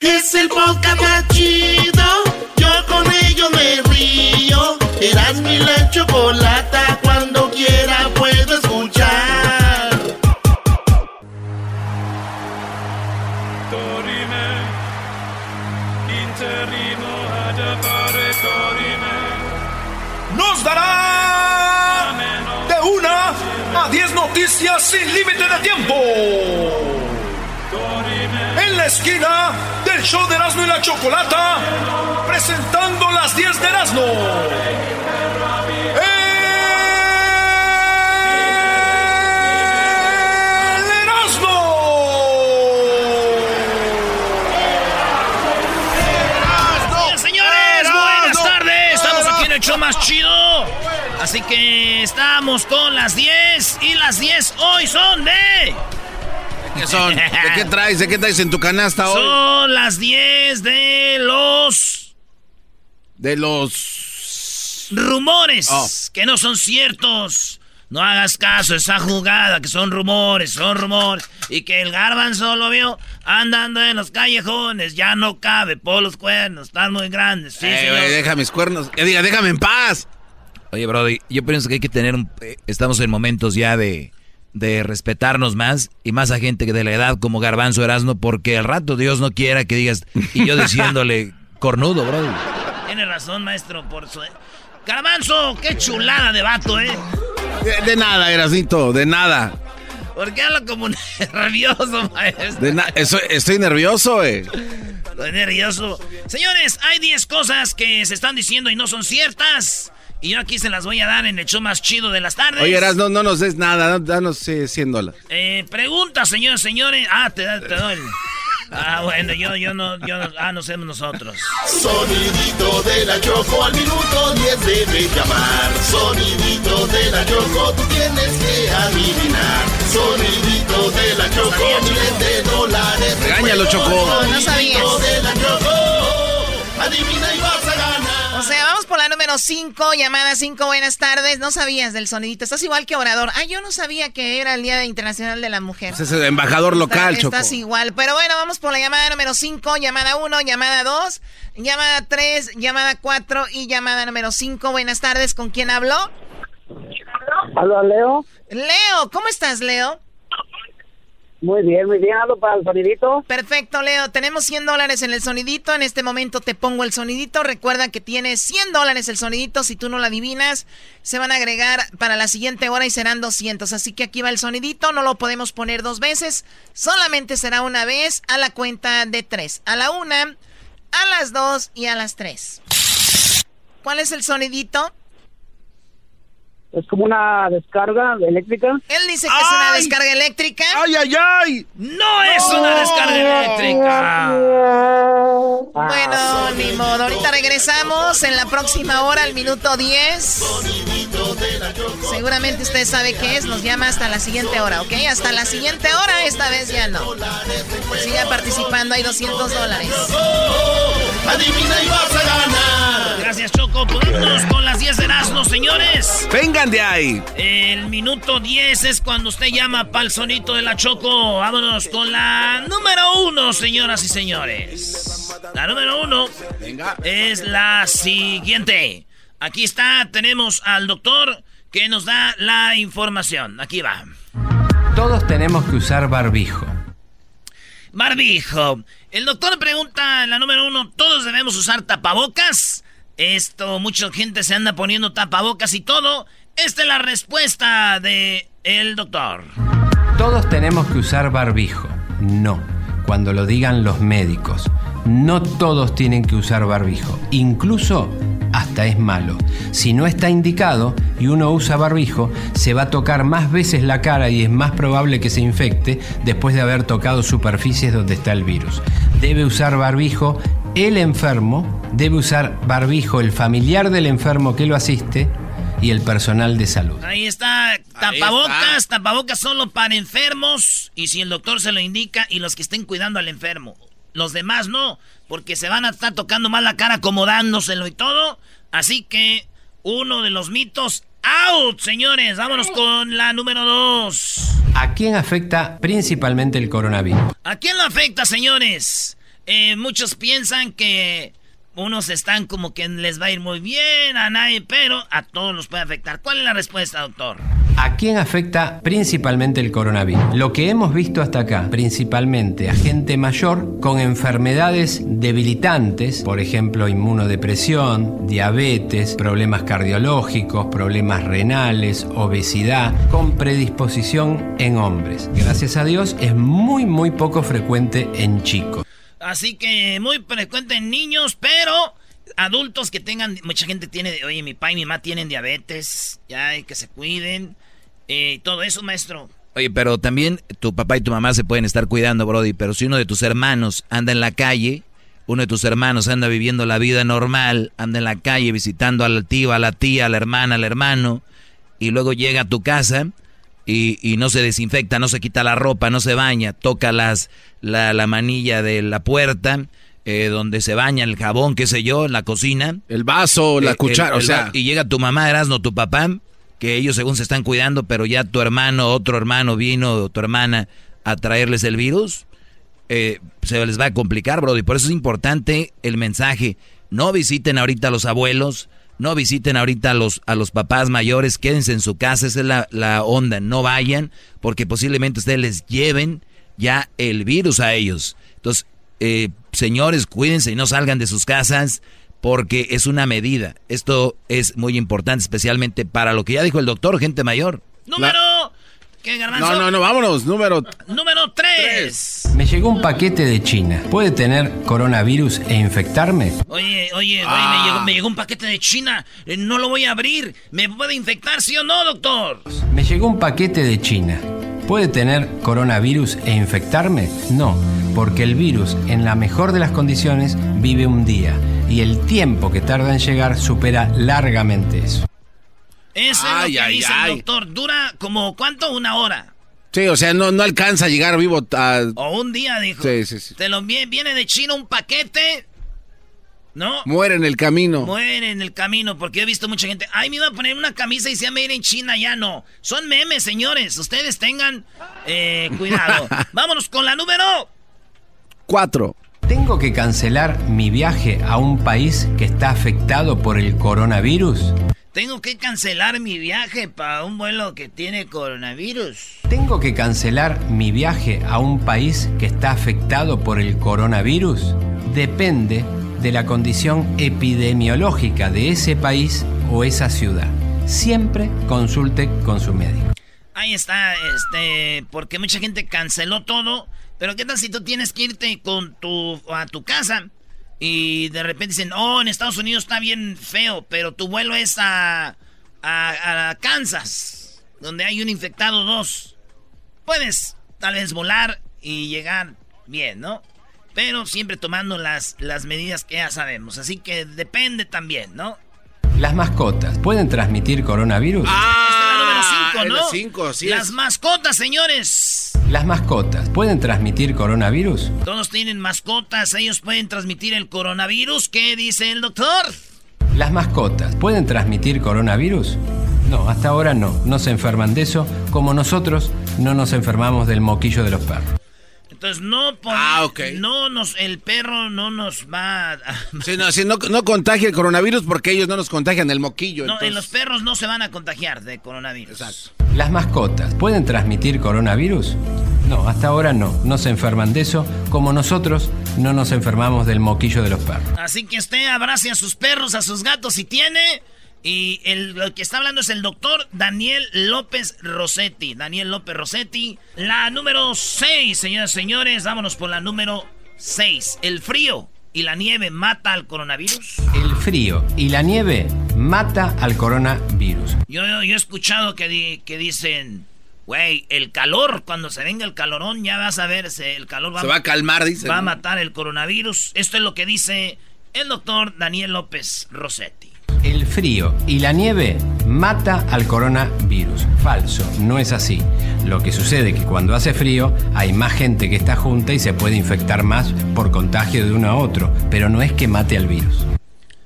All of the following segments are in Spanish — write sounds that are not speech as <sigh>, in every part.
Es el podcast más chido. Yo con ello me río. Eras mi la chocolata. Cuando quiera puedo escuchar. Dorime, interimo ad appare Dorime. nos dará de una a 10 noticias sin límite de tiempo. Esquina del show de Erasmo y la Chocolata, presentando las 10 de Erasmo. ¡El Erasmo! Bien, señores, buenas tardes. Estamos aquí en el show más chido. Así que estamos con las 10 y las 10 hoy son de... ¿Qué son? ¿De qué traes? ¿De qué traes en tu canasta hoy? Son las 10 de los De los... rumores Oh. que no son ciertos. No hagas caso esa jugada, que son rumores, son rumores. Y que el garbanzo lo vio andando en los callejones. Ya no cabe por los cuernos, están muy grandes. Sí, Eh, señor. deja mis cuernos. Que diga, déjame en paz. Oye, Brody, yo pienso que hay que tener un... eh, Estamos en momentos ya de, de respetarnos más y más a gente que de la edad como Garbanzo Erasmo, porque al rato Dios no quiera que digas... Y yo diciéndole <laughs> cornudo, Brody. Tiene razón, maestro, por su... Garbanzo, qué chulada de vato, ¿eh? De, de nada, Erasnito, de nada. ¿Por qué habla como <laughs> nervioso, maestro? De na- eso- estoy nervioso, eh. Estoy nervioso. Señores, hay 10 cosas que se están diciendo y no son ciertas. Y yo aquí se las voy a dar en el show más chido de las tardes. Oye, Erasno, no nos des nada, danos eh, 100 dólares. Eh, pregunta, señores, señores. Ah, te, da- te doy. Ah, bueno, yo, yo no, yo no, ah, no somos nosotros. Sonidito de la Choco al minuto 10 debe llamar. Sonidito de la Choco, tú tienes que adivinar. Sonidito de la Choco, miles de dólares. Regáñalo, Choco. No, no sabías. Sonidito de la Choco, O sea, vamos por la número 5, llamada 5, buenas tardes. No sabías del sonidito, estás igual que orador. Ah, yo no sabía que era el Día Internacional de la Mujer. Ese es el embajador local, Está- Choco. Estás igual. Pero bueno, vamos por la llamada número 5, llamada 1, llamada 2, llamada 3, llamada 4 y llamada número 5. Buenas tardes, ¿con quién habló? Hola, Leo. Leo, ¿cómo estás, Leo? Muy bien, muy bien. Hablo para el sonidito. Perfecto, Leo. Tenemos 100 dólares en el sonidito. En este momento te pongo el sonidito. Recuerda que tienes 100 dólares el sonidito. Si tú no lo adivinas, se van a agregar para la siguiente hora y serán 200. Así que aquí va el sonidito. No lo podemos poner dos veces. Solamente será una vez a la cuenta de tres. A la una, a las dos y a las tres. ¿Cuál es el sonidito? Es como una descarga eléctrica. Él dice que es una descarga eléctrica. ¡Ay, ay, ay! ¡No es una descarga eléctrica! Bueno, ni modo. Ahorita regresamos en la próxima hora, al minuto 10. Seguramente usted sabe qué es. Nos llama hasta la siguiente hora, ¿ok? Hasta la siguiente hora, esta vez ya no. Siga participando, hay 200 dólares. Adivina y vas a ganar. Gracias, Choco. Pues vámonos con las 10 de Erasmo, señores. ¡Vengan de ahí! El minuto 10 es cuando usted llama pa'l sonito de la Choco. Vámonos con la número uno, señoras y señores. La número uno Venga. es la siguiente. Aquí está, tenemos al doctor que nos da la información. Aquí va. Todos tenemos que usar barbijo. Barbijo. El doctor pregunta la número uno, ¿todos debemos usar tapabocas? Esto, mucha gente se anda poniendo tapabocas y todo. Esta es la respuesta de el doctor. Todos tenemos que usar barbijo. No, cuando lo digan los médicos. No todos tienen que usar barbijo. Incluso hasta es malo. Si no está indicado y uno usa barbijo, se va a tocar más veces la cara y es más probable que se infecte después de haber tocado superficies donde está el virus. Debe usar barbijo el enfermo, debe usar barbijo el familiar del enfermo que lo asiste y el personal de salud. Ahí está, tapabocas, tapabocas solo para enfermos y si el doctor se lo indica y los que estén cuidando al enfermo. Los demás no, porque se van a estar tocando más la cara, acomodándoselo y todo. Así que uno de los mitos, out, señores. Vámonos con la número dos. ¿A quién afecta principalmente el coronavirus? ¿A quién lo afecta, señores? Eh, muchos piensan que unos están como que les va a ir muy bien, a nadie, pero a todos los puede afectar. ¿Cuál es la respuesta, doctor? ¿A quién afecta principalmente el coronavirus? Lo que hemos visto hasta acá, principalmente a gente mayor con enfermedades debilitantes, por ejemplo, inmunodepresión, diabetes, problemas cardiológicos, problemas renales, obesidad, con predisposición en hombres. Gracias a Dios es muy muy poco frecuente en chicos. Así que muy frecuente en niños, pero adultos que tengan, mucha gente tiene, oye, mi papá y mi mamá tienen diabetes, ya hay que se cuiden, eh, todo eso, maestro. Oye, pero también tu papá y tu mamá se pueden estar cuidando, Brody, pero si uno de tus hermanos anda en la calle, uno de tus hermanos anda viviendo la vida normal, anda en la calle visitando al tío, a la tía, a la hermana, al hermano, y luego llega a tu casa y, no se desinfecta, no se quita la ropa, no se baña, toca las, la, la manilla de la puerta, eh, donde se baña el jabón, qué sé yo, en la cocina. El vaso, la Eh, cuchara, el- o sea. Y llega tu mamá, Erasno, tu papá, que ellos según se están cuidando, pero ya tu hermano, otro hermano vino, o tu hermana, a traerles el virus, eh, se les va a complicar, bro. Y por eso es importante el mensaje. No visiten ahorita a los abuelos, no visiten ahorita a los, a los papás mayores, quédense en su casa, esa es la, la onda, no vayan, porque posiblemente ustedes les lleven ya el virus a ellos. Entonces, eh, señores, cuídense y no salgan de sus casas porque es una medida. Esto es muy importante, especialmente para lo que ya dijo el doctor, gente mayor. Número... ¿Qué, garbanzo? No, no, no, vámonos. Número. Número 3. Me llegó un paquete de China. ¿Puede tener coronavirus e infectarme? Oye, oye, güey, Ah. me, llegó, me llegó un paquete de China. Eh, No lo voy a abrir. ¿Me puede infectar, sí o no, doctor? Me llegó un paquete de China. ¿Puede tener coronavirus e infectarme? No, porque el virus, en la mejor de las condiciones, vive un día y el tiempo que tarda en llegar supera largamente eso. Eso es lo que ay, dice ay. el doctor. Dura como, ¿cuánto? Una hora. Sí, o sea, no, no alcanza a llegar vivo a. O un día, dijo. Sí, sí, sí. Te lo viene de China un paquete. ¿No? Muere en el camino. Muere en el camino, porque he visto mucha gente. Ay, me iba a poner una camisa y se llama ir en China, ya no. Son memes, señores. Ustedes tengan eh, cuidado. <laughs> Vámonos con la número. Cuatro. ¿Tengo que cancelar mi viaje a un país que está afectado por el coronavirus? Tengo que cancelar mi viaje para un vuelo que tiene coronavirus. ¿Tengo que cancelar mi viaje a un país que está afectado por el coronavirus? Depende de la condición epidemiológica de ese país o esa ciudad. Siempre consulte con su médico. Ahí está, este, porque mucha gente canceló todo. Pero qué tal si tú tienes que irte con tu a tu casa y de repente dicen, oh, en Estados Unidos está bien feo, pero tu vuelo es a, a, Kansas, donde hay un infectado dos. Puedes tal vez volar y llegar bien, ¿no? Pero siempre tomando las, las medidas que ya sabemos. Así que depende también, ¿no? ¿Las mascotas pueden transmitir coronavirus? Esta es la número 5, es ¿no? la cinco, sí Las es. mascotas, señores. ¿Las mascotas pueden transmitir coronavirus? Todos tienen mascotas, ellos pueden transmitir el coronavirus. ¿Qué dice el doctor? ¿Las mascotas pueden transmitir coronavirus? No, hasta ahora no. No se enferman de eso, como nosotros no nos enfermamos del moquillo de los perros. Entonces no Ah, no nos el perro no nos va a, <laughs> Sí, no, sí, no, no contagia el coronavirus porque ellos no nos contagian el moquillo. no, entonces- en los perros no se van a contagiar de coronavirus. Exacto. ¿Las mascotas pueden transmitir coronavirus? No, hasta ahora no. No se enferman de eso, como nosotros no nos enfermamos del moquillo de los perros. Así que usted abrace a sus perros, a sus gatos si tiene. Y el, el que está hablando es el doctor Daniel López Rossetti. Daniel López Rossetti. La número 6, señoras y señores. Vámonos por la número 6. El frío y la nieve mata al coronavirus. El frío y la nieve mata al coronavirus. Yo, yo, yo he escuchado que, di- que dicen, güey, el calor, cuando se venga el calorón, ya vas a ver, se- el calor va, Se va a calmar, dice. va a matar el coronavirus. Esto es lo que dice el doctor Daniel López Rossetti. El frío y la nieve mata al coronavirus. Falso, no es así. Lo que sucede es que cuando hace frío hay más gente que está junta y se puede infectar más por contagio de uno a otro, pero no es que mate al virus.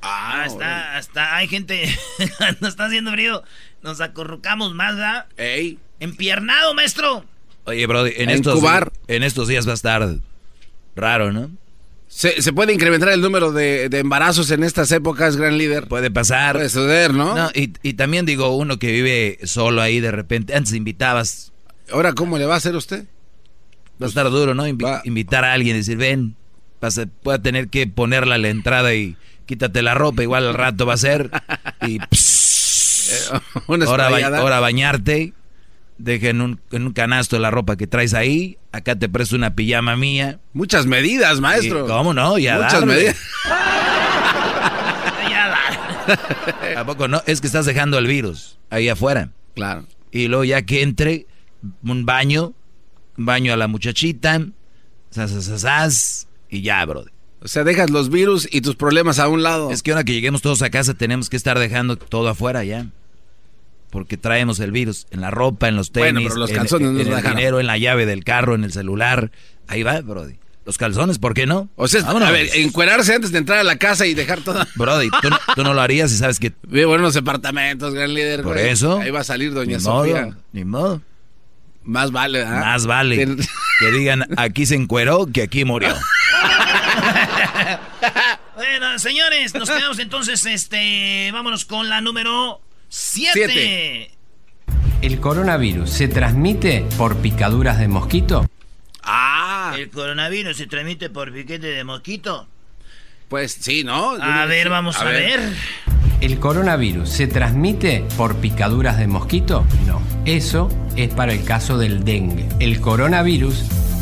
Ah, está, hasta hay gente, <laughs> cuando está haciendo frío, nos acurrucamos más, ¿verdad? Ey. Empiernado, maestro. Oye, en estos, incubar. en estos días va a estar raro, ¿no? ¿Se, puede incrementar el número de, embarazos en estas épocas, gran líder? Puede pasar. Puede suceder, ¿no? no y, y, también digo, uno que vive solo ahí de repente, antes invitabas. ¿Ahora cómo le va a hacer usted? Va a estar duro, ¿no? Invitar a alguien y decir, ven, puede tener que ponerla a la entrada y quítate la ropa, igual al rato va a ser. Y <laughs> ahora, ahora bañarte deje en un, en un canasto la ropa que traes ahí, acá te presto una pijama mía. Muchas medidas, maestro. ¿Cómo no? Ya Muchas medidas. <laughs> <laughs> ¿A poco no? Es que estás dejando el virus ahí afuera. Claro. Y luego ya que entre, un baño, un baño a la muchachita, y ya, bro. O sea, dejas los virus y tus problemas a un lado. Es que ahora que lleguemos todos a casa tenemos que estar dejando todo afuera ya porque traemos el virus en la ropa, en los tenis, los calzones en, el dinero, en la llave del carro, en el celular. Ahí va, Brody. Los calzones, ¿por qué no? O sea, a ver, encuerarse antes de entrar a la casa y dejar todo. <laughs> Brody, tú no, lo harías y sabes que. Vivo en los departamentos, gran líder. Por eso. Ahí va a salir Doña Sofía. ni modo. Más vale, ¿ah? Más vale. que digan, aquí se encueró que aquí murió. <laughs> bueno, señores, nos quedamos entonces, este. Vámonos con la número Siete. ¿El coronavirus se transmite por picaduras de mosquito? Ah. ¿El coronavirus se transmite por piquete de mosquito? Pues sí, ¿no? A ver, vamos a, ver. ¿El coronavirus se transmite por picaduras de mosquito? No. Eso es para el caso del dengue. El coronavirus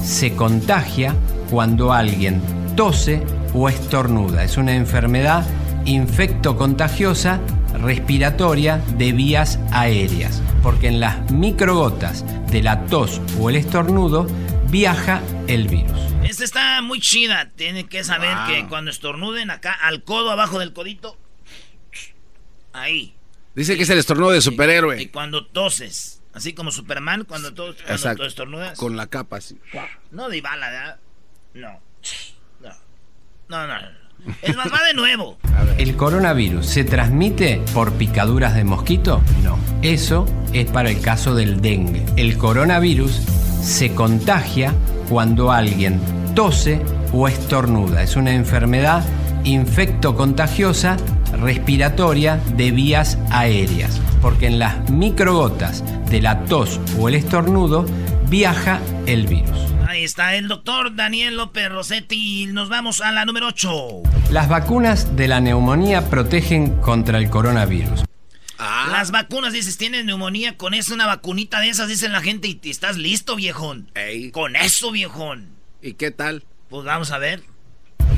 se contagia cuando alguien tose o estornuda. Es una enfermedad infecto contagiosa respiratoria de vías aéreas, porque en las microgotas de la tos o el estornudo viaja el virus. Esta está muy chida. Tienen que saber que cuando estornuden acá al codo abajo del codito, ahí. Dice que es el estornudo de superhéroe. Y cuando toses, así como Superman, cuando, tos, estornudas. Con la capa así. No de bala, ¿verdad? No. No. No, no. Es más, va de nuevo. ¿El coronavirus se transmite por picaduras de mosquito? No. Eso es para el caso del dengue. El coronavirus se contagia cuando alguien tose o estornuda. Es una enfermedad infecto-contagiosa respiratoria de vías aéreas, porque en las microgotas de la tos o el estornudo viaja el virus. Ahí está el doctor Daniel López Rossetti. Nos vamos a la número 8. Las vacunas de la neumonía protegen contra el coronavirus. Ah. Las vacunas, dices, tienes neumonía, con eso una vacunita de esas, dicen la gente, y estás listo, viejón. Con eso, viejón. ¿Y qué tal? Pues vamos a ver.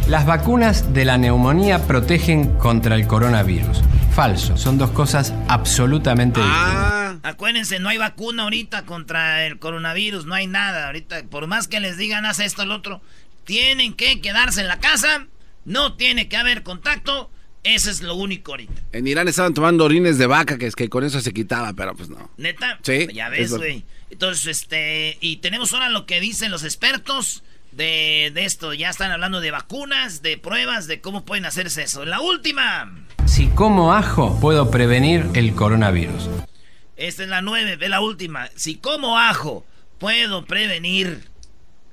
Las vacunas de la neumonía protegen contra el coronavirus. Falso, son dos cosas absolutamente ah. diferentes. Acuérdense, no hay vacuna ahorita contra el coronavirus, no hay nada. Ahorita, por más que les digan, haz esto, el otro, tienen que quedarse en la casa, no tiene que haber contacto. Eso es lo único ahorita. En Irán estaban tomando orines de vaca, que es que con eso se quitaba, pero pues no. ¿Neta? Sí. Ya ves, güey. Entonces, este, y tenemos ahora lo que dicen los expertos de, esto. Ya están hablando de vacunas, de pruebas, de cómo pueden hacerse eso. La última. Si como ajo, puedo prevenir el coronavirus. Esta es la nueve, es la última. Si como ajo, puedo prevenir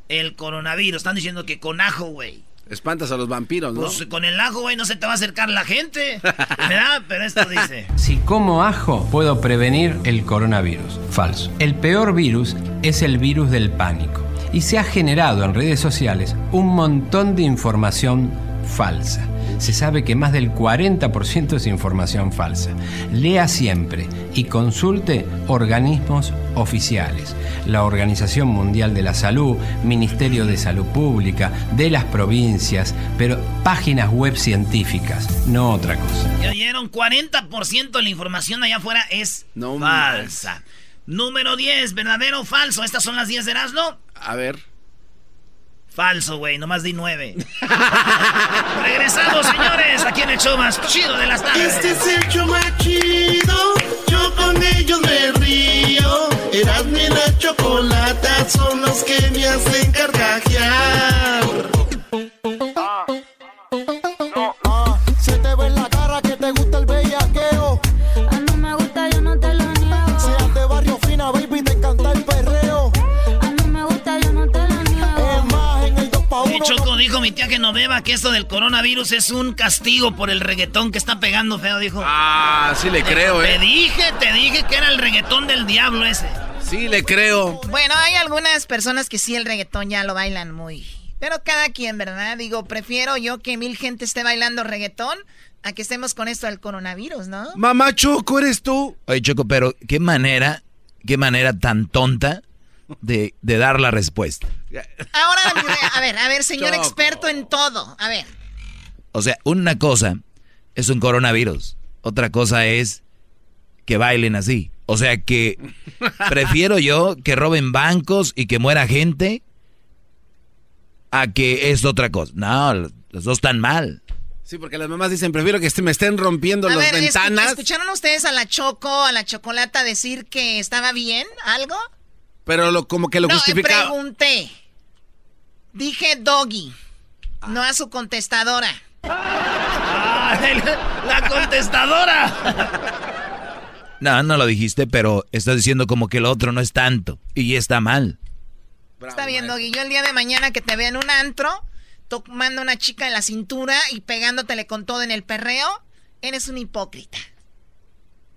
el coronavirus. Están diciendo que con ajo, güey. Espantas a los vampiros, ¿no? Pues con el ajo, güey, no se te va a acercar la gente. <laughs> ¿Verdad? Pero esto dice. Si como ajo, puedo prevenir el coronavirus. Falso. El peor virus es el virus del pánico y se ha generado en redes sociales un montón de información falsa. Se sabe que más del 40% es información falsa. Lea siempre y consulte organismos oficiales. La Organización Mundial de la Salud, Ministerio de Salud Pública, de las provincias, pero páginas web científicas, no otra cosa. ¿Ya oyeron? 40% de la información allá afuera es falsa. Número 10, ¿verdadero o falso? Estas son las 10 de Erasmo. A ver. Falso, güey, nomás di 9. <laughs> Regresamos, señores, aquí en el show más chido de las tardes. Este es el show más chido, yo con ellos me río. Erasmo y la chocolata son los que me hacen carcajear. Dijo mi tía Genoveva que esto del coronavirus es un castigo por el reggaetón que está pegando feo, dijo. Ah, sí le creo, Te eh. dije, te dije que era el reggaetón del diablo ese. Sí le creo. Bueno, hay algunas personas que sí el reggaetón ya lo bailan muy. Pero cada quien, ¿verdad? Digo, prefiero yo que mil gente esté bailando reggaetón a que estemos con esto del coronavirus, ¿no? Mamá Choco, ¿eres tú? Oye, Choco, pero qué manera, qué manera tan tonta de, de dar la respuesta. Ahora, a ver, a ver, señor Choco. experto en todo. A ver. O sea, una cosa es un coronavirus, otra cosa es que bailen así. O sea que prefiero yo que roben bancos y que muera gente a que es otra cosa. No, los dos están mal. Sí, porque las mamás dicen, prefiero que me estén rompiendo A las ver, ventanas, ¿escucharon ustedes a la Choco, a la Chocolata decir que estaba bien algo? Pero lo, como que lo no, justifica. pregunté. Dije doggy, no a su contestadora. <laughs> ¡La contestadora! No, no lo dijiste, pero estás diciendo como que el otro no es tanto y está mal. Está bien, Doggy. Yo el día de mañana que te vea en un antro, tomando una chica en la cintura y pegándotele con todo en el perreo, eres un hipócrita.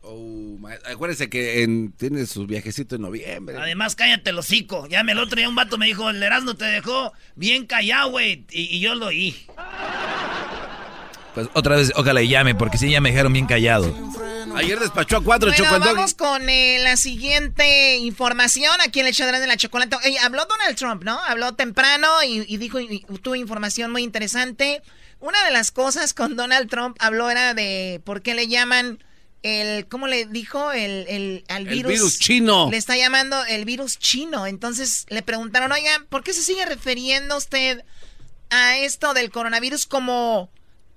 Oh, acuérdese que en- tiene su viajecito en noviembre. Además, cállate el hocico. Ya me el otro día un vato me dijo, el Erasmo te dejó bien callado, güey. Y, y yo lo oí. Pues otra vez, ojalá y llame, porque sí ya me dejaron bien callado. Ayer despachó a cuatro, Bueno, vamos con eh, la siguiente información. Aquí en el show de la chocolate. Habló Donald Trump, ¿no? Habló temprano y, y dijo, y tuvo información muy interesante. Una de las cosas con Donald Trump habló era de por qué le llaman el, ¿cómo le dijo? El, el, al El virus. virus chino. Le está llamando el virus chino. Entonces le preguntaron, oiga, ¿por qué se sigue refiriendo usted a esto del coronavirus como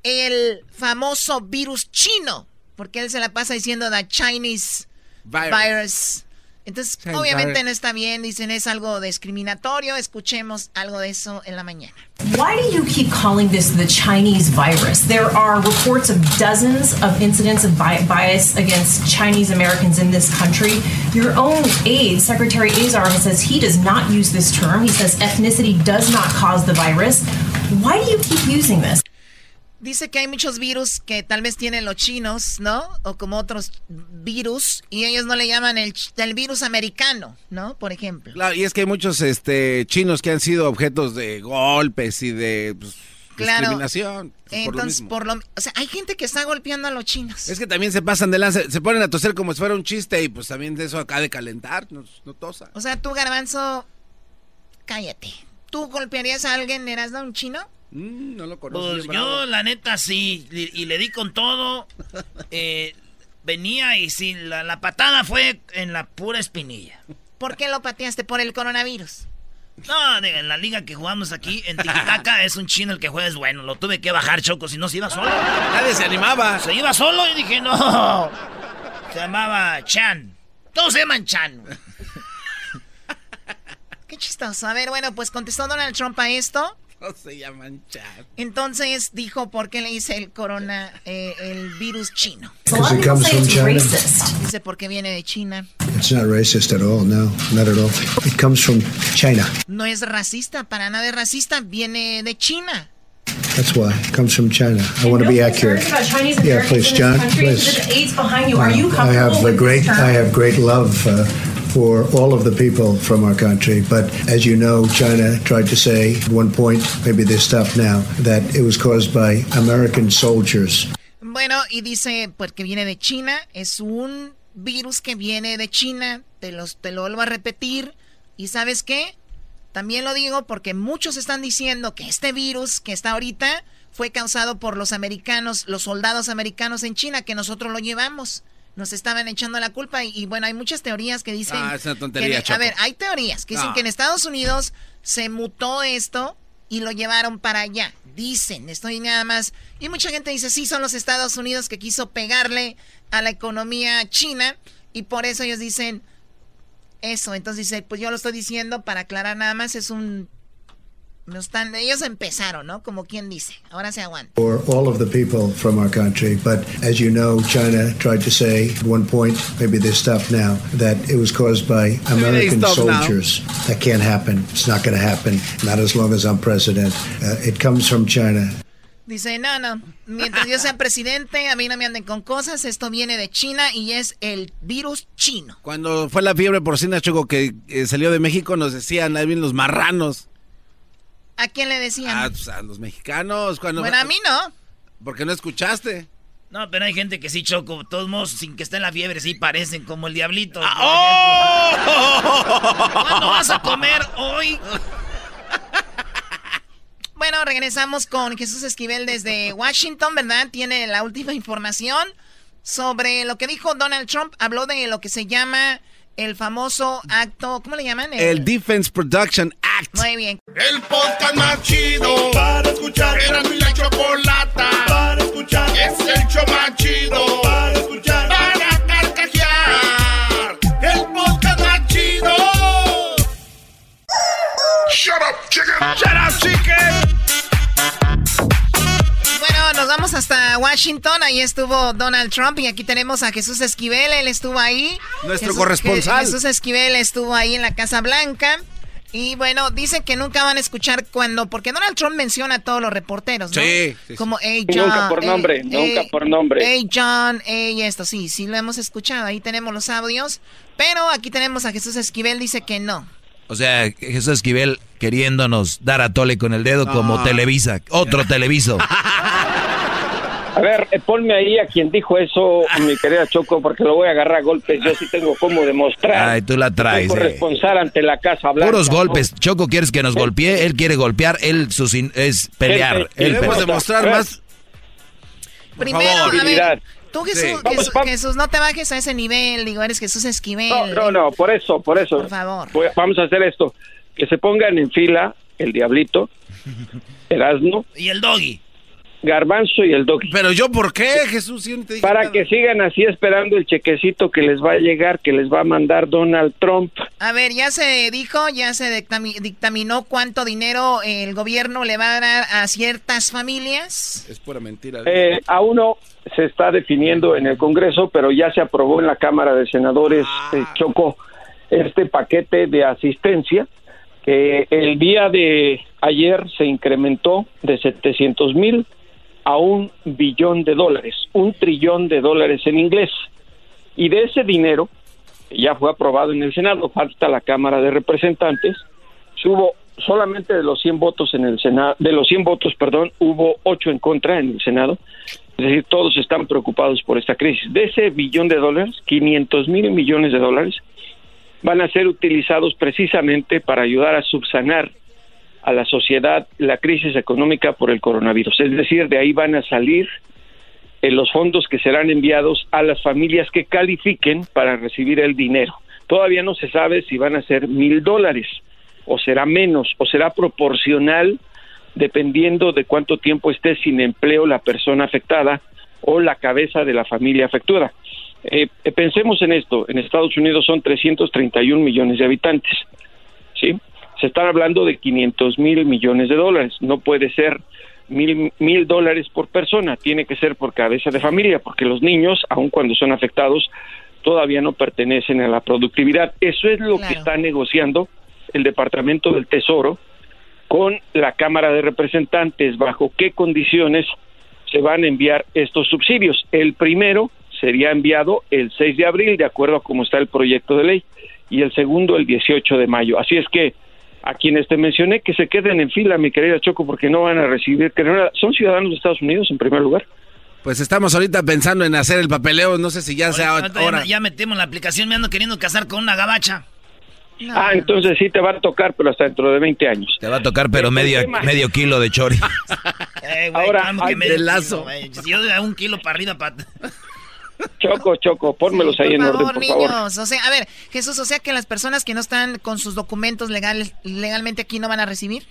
el famoso virus chino? Porque él se la pasa diciendo the Chinese Virus. virus. Entonces, Chinese obviamente no está bien, dicen es algo discriminatorio. Escuchemos algo de eso en la mañana. Why do you keep calling this the Chinese virus? There are reports of dozens of incidents of bias against Chinese Americans in this country. Your own aide, Secretary Azar, says he does not use this term. He says ethnicity does not cause the virus. Why do you keep using this? Dice que hay muchos virus que tal vez tienen los chinos, ¿no? O como otros virus, y ellos no le llaman el, virus americano, ¿no? Por ejemplo. Claro, y es que hay muchos este, chinos que han sido objetos de golpes y de pues, Claro. discriminación. pues, por lo Entonces, por lo, o sea, hay gente que está golpeando a los chinos. Es que también se pasan de lanza, se ponen a toser como si fuera un chiste y pues también de eso acá de calentar, no, no tosa. O sea, tú, Garbanzo, cállate. ¿Tú golpearías a alguien, eras un chino? Mm, no lo conozco. Pues bien bravo. yo, la neta, sí. Y, y le di con todo. <laughs> Eh, venía y sí, la, la patada fue en la pura espinilla. ¿Por qué lo pateaste? ¿Por el coronavirus? No, en la liga que jugamos aquí, en Tiquitaca, <laughs> es un chino el que juega es bueno. Lo tuve que bajar, Choco, si no se iba solo. Nadie se animaba. Se iba solo y dije, no. Se llamaba Chan. Todos se llaman Chan. Qué chistoso. A ver, bueno, pues contestó Donald Trump a esto. No <laughs> se llaman chat. Entonces dijo por qué le dice el corona, eh, el virus chino. Dice porque viene de China. It's not racist at all. No, not at all. It comes from China. No es racista, para nada es racista, viene de China. That's why it comes from China. I want to be accurate. Yeah, please, John. Please. I have a great? I have great love uh, for all of the people from our country. But as you know, China tried to say at one point, maybe they stopped now, that it was caused by American soldiers. Bueno, y dice porque viene de China, es un virus que viene de China, te, los, te lo vuelvo a repetir. ¿Y sabes qué? También lo digo porque muchos están diciendo que este virus que está ahorita fue causado por los americanos, los soldados americanos en China, que nosotros lo llevamos. Nos estaban echando la culpa y, y bueno, hay muchas teorías que dicen... Ah, es una que tontería, Choco. a ver, hay teorías que dicen No. que en Estados Unidos se mutó esto y lo llevaron para allá. Dicen, estoy nada más. Y mucha gente dice, sí, son los Estados Unidos que quiso pegarle a la economía china y por eso ellos dicen eso. Entonces dice, pues yo lo estoy diciendo para aclarar nada más, es un No están, ellos empezaron, ¿no? Como quien dice. Ahora se aguanta. For all of the people from our country, but as you know, China tried to say at one point, maybe they stopped now, that it was caused by American soldiers. That can't happen. It's not going to happen. Not as long as I'm president. Uh, it comes from China. Dice, no, no, mientras yo sea presidente, a mí no me anden con cosas, esto viene de China y es el virus chino. Cuando fue la fiebre porcina, Choco, que eh, salió de México, nos decían, ahí vienen los marranos. ¿A quién le decían? Ah, pues, a los mexicanos. Cuando... Bueno, a mí no. Porque no escuchaste. No, pero hay gente que sí, Choco, todos modos, sin que esté en la fiebre, sí parecen como el diablito. Ah, ¡Oh! ¿Cuándo vas a comer hoy? <laughs> Bueno, regresamos con Jesús Esquivel desde Washington, ¿verdad? Tiene la última información sobre lo que dijo Donald Trump. Habló de lo que se llama el famoso acto, ¿cómo le llaman? El, Defense Production Muy bien. El podcast más chido para escuchar. Era mi la chocolata para escuchar. Es el show más chido para escuchar. Para carcajear. El podcast más chido. Shut up, chicken. Shut up, chicken. Bueno, nos vamos hasta Washington. Ahí estuvo Donald Trump y aquí tenemos a Jesús Esquivel. Él estuvo ahí. Nuestro corresponsal. Jesús Esquivel estuvo ahí en la Casa Blanca. Y bueno, dicen que nunca van a escuchar cuando, porque Donald Trump menciona a todos los reporteros, ¿no? Sí. Como, hey John. Nunca por nombre, nunca por nombre. Hey John, hey esto, sí, sí lo hemos escuchado. Ahí tenemos los audios. Pero aquí tenemos a Jesús Esquivel, dice que no. O sea, Jesús Esquivel queriéndonos dar a tole con el dedo como Televisa, otro <laughs> televiso. <laughs> A ver, eh, ponme ahí a quien dijo eso, mi querida Choco, porque lo voy a agarrar a golpes. Yo sí tengo cómo demostrar. Ay, tú la traes. Soy eh. corresponsal ante la Casa Blanca. Puros golpes. Choco, ¿quieres que nos golpee? Él quiere golpear, él su sin- es pelear. Gente, él Debemos demostrar más. Primero, a ver, tú Jesús, Sí. Jesús, Vamos, vamos. Jesús, no te bajes a ese nivel. Digo, eres Jesús Esquivel. No, no, no, por eso, por eso. Por favor. Voy- Vamos a hacer esto. Que se pongan en fila el Diablito, Erasmo, Y el doggy. Garbanzo y el Doggy. Pero yo, ¿por qué, Jesús? No Para nada. que sigan así esperando el chequecito que les va a llegar, que les va a mandar Donald Trump. A ver, ya se dijo, ya se dictami- dictaminó cuánto dinero el gobierno le va a dar a ciertas familias. Es pura mentira. Eh, a uno se está definiendo en el Congreso, pero ya se aprobó en la Cámara de Senadores, eh, Choco, este paquete de asistencia que el día de ayer se incrementó de 700 mil a un billón de dólares, un trillón de dólares en inglés. Y de ese dinero, ya fue aprobado en el Senado, falta la Cámara de Representantes, hubo solamente de los 100 votos en el Senado, de los 100 votos, perdón, hubo 8 en contra en el Senado. Es decir, todos están preocupados por esta crisis. De ese billón de dólares, 500 mil millones de dólares van a ser utilizados precisamente para ayudar a subsanar a la sociedad la crisis económica por el coronavirus. Es decir, de ahí van a salir eh, los fondos que serán enviados a las familias que califiquen para recibir el dinero. Todavía no se sabe si van a ser mil dólares o será menos o será proporcional dependiendo de cuánto tiempo esté sin empleo la persona afectada o la cabeza de la familia afectada. Eh, eh, pensemos en esto, en Estados Unidos son 331 millones de habitantes, ¿sí? Se están hablando de 500 mil millones de dólares, no puede ser mil, mil dólares por persona, tiene que ser por cabeza de familia, porque los niños, aun cuando son afectados, todavía no pertenecen a la productividad. Eso es lo que está negociando el Departamento del Tesoro con la Cámara de Representantes, bajo qué condiciones se van a enviar estos subsidios. El primero sería enviado el 6 de abril, de acuerdo a cómo está el proyecto de ley, y el segundo el 18 de mayo. Así es que a quienes te mencioné que se queden en fila, mi querida Choco, porque no van a recibir, que no- son ciudadanos de Estados Unidos en primer lugar. Pues estamos ahorita pensando en hacer el papeleo, no sé si ya sea Ahorita ya- hora. Ya, metemos la aplicación, me ando queriendo casar con una gabacha. Ah, entonces sí te va a tocar, pero hasta dentro de 20 años. Te va a tocar, pero medio, medio kilo de chori. <laughs> Eh, Ahora, ¿cómo que hay- medio de lazo. kilo? Si yo de un kilo para arriba, para... <laughs> Choco, Choco, pónmelos ahí por en favor, orden, por favor. niños. O sea, a ver, Jesús, o sea que las personas que no están con sus documentos legales legalmente aquí no van a recibir.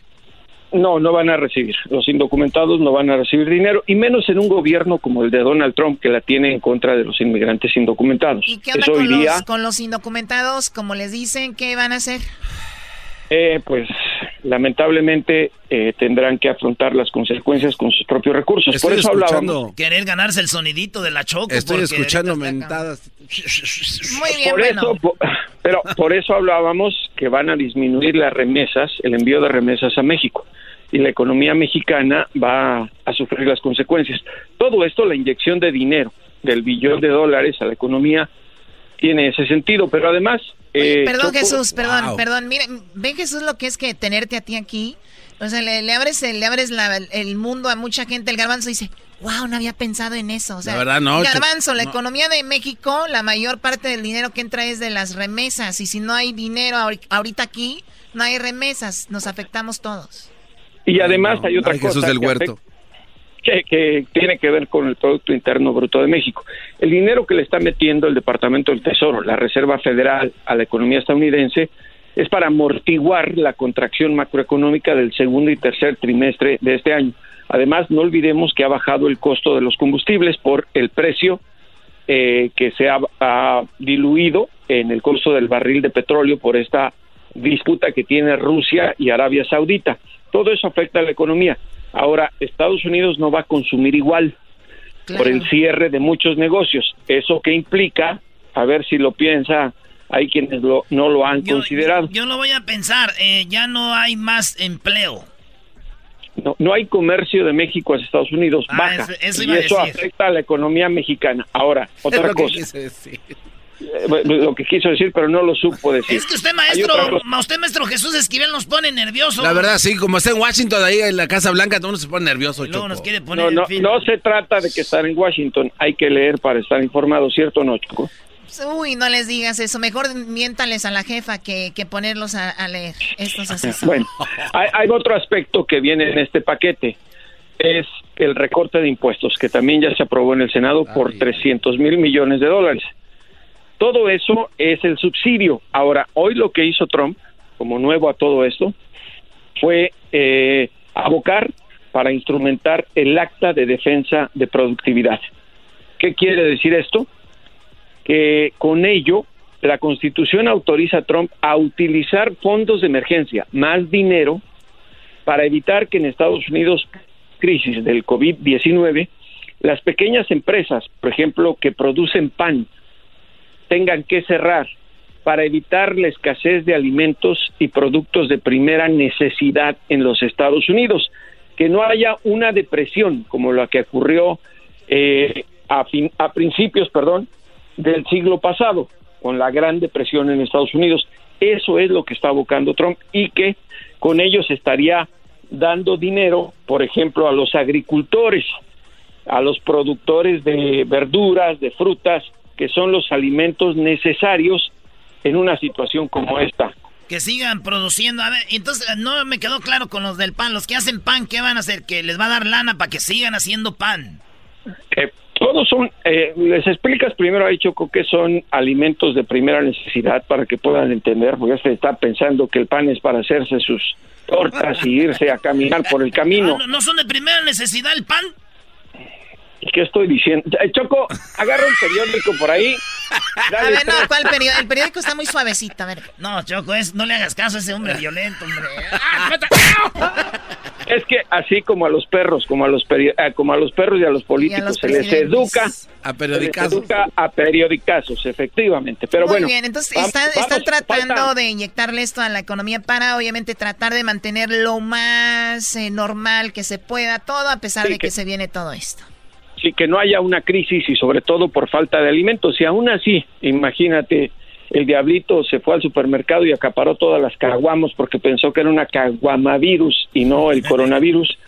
No, no van a recibir. Los indocumentados no van a recibir dinero, y menos en un gobierno como el de Donald Trump, que la tiene en contra de los inmigrantes indocumentados. ¿Y qué onda con iría, los, con los indocumentados? Como les dicen, ¿qué van a hacer? eh, pues, lamentablemente eh, tendrán que afrontar las consecuencias con sus propios recursos. por eso hablábamos. Querer ganarse el sonidito de la choco. Estoy escuchando mentadas. Muy bien, por eso, pero por eso hablábamos que van a disminuir las remesas, el envío de remesas a México. Y la economía mexicana va a sufrir las consecuencias. Todo esto, la inyección de dinero del billón de dólares a la economía, tiene ese sentido, pero además... Eh, perdón Jesús, perdón, perdón, mire, ve Jesús lo que es que tenerte a ti aquí, o sea, le, abres, le abres el mundo a mucha gente, el garbanzo dice, wow, no había pensado en eso, o sea, la verdad, no, garbanzo, la economía de México, la mayor parte del dinero que entra es de las remesas, y si no hay dinero ahorita aquí, no hay remesas, nos afectamos todos. Y además hay otra cosa. Jesús del Huerto que, tiene que ver con el Producto Interno Bruto de México. El dinero que le está metiendo el Departamento del Tesoro, la Reserva Federal, a la economía estadounidense, es para amortiguar la contracción macroeconómica del segundo y tercer trimestre de este año. Además, no olvidemos que ha bajado el costo de los combustibles por el precio eh, que se ha, diluido en el costo del barril de petróleo por esta disputa que tiene Rusia y Arabia Saudita. Todo eso afecta a la economía. Ahora, Estados Unidos no va a consumir igual por el cierre de muchos negocios. ¿Eso qué implica? A ver si lo piensa. Hay quienes no lo han considerado. Yo, lo voy a pensar. Eh, ya no hay más empleo. No, no hay comercio de México a Estados Unidos. Ah, baja. y eso afecta a la economía mexicana. Ahora, <laughs> otra cosa. Eh, lo que quiso decir, pero no lo supo decir. Es que usted, maestro, usted, maestro Jesús Esquivel, nos pone nervioso. La verdad, sí, como está en Washington, ahí en la Casa Blanca, todo uno se pone nervioso. No, nos quiere poner no, no, se trata de que estar en Washington, hay que leer para estar informado, ¿cierto o no, Choco? Uy, no les digas eso. Mejor miéntales a la jefa que, que ponerlos a, leer. Estos <laughs> bueno, hay, hay, otro aspecto que viene en este paquete. Es el recorte de impuestos, que también ya se aprobó en el Senado por 300 mil millones de dólares. Todo eso es el subsidio. Ahora, hoy lo que hizo Trump, como nuevo a todo esto, fue eh, abocar para instrumentar el acta de defensa de productividad. ¿Qué quiere decir esto? Que con ello la Constitución autoriza a Trump a utilizar fondos de emergencia, más dinero, para evitar que en Estados Unidos, crisis del COVID-19, las pequeñas empresas, por ejemplo, que producen pan, tengan que cerrar para evitar la escasez de alimentos y productos de primera necesidad en los Estados Unidos, que no haya una depresión como la que ocurrió eh, a, a principios, perdón, del siglo pasado con la Gran Depresión en Estados Unidos. Eso es lo que está abocando Trump y que con ellos estaría dando dinero, por ejemplo, a los agricultores, a los productores de verduras, de frutas, que son los alimentos necesarios en una situación como esta. Que sigan produciendo. A ver, entonces no me quedó claro con los del pan. Los que hacen pan, ¿qué van a hacer? ¿Que les va a dar lana para que sigan haciendo pan? Que todos son, eh, les explicas primero ahí, Choco, que son alimentos de primera necesidad para que puedan entender, porque se está pensando que el pan es para hacerse sus tortas y irse a caminar por el camino. ¿No son de primera necesidad el pan? ¿Qué estoy diciendo? Eh, Choco, agarra un periódico por ahí. <laughs> a ver, no, ¿cuál periódico? El periódico está muy suavecito, a ver. No, Choco, es, no le hagas caso a ese hombre <laughs> violento, hombre. es que así como a los perros, como a los, eh, como a los perros y a los políticos se les educa a periodicazos. Se educa a periodicazos, efectivamente. Pero muy bueno. bien, entonces están, tratando de inyectarle esto a la economía para obviamente tratar de mantener lo más eh, normal que se pueda todo a pesar de que se viene todo esto que no haya una crisis y sobre todo por falta de alimentos. Y aún así, imagínate, el diablito se fue al supermercado y acaparó todas las caguamos porque pensó que era una caguamavirus y no el <laughs> coronavirus.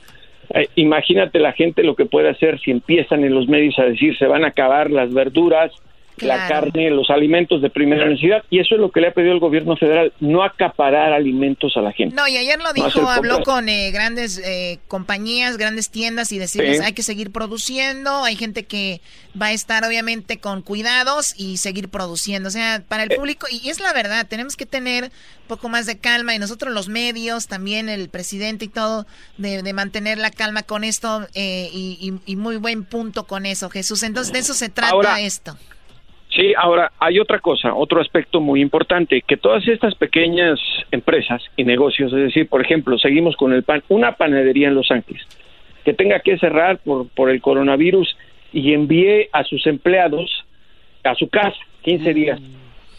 Eh, imagínate la gente lo que puede hacer si empiezan en los medios a decir se van a acabar las verduras, la carne, los alimentos de primera necesidad, y eso es lo que le ha pedido el gobierno federal, no acaparar alimentos a la gente. No, y ayer lo dijo, habló con eh, grandes eh, compañías, grandes tiendas y decirles hay que seguir produciendo, hay gente que va a estar obviamente con cuidados y seguir produciendo, o sea, para el eh. público, y es la verdad, tenemos que tener un poco más de calma y nosotros los medios, también el presidente y todo, de, mantener la calma con esto y, muy buen punto con eso, Jesús. Entonces, de eso se trata esto. Sí, ahora hay otra cosa, otro aspecto muy importante, que todas estas pequeñas empresas y negocios, es decir, por ejemplo, seguimos con el pan, una panadería en Los Ángeles, que tenga que cerrar por, por el coronavirus y envíe a sus empleados a su casa 15 días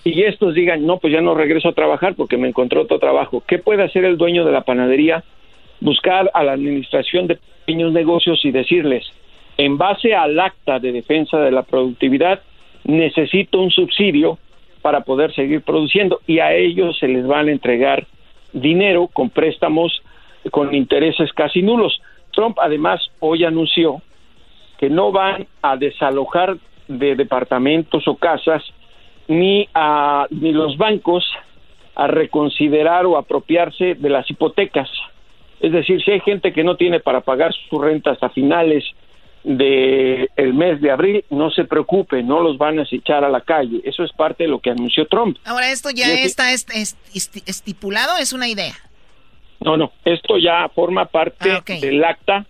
y estos digan, no, pues ya no regreso a trabajar porque me encontré otro trabajo. ¿Qué puede hacer el dueño de la panadería? Buscar a la administración de pequeños negocios y decirles, en base al acta de defensa de la productividad, necesito un subsidio para poder seguir produciendo y a ellos se les van a entregar dinero con préstamos con intereses casi nulos. Trump además hoy anunció que no van a desalojar de departamentos o casas ni a ni los bancos a reconsiderar o apropiarse de las hipotecas. Es decir, si hay gente que no tiene para pagar su renta hasta finales del el mes de abril, no se preocupe, no los van a echar a la calle. Eso es parte de lo que anunció Trump. Ahora, ¿esto ya está estipulado es una idea? No, no, esto ya forma parte ah, del acta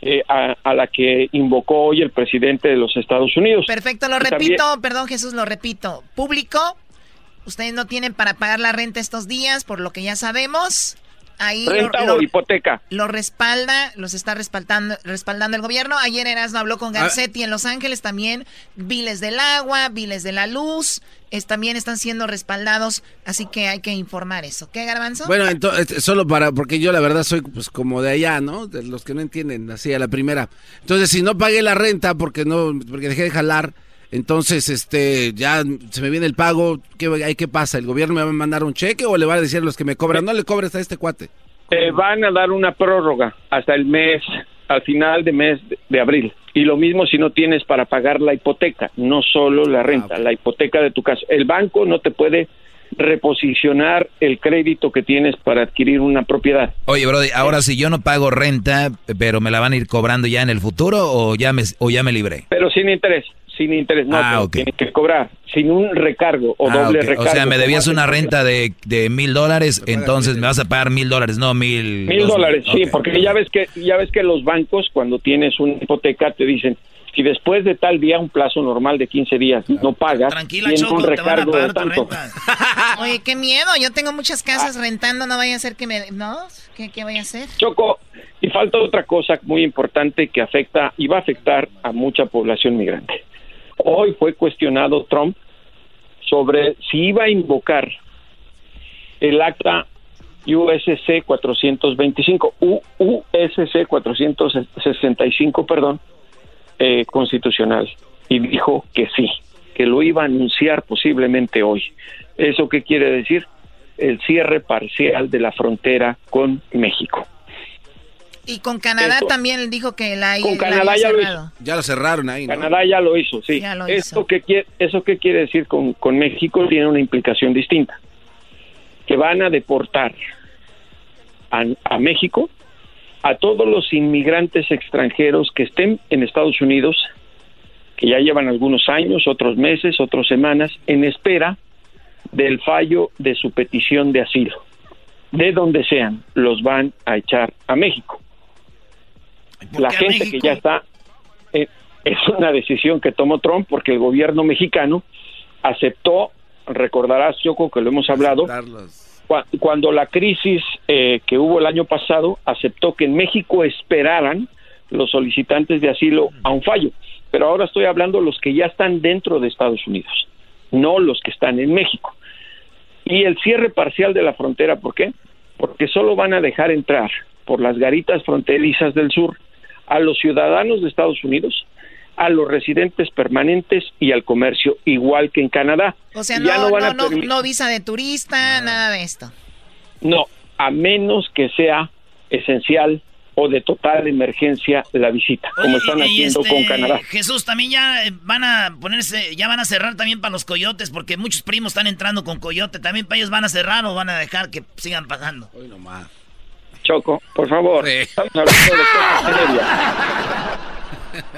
eh, a, la que invocó hoy el presidente de los Estados Unidos. Perfecto, lo repito, perdón Jesús, lo repito. Público, ustedes no tienen para pagar la renta estos días, por lo que ya sabemos. Ahí Renta lo, o hipoteca. Lo respalda, los está respaldando, respaldando el gobierno. Ayer Erasmo habló con ah. Garcetti en Los Ángeles también. Biles del agua, biles de la luz, también están siendo respaldados, así que hay que informar eso. ¿Qué, Garbanzo? Bueno, entonces, solo para, porque yo la verdad soy pues como de allá, ¿no? De los que no entienden, así a la primera. Entonces, si no pagué la renta porque no, porque dejé de jalar, entonces, este, ya se me viene el pago, ¿qué, qué pasa? ¿El gobierno me va a mandar un cheque o le va a decir a los que me cobran, no le cobres a este cuate? Te van a dar una prórroga hasta el mes, al final de mes de, abril. Y lo mismo si no tienes para pagar la hipoteca, no solo la renta, ah, la hipoteca de tu casa. El banco no te puede reposicionar el crédito que tienes para adquirir una propiedad. Oye, Brody, ahora si yo no pago renta, pero me la van a ir cobrando ya en el futuro o ya me, o ya me libré. Pero sin interés sin interés, no, ah, tienes que cobrar sin un recargo o ah, doble recargo. O sea, me debías una renta de, de mil dólares, entonces me vas a pagar mil dólares, no mil. Mil dólares, sí, porque ya ves que ya ves que los bancos cuando tienes una hipoteca te dicen si después de tal día un plazo normal de 15 días no pagas, Tranquila, un recargo de tanto. <laughs> Oye, qué miedo, yo tengo muchas casas ah. rentando, no vaya a ser que me no, ¿qué, qué voy a hacer? Choco, y falta otra cosa muy importante que afecta y va a afectar a mucha población migrante. Hoy fue cuestionado Trump sobre si iba a invocar el acta USC 425, USC 465, perdón, eh, constitucional. Y dijo que sí, que lo iba a anunciar posiblemente hoy. ¿Eso qué quiere decir? El cierre parcial de la frontera con México. Y con Canadá también dijo que la Con Canadá ya lo hizo. Ya lo cerraron ahí, Canadá ya lo hizo, sí. ¿Eso, Qué quiere, ¿Eso qué quiere decir con, con México? Tiene una implicación distinta. Que van a deportar a, a México a todos los inmigrantes extranjeros que estén en Estados Unidos, que ya llevan algunos años, otros meses, otras semanas, en espera del fallo de su petición de asilo. De donde sean, los van a echar a México la gente que ya está eh, es una decisión que tomó Trump porque el gobierno mexicano aceptó, recordarás Choco que lo hemos hablado, cuando la crisis eh, que hubo el año pasado aceptó que en México esperaran los solicitantes de asilo a un fallo, pero ahora estoy hablando los que ya están dentro de Estados Unidos, no los que están en México. Y el cierre parcial de la frontera, ¿por qué? Porque solo van a dejar entrar por las garitas fronterizas del sur a los ciudadanos de Estados Unidos, a los residentes permanentes y al comercio, igual que en Canadá. O sea, no, no, no, visa de turista, nada de esto. No, a menos que sea esencial o de total emergencia la visita, como están haciendo con este, Canadá. Jesús, también ya eh, van a ponerse, ya van a cerrar también para los coyotes, porque muchos primos están entrando con coyote, también para ellos van a cerrar o van a dejar que sigan pasando. Hoy nomás. Choco, por favor. Estamos hablando de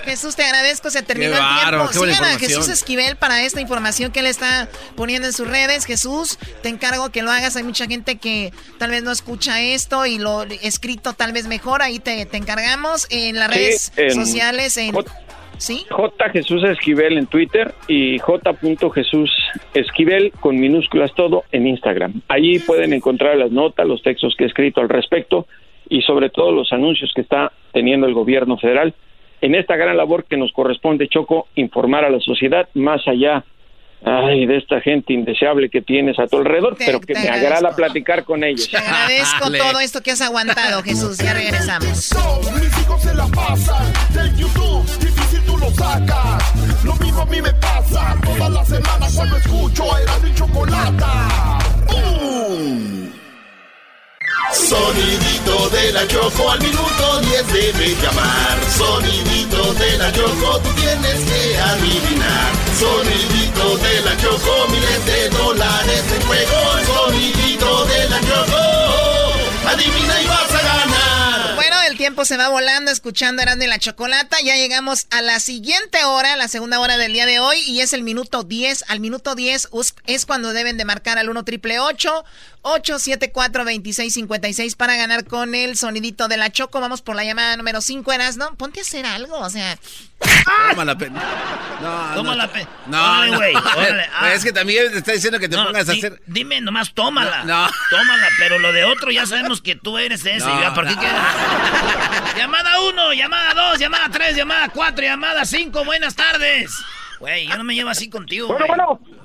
Jesús, te agradezco, se terminó el tiempo. Sigan a Jesús Esquivel para esta información que él está poniendo en sus redes. Jesús, te encargo que lo hagas. Hay mucha gente que tal vez no escucha esto y lo escrito tal vez mejor. Ahí te, encargamos en las redes sociales. En... J. Jesús Esquivel en Twitter y J. Jesús Esquivel con minúsculas todo en Instagram. Allí pueden encontrar las notas, los textos que he escrito al respecto y sobre todo los anuncios que está teniendo el gobierno federal en esta gran labor que nos corresponde, Choco, informar a la sociedad más allá ay, de esta gente indeseable que tienes a tu alrededor, pero que me agrada platicar con ellos. Te agradezco todo esto que has aguantado, Jesús. Ya regresamos. Mis hijos se la pasan del YouTube, difícil tú lo sacas. Lo mismo a mí me pasa todas las semanas cuando escucho era mi chocolate. ¡Bum! Sonidito de la Choco al minuto 10 debe llamar. Sonidito de la Choco, tú tienes que adivinar. Sonidito de la Choco, miles de dólares en juego. Sonidito de la Choco, adivina y vas a ganar. Bueno, el tiempo se va volando escuchando Erasmo y la Chocolata. Ya llegamos a la siguiente hora, la segunda hora del día de hoy, y es el minuto 10. Al minuto 10 es cuando deben de marcar al 1 triple 874 2656 para ganar con el sonidito de la Choco. Vamos por la llamada número 5, Erasmo. Ponte a hacer algo, o sea. Toma la pena. No, Toma no, la pe- No, Órale, no. güey, órale, ah. <laughs> Es que también te está diciendo que te No, pongas a hacer. Dime nomás, tómala. No, no. Tómala, pero lo de otro ya sabemos que tú eres ese. No, ¿ya? ¿Por qué no. quieres? <laughs> llamada 1, llamada 2, llamada 3, llamada 4, llamada 5. Buenas tardes. Güey, yo no me llevo así contigo. Bueno, güey.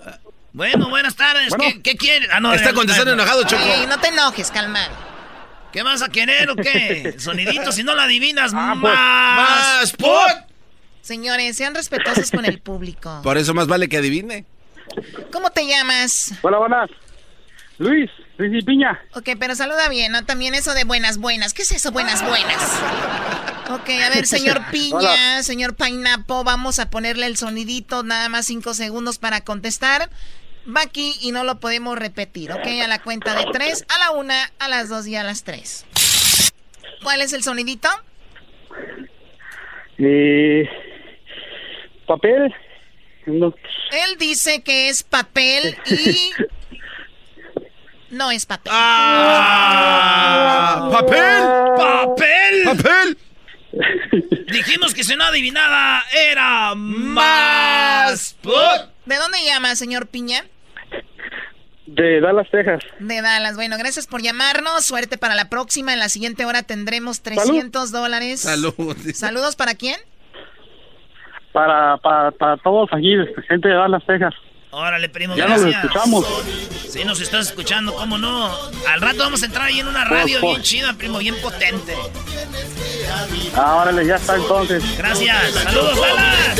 bueno. Bueno, buenas tardes. ¿Qué, qué quieres? Ah, no, Está contestando enojado, Choco. Ey, no te enojes, calma. ¿Qué vas a querer o qué? <laughs> Sonidito, si no la adivinas, pues, más. Más put. Señores, sean respetuosos con el público. Por eso más vale que adivine. ¿Cómo te llamas? Buenas, buenas. Luis, Luis y Piña. Ok, pero saluda bien, ¿no? También eso de buenas, buenas. ¿Qué es eso, buenas, buenas? Ok, a ver, señor <laughs> Piña, Hola. señor Painapo, vamos a ponerle el sonidito, nada más cinco segundos para contestar. Va aquí y no lo podemos repetir, ¿ok? A la cuenta de tres, a la una, a las dos y a las tres. ¿Cuál es el sonidito? Eh, papel. No. Él dice que es papel y... <laughs> No es papel. ¡Ah! ¡Papel! ¡Papel! ¡Papel! Dijimos que si no adivinaba era más. ¿De dónde llama, señor Piña? De Dallas, Texas. De Dallas. Bueno, gracias por llamarnos. Suerte para la próxima. En la siguiente hora tendremos 300 dólares. Salud. <laughs> ¿Saludos para quién? Para, para, para todos aquí, gente de Dallas, Texas. Órale, primo, Ya nos gracias. escuchamos. Sí, nos estás escuchando, ¿cómo no? Al rato vamos a entrar ahí en una radio Por- bien chida, primo, bien potente. Ah, órale, ya está entonces. Gracias. Saludos, Dallas.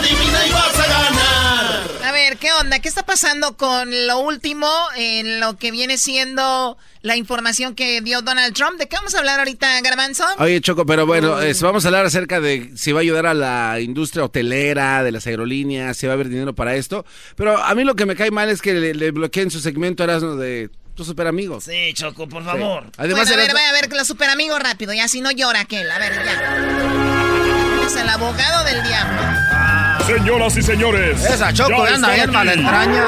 Adivina y vas a ganar. A ver, ¿qué onda? ¿Qué está pasando con lo último en lo que viene siendo la información que dio Donald Trump? ¿De qué vamos a hablar ahorita, Garbanzo? Oye, Choco, pero bueno, es- vamos a hablar acerca de si va a ayudar a la industria hotelera, de las aerolíneas, si va a haber dinero para esto. Pero a mí lo que me cae mal es que le, le bloqueen su segmento Erasmo de tus super amigos. Sí, Choco, por favor. Además, bueno, a ver, vaya a ver, los super amigos rápido, ya si no llora aquel. A ver, ya. Es el abogado del diablo. Señoras y señores. Esa Choco ya anda bien malentraña.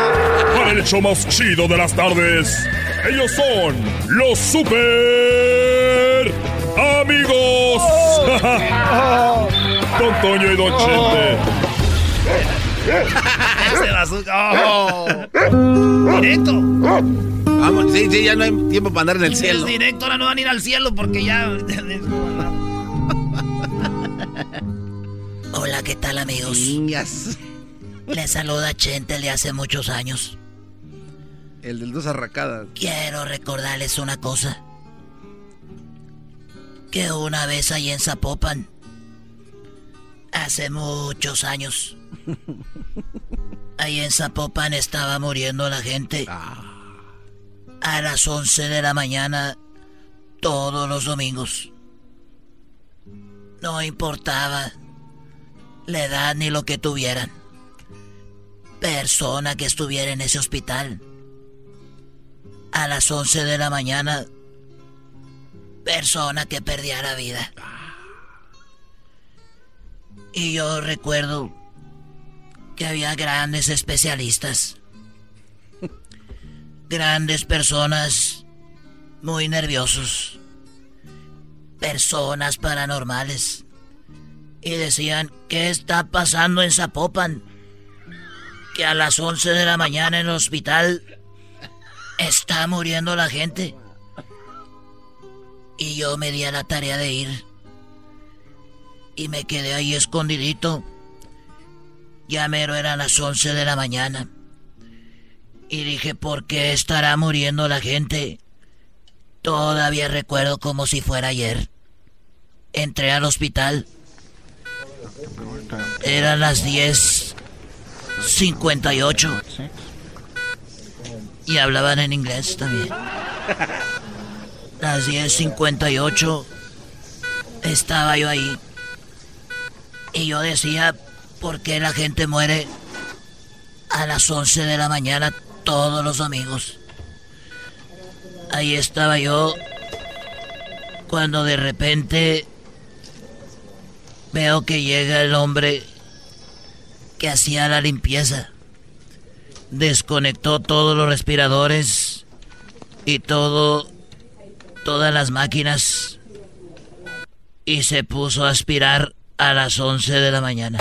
Para el show más chido de las tardes. Ellos son los super amigos. <laughs> Don Toño y Don Chente. <laughs> Oh. Directo. Vamos, sí, sí, ya no hay tiempo para andar en el cielo. directo, ahora no van a ir al cielo porque ya. <laughs> Hola, ¿qué tal amigos? Niñas. Les saluda Chente de hace muchos años. El del dos arracadas. Quiero recordarles una cosa. Que una vez ahí en Zapopan, hace muchos años, ahí en Zapopan estaba muriendo la gente. A las 11 de la mañana, todos los domingos. No importaba la edad ni lo que tuvieran. Persona que estuviera en ese hospital. A las 11 de la mañana, persona que perdía la vida. Y yo recuerdo que había grandes especialistas. Grandes personas muy nerviosos. personas paranormales. Y decían, ¿qué está pasando en Zapopan? Que a las 11 de la mañana en el hospital está muriendo la gente. Y yo me di a la tarea de ir. Y me quedé ahí escondidito. Ya mero eran las 11 de la mañana. Y dije, ¿por qué estará muriendo la gente? Todavía recuerdo como si fuera ayer. Entré al hospital. Eran las 10.58. Y hablaban en inglés también. Las 10.58 estaba yo ahí. Y yo decía, ¿por qué la gente muere a las 11 de la mañana todos los domingos? Ahí estaba yo cuando de repente veo que llega el hombre que hacía la limpieza. Desconectó todos los respiradores y todo todas las máquinas y se puso a aspirar a las 11 de la mañana.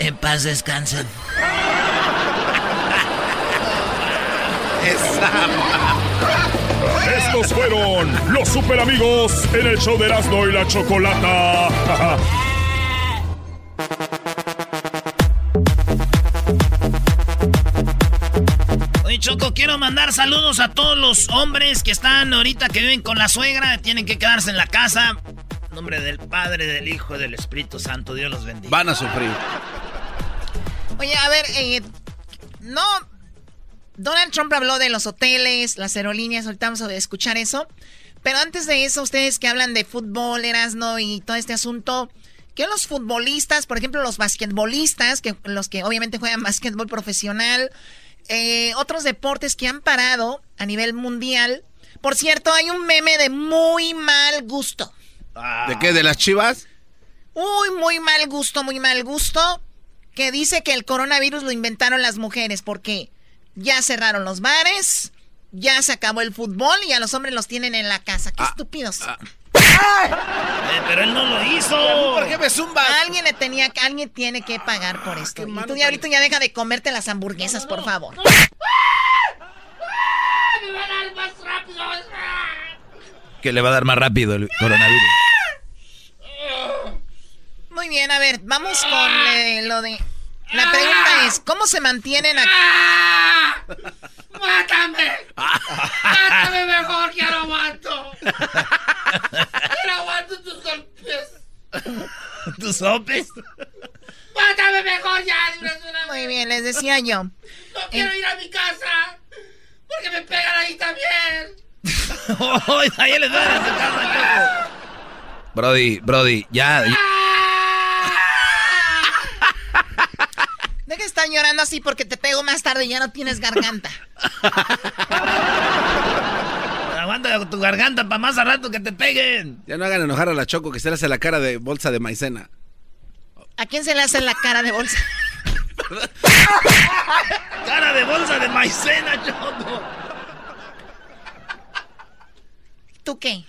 En paz descansen. Estos fueron los super amigos en el show de Erasmo y la Chocolata. <laughs> Oye, Choco, quiero mandar saludos a todos los hombres que están ahorita que viven con la suegra, tienen que quedarse en la casa. En nombre del Padre, del Hijo y del Espíritu Santo, Dios los bendiga. Van a sufrir. Oye, a ver, eh, no. Donald Trump habló de los hoteles, las aerolíneas, ahorita vamos a escuchar eso. Pero antes de eso, ustedes que hablan de fútbol, Erasno y todo este asunto, que los futbolistas, por ejemplo, los basquetbolistas, que los que obviamente juegan <laughs> basquetbol profesional, eh, otros deportes que han parado a nivel mundial. Por cierto, hay un meme de muy mal gusto. ¿De qué? ¿De las chivas? Muy, muy mal gusto, muy mal gusto. Que dice que el coronavirus lo inventaron las mujeres porque ya cerraron los bares, ya se acabó el fútbol y a los hombres los tienen en la casa. Qué estúpidos. Eh, pero él no lo hizo. ¿Por qué me zumba? Alguien le tenía, alguien tiene que pagar por esto. Y tú ya ahorita ya deja de comerte las hamburguesas, por favor. Que le va a dar más rápido el coronavirus. Muy bien, a ver, vamos con eh, lo de. La pregunta es, ¿cómo se mantienen aquí? ¡Mátame! ¡Mátame mejor que no aguanto! ¡No aguanto tus golpes! ¿Tus sopes? ¡Mátame mejor ya! Muy bien, les decía yo. ¡No quiero ir a mi casa! ¡Porque me pegan ahí también! <laughs> ¡Ay, ahí les van a su casa! <laughs> Brody, Brody, ya. Deja de estar llorando así porque te pego más tarde y ya no tienes garganta. <laughs> Aguanta tu garganta para más a rato que te peguen. Ya no hagan enojar a la Choco que se le hace la cara de bolsa de maicena. ¿A quién se le hace la cara de bolsa? <laughs> Cara de bolsa de maicena, Choco. ¿Tú qué?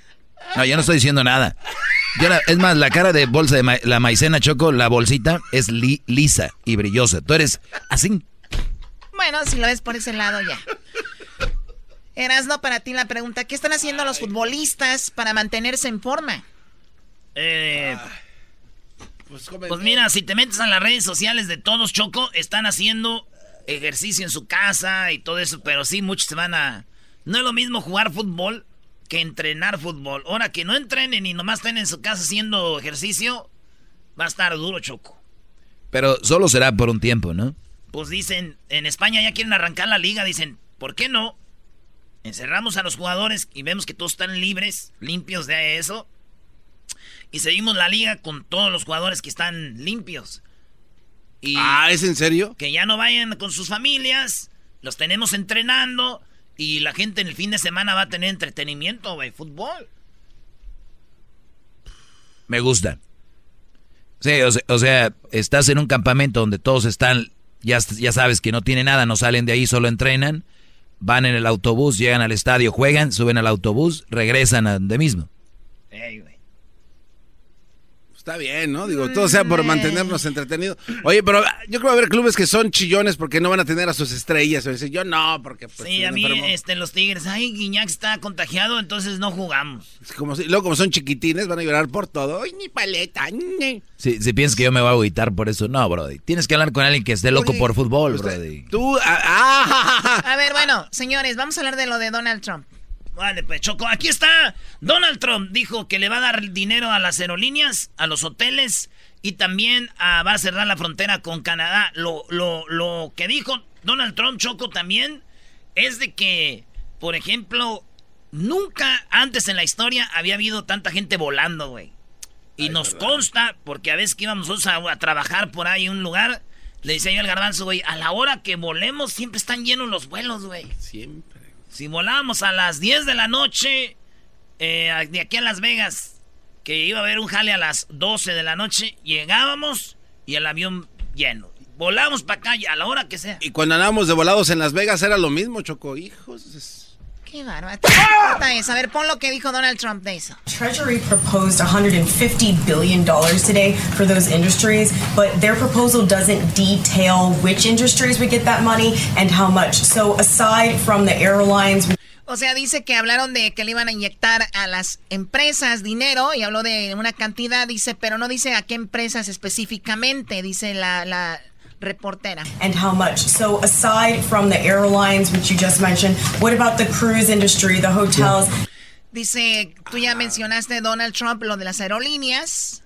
No, yo no estoy diciendo nada. Yo la- es más, la cara de bolsa de ma- la maicena choco, la bolsita, es li- lisa y brillosa. Tú eres así. Bueno, si lo ves por ese lado ya. Erasno, para ti la pregunta, ¿qué están haciendo los futbolistas para mantenerse en forma? Eh, pues mira, si te metes a las redes sociales de todos, Choco, están haciendo ejercicio en su casa y todo eso, pero sí, muchos se van a... No es lo mismo jugar fútbol que entrenar fútbol. Ahora que no entrenen y nomás estén en su casa haciendo ejercicio, va a estar duro, Choco. Pero solo será por un tiempo, ¿no? Pues dicen, en España ya quieren arrancar la liga, dicen, ¿por qué no? Encerramos a los jugadores y vemos que todos están libres, limpios de eso. Y seguimos la liga con todos los jugadores que están limpios. Y Ah, ¿es en serio? que ya no vayan con sus familias, los tenemos entrenando y la gente en el fin de semana va a tener entretenimiento, güey, fútbol. Me gusta. Sí, o se- o sea, estás en un campamento donde todos están, ya, ya sabes que no tienen nada, no salen de ahí, solo entrenan. van en el autobús, llegan al estadio, juegan, suben al autobús, regresan a donde mismo. Está bien, ¿no? Digo, todo sea por mantenernos entretenidos. Oye, pero yo creo que va a haber clubes que son chillones porque no van a tener a sus estrellas. O yo no, porque... Pues, sí, a mí, este, los Tigres, ay, Guiñac está contagiado, entonces no jugamos. Como si, luego, como son chiquitines, van a llorar por todo. ¡Ay, ni paleta! Si, si piensas que yo me voy a agüitar por eso, no, Brody. Tienes que hablar con alguien que esté loco por fútbol, Brody. Tú... Ah, ah. <laughs> a ver, bueno, señores, vamos a hablar de lo de Donald Trump. Vale, pues Choco, aquí está. Donald Trump dijo que le va a dar dinero a las aerolíneas, a los hoteles y también ah, va a cerrar la frontera con Canadá. Lo, lo, lo que dijo Donald Trump, Choco, también es de que, por ejemplo, nunca antes en la historia había habido tanta gente volando, güey. Y nos consta, porque a veces que íbamos a, trabajar por ahí en un lugar, le decía yo al garbanzo, güey, a la hora que volemos siempre están llenos los vuelos, güey. Siempre. Si volábamos a las 10 de la noche, eh, de aquí a Las Vegas, que iba a haber un jale a las 12 de la noche, llegábamos y el avión lleno. Volamos para acá a la hora que sea. Y cuando andábamos de volados en Las Vegas era lo mismo, Choco. Hijos. Qué bárbaro. A ver, pon lo que dijo Donald Trump de eso. Treasury proposed 150 billion dollars today for those industries, but their proposal doesn't detail which industries would get that money and how much. So aside from the airlines o sea, dice que hablaron de que le iban a inyectar a las empresas dinero y habló de una cantidad, dice, pero no dice a qué empresas específicamente, dice la, la, reportera. And how much? So aside from the airlines, which you just mentioned, what about the cruise industry, the hotels? Dice, tú ya mencionaste Donald Trump, lo de las aerolíneas.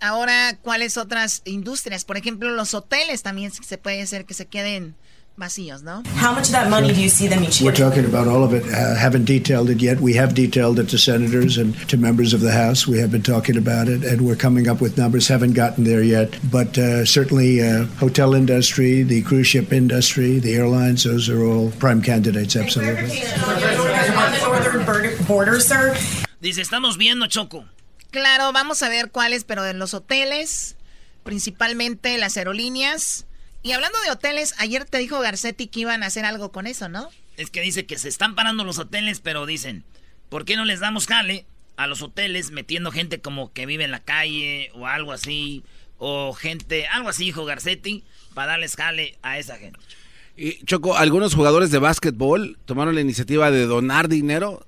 Ahora, ¿cuáles otras industrias? Por ejemplo, los hoteles también se puede hacer que se queden vacíos, ¿no? How much of that money do you see them each year? We're talking about all of it. Uh, haven't detailed it yet. We have detailed it to senators and to members of the House. We have been talking about it, and we're coming up with numbers. Haven't gotten there yet, but uh, certainly uh, hotel industry, the cruise ship industry, the airlines. Those are all prime candidates. Absolutely. On the northern border, sir. Dice, estamos viendo Choco. Claro, vamos a ver cuáles, pero de los hoteles, principalmente las aerolíneas y hablando de hoteles, ayer te dijo Garcetti que iban a hacer algo con eso, ¿no? Es que dice que se están parando los hoteles, pero dicen, ¿por qué no les damos jale a los hoteles metiendo gente como que vive en la calle o algo así? O gente, algo así, dijo Garcetti, para darles jale a esa gente. Y Choco, algunos jugadores de básquetbol tomaron la iniciativa de donar dinero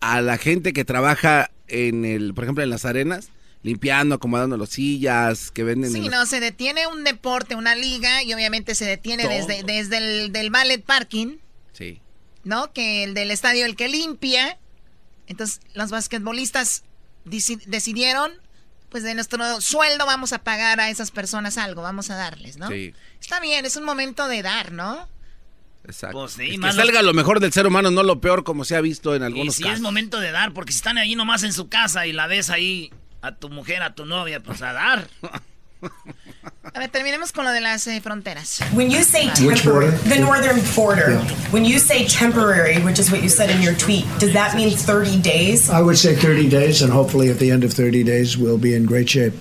a la gente que trabaja en el, por ejemplo, en las arenas limpiando, acomodando las sillas, que venden. Sí, no, se detiene un deporte, una liga, y obviamente se detiene desde, desde el del ballet parking. Sí. ¿No? Que el del estadio el que limpia. Entonces, los basquetbolistas decidieron, pues de nuestro sueldo vamos a pagar a esas personas algo, vamos a darles, ¿no? Sí. Está bien, es un momento de dar, ¿no? Exacto. Pues que salga lo mejor del ser humano, no lo peor como se ha visto en algunos sí, casos. es momento de dar, porque si están ahí nomás en su casa y la ves ahí a tu mujer, a tu novia, pues a dar. <laughs> A ver, terminemos con lo de las eh, fronteras. When you say temporary, the northern border, yeah. when you say temporary, which is what you said in your tweet, does that mean 30 days? I would say 30 days, and hopefully at the end of 30 days we'll be in great shape.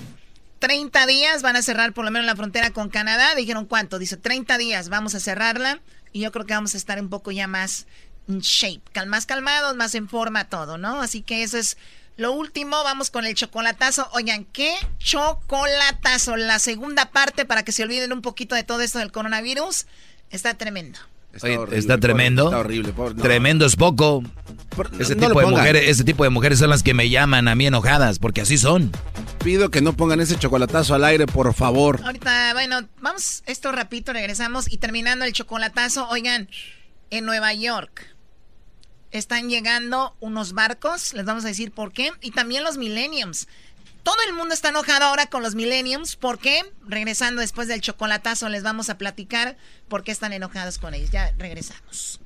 30 días van a cerrar por lo menos la frontera con Canadá. Dijeron cuánto? Dice 30 días vamos a cerrarla y yo creo que vamos a estar un poco ya más in shape, más calmados, más en forma todo, ¿no? Así que eso es lo último, vamos con el chocolatazo. Oigan, ¿qué chocolatazo? La segunda parte para que se olviden un poquito de todo esto del coronavirus. Está tremendo. Está, está tremendo. está horrible. Tremendo es poco. ese, tipo de mujeres, ese tipo de mujeres son las que me llaman a mí enojadas, porque así son. Pido que no pongan ese chocolatazo al aire, por favor. Ahorita, bueno, vamos esto rapidito, regresamos y terminando el chocolatazo. Oigan, en Nueva York están llegando unos barcos, les vamos a decir por qué, y también los millenniums. Todo el mundo está enojado ahora con los millenniums, ¿por qué? Regresando después del chocolatazo les vamos a platicar por qué están enojados con ellos. Ya regresamos.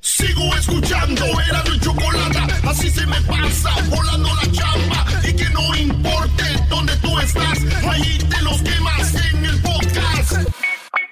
Sigo escuchando, era mi chocolate, así se me pasa, volando la chamba, y que no importe dónde tú estás, ahí te los quemas en el podcast.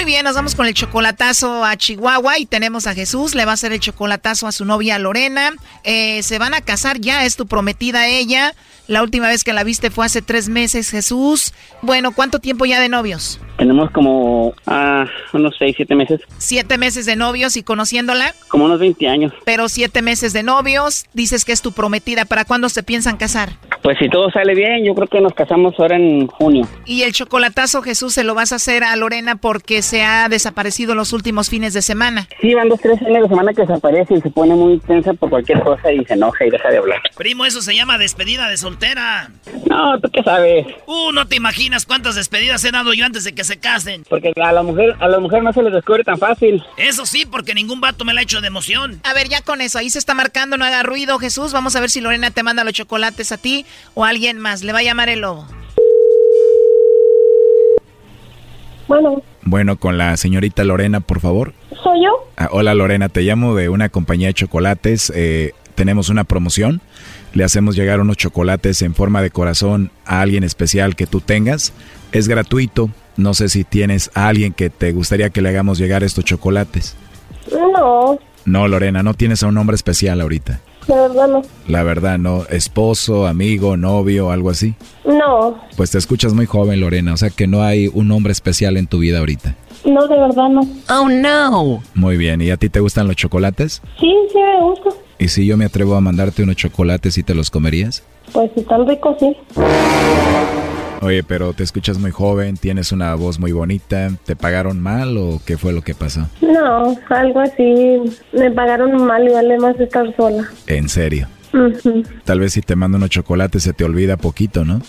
Muy bien, nos vamos con el chocolatazo a Chihuahua y tenemos a Jesús, le va a hacer el chocolatazo a su novia Lorena. Eh, se van a casar ya, es tu prometida ella. La última vez que la viste fue hace tres meses, Jesús. Bueno, ¿cuánto tiempo ya de novios? Tenemos como ah, unos seis, siete meses. Siete meses de novios y conociéndola. Como unos 20 años. Pero siete meses de novios, dices que es tu prometida. ¿Para cuándo se piensan casar? Pues si todo sale bien, yo creo que nos casamos ahora en junio. Y el chocolatazo, Jesús, se lo vas a hacer a Lorena porque se ha desaparecido los últimos fines de semana. Sí, van dos, tres fines de semana que desaparece y se pone muy tensa por cualquier cosa y se enoja y deja de hablar. Primo, eso se llama despedida de soltera. No, ¿tú qué sabes? Uh, no te imaginas cuántas despedidas he dado yo antes de que se casen. Porque a la mujer, a la mujer no se les descubre tan fácil. Eso sí, porque ningún vato me la ha hecho de emoción. A ver, ya con eso, ahí se está marcando, no haga ruido, Jesús. Vamos a ver si Lorena te manda los chocolates a ti o a alguien más. Le va a llamar el lobo. Bueno. Bueno, con la señorita Lorena, por favor. ¿Soy yo? Ah, hola Lorena, te llamo de una compañía de chocolates. Eh, tenemos una promoción. Le hacemos llegar unos chocolates en forma de corazón a alguien especial que tú tengas. Es gratuito. No sé si tienes a alguien que te gustaría que le hagamos llegar estos chocolates. No. No, Lorena, no tienes a un hombre especial ahorita. La verdad no. La verdad, no. Esposo, amigo, novio, algo así. No. Pues te escuchas muy joven, Lorena. O sea que no hay un hombre especial en tu vida ahorita. No, de verdad no. Oh, no. Muy bien. ¿Y a ti te gustan los chocolates? Sí, sí me gusta. ¿Y si yo me atrevo a mandarte unos chocolates y te los comerías? Pues si están ricos, sí. Oye, pero te escuchas muy joven, tienes una voz muy bonita. ¿Te pagaron mal o qué fue lo que pasó? No, algo así. Me pagaron mal y vale más estar sola. ¿En serio? Tal vez si te mando unos chocolates se te olvida poquito, ¿no?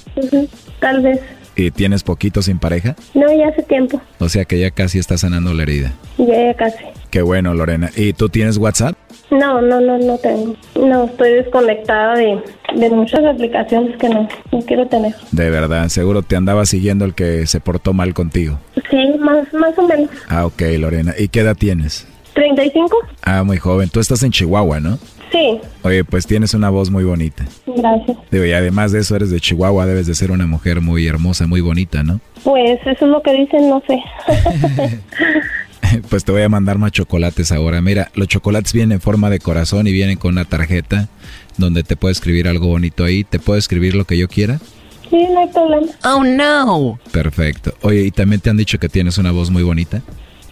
Tal vez. ¿Y tienes poquito sin pareja? No, ya hace tiempo. O sea que ya casi está sanando la herida. Ya, ya casi. Qué bueno, Lorena. ¿Y tú tienes WhatsApp? No, no, no, no tengo. No, estoy desconectada de, de muchas aplicaciones que no, no quiero tener. De verdad, seguro te andaba siguiendo el que se portó mal contigo. Sí, más, más o menos. Ah, ok, Lorena. ¿Y qué edad tienes? ¿35? Ah, muy joven. Tú estás en Chihuahua, ¿no? Sí, Oye, pues tienes una voz muy bonita. gracias. Digo, y además de eso eres de Chihuahua, debes de ser una mujer muy hermosa, muy bonita, ¿no? Pues eso es lo que dicen, no sé. <laughs> <laughs> Pues te voy a mandar más chocolates ahora. Mira, los chocolates vienen en forma de corazón y vienen con una tarjeta donde te puedo escribir algo bonito ahí. ¿Te puedo escribir lo que yo quiera? sí, no hay problema. Oh, no. Perfecto. Oye, ¿y también te han dicho que tienes una voz muy bonita?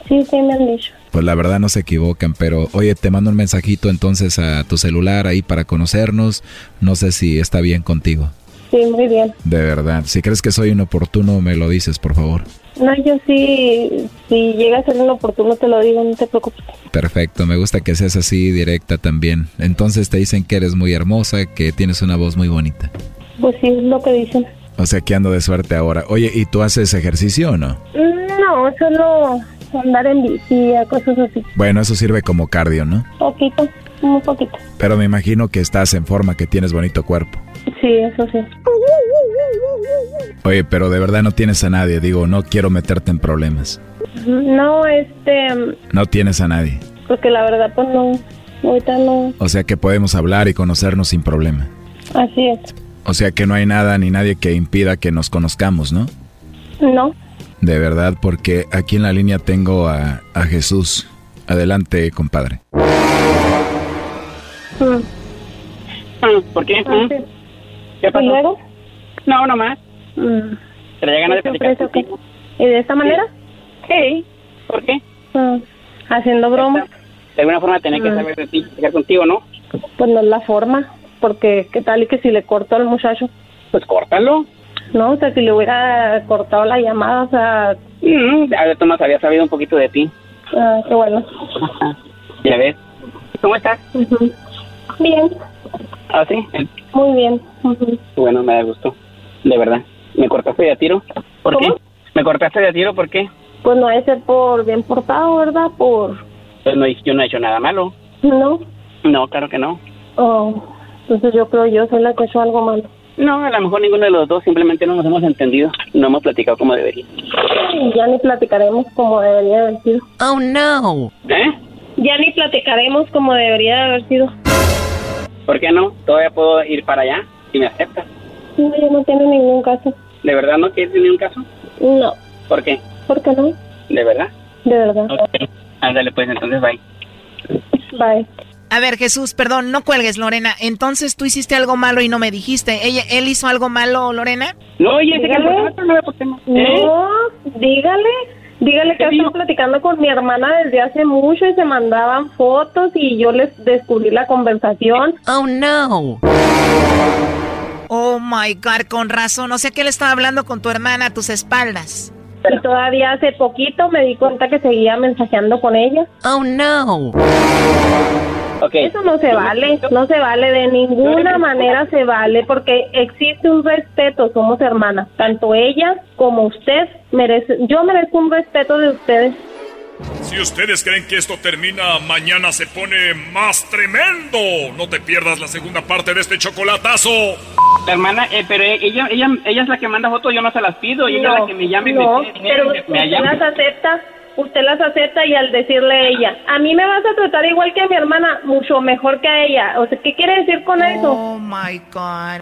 Sí, sí, me han dicho. Pues la verdad no se equivocan, pero oye, te mando un mensajito entonces a tu celular ahí para conocernos. No sé si está bien contigo. Sí, muy bien. De verdad. Si crees que soy inoportuno, me lo dices, por favor. No, yo sí, si llega a ser inoportuno te lo digo, no te preocupes. Perfecto, me gusta que seas así directa también. Entonces te dicen que eres muy hermosa, que tienes una voz muy bonita. Pues sí, es lo que dicen. O sea que ando de suerte ahora. Oye, ¿y tú haces ejercicio o no? No, solo andar en bici, cosas así. Bueno, eso sirve como cardio, ¿no? Poquito, muy poquito. Pero me imagino que estás en forma, que tienes bonito cuerpo. Sí, eso sí. Oye, pero de verdad no tienes a nadie. Digo, no quiero meterte en problemas. No, este, No tienes a nadie. porque la verdad pues no, ahorita no, O sea que podemos hablar y conocernos sin problema. así es. O sea que no hay nada ni nadie que impida que nos conozcamos, ¿no? No, De verdad, porque aquí en la línea tengo a, a Jesús. Adelante, compadre. Mm. ¿Por qué? Ah. ¿Qué pasó? ¿Y luego? No, nomás. Mm. ¿Traía ganas de ¿Qué te platicar contigo? ¿Y de esta manera? Sí. ¿Por qué? Mm. Haciendo bromas. De alguna forma tenía que Mm. saber de ti, platicar contigo, ¿no? Pues no es la forma, porque qué tal y que si le corto al muchacho. Pues córtalo. No, o sea, si le hubiera cortado la llamada, o sea, Mm, ya de Tomás había sabido un poquito de ti. ah, qué bueno. <laughs> Ya ves. ¿Cómo estás? Bien, Ah, sí. Muy bien. Bueno, me da gusto. De verdad. ¿Me cortaste de a tiro? ¿Por ¿Cómo? qué? ¿Me cortaste de a tiro? ¿Por qué? Pues no hay ser por bien portado, ¿verdad? Por... Pues no, yo no he hecho nada malo. No. No, claro que no. Oh, entonces yo creo yo soy la que he hecho algo malo. No, a lo mejor ninguno de los dos simplemente no nos hemos entendido. No hemos platicado como debería. ya ni platicaremos como debería haber sido. Oh, no. ¿Eh? Ya ni platicaremos como debería haber sido. ¿Por qué no? Todavía puedo ir para allá si me aceptas. No, ya no tiene ningún caso. ¿De verdad no tienes ningún caso? No. ¿Por qué? ¿Por qué no? ¿De verdad? De verdad. Ok. Ándale, pues entonces bye. Bye. A ver, Jesús, perdón, no cuelgues, Lorena. Entonces tú hiciste algo malo y no me dijiste. ¿Ella, ¿Él hizo algo malo, Lorena? No, oye, ese que Dígale. No, dígale. Dígale que ¿Qué estaba platicando con mi hermana desde hace mucho y se mandaban fotos y yo les descubrí la conversación. Oh, no. Oh, my God, con razón. O sea que él estaba hablando con tu hermana a tus espaldas. Y todavía hace poquito me di cuenta que seguía mensajeando con ella. Oh, no. Eso no se vale, no se vale, de ninguna manera se vale, porque existe un respeto, somos hermanas, tanto ella como usted merece, yo merezco un respeto de ustedes. Si ustedes creen que esto termina, mañana se pone más tremendo. No te pierdas la segunda parte de este chocolatazo. La hermana, eh, pero ella, ella, ella es la que manda fotos, yo no se las pido, y ella es la que me llama y no, me pide dinero pero me, me usted llama. las acepta, usted las acepta y al decirle ella, a mí me vas a tratar igual que a mi hermana, mucho mejor que a ella. O sea, ¿qué quiere decir con eso? Oh, my God.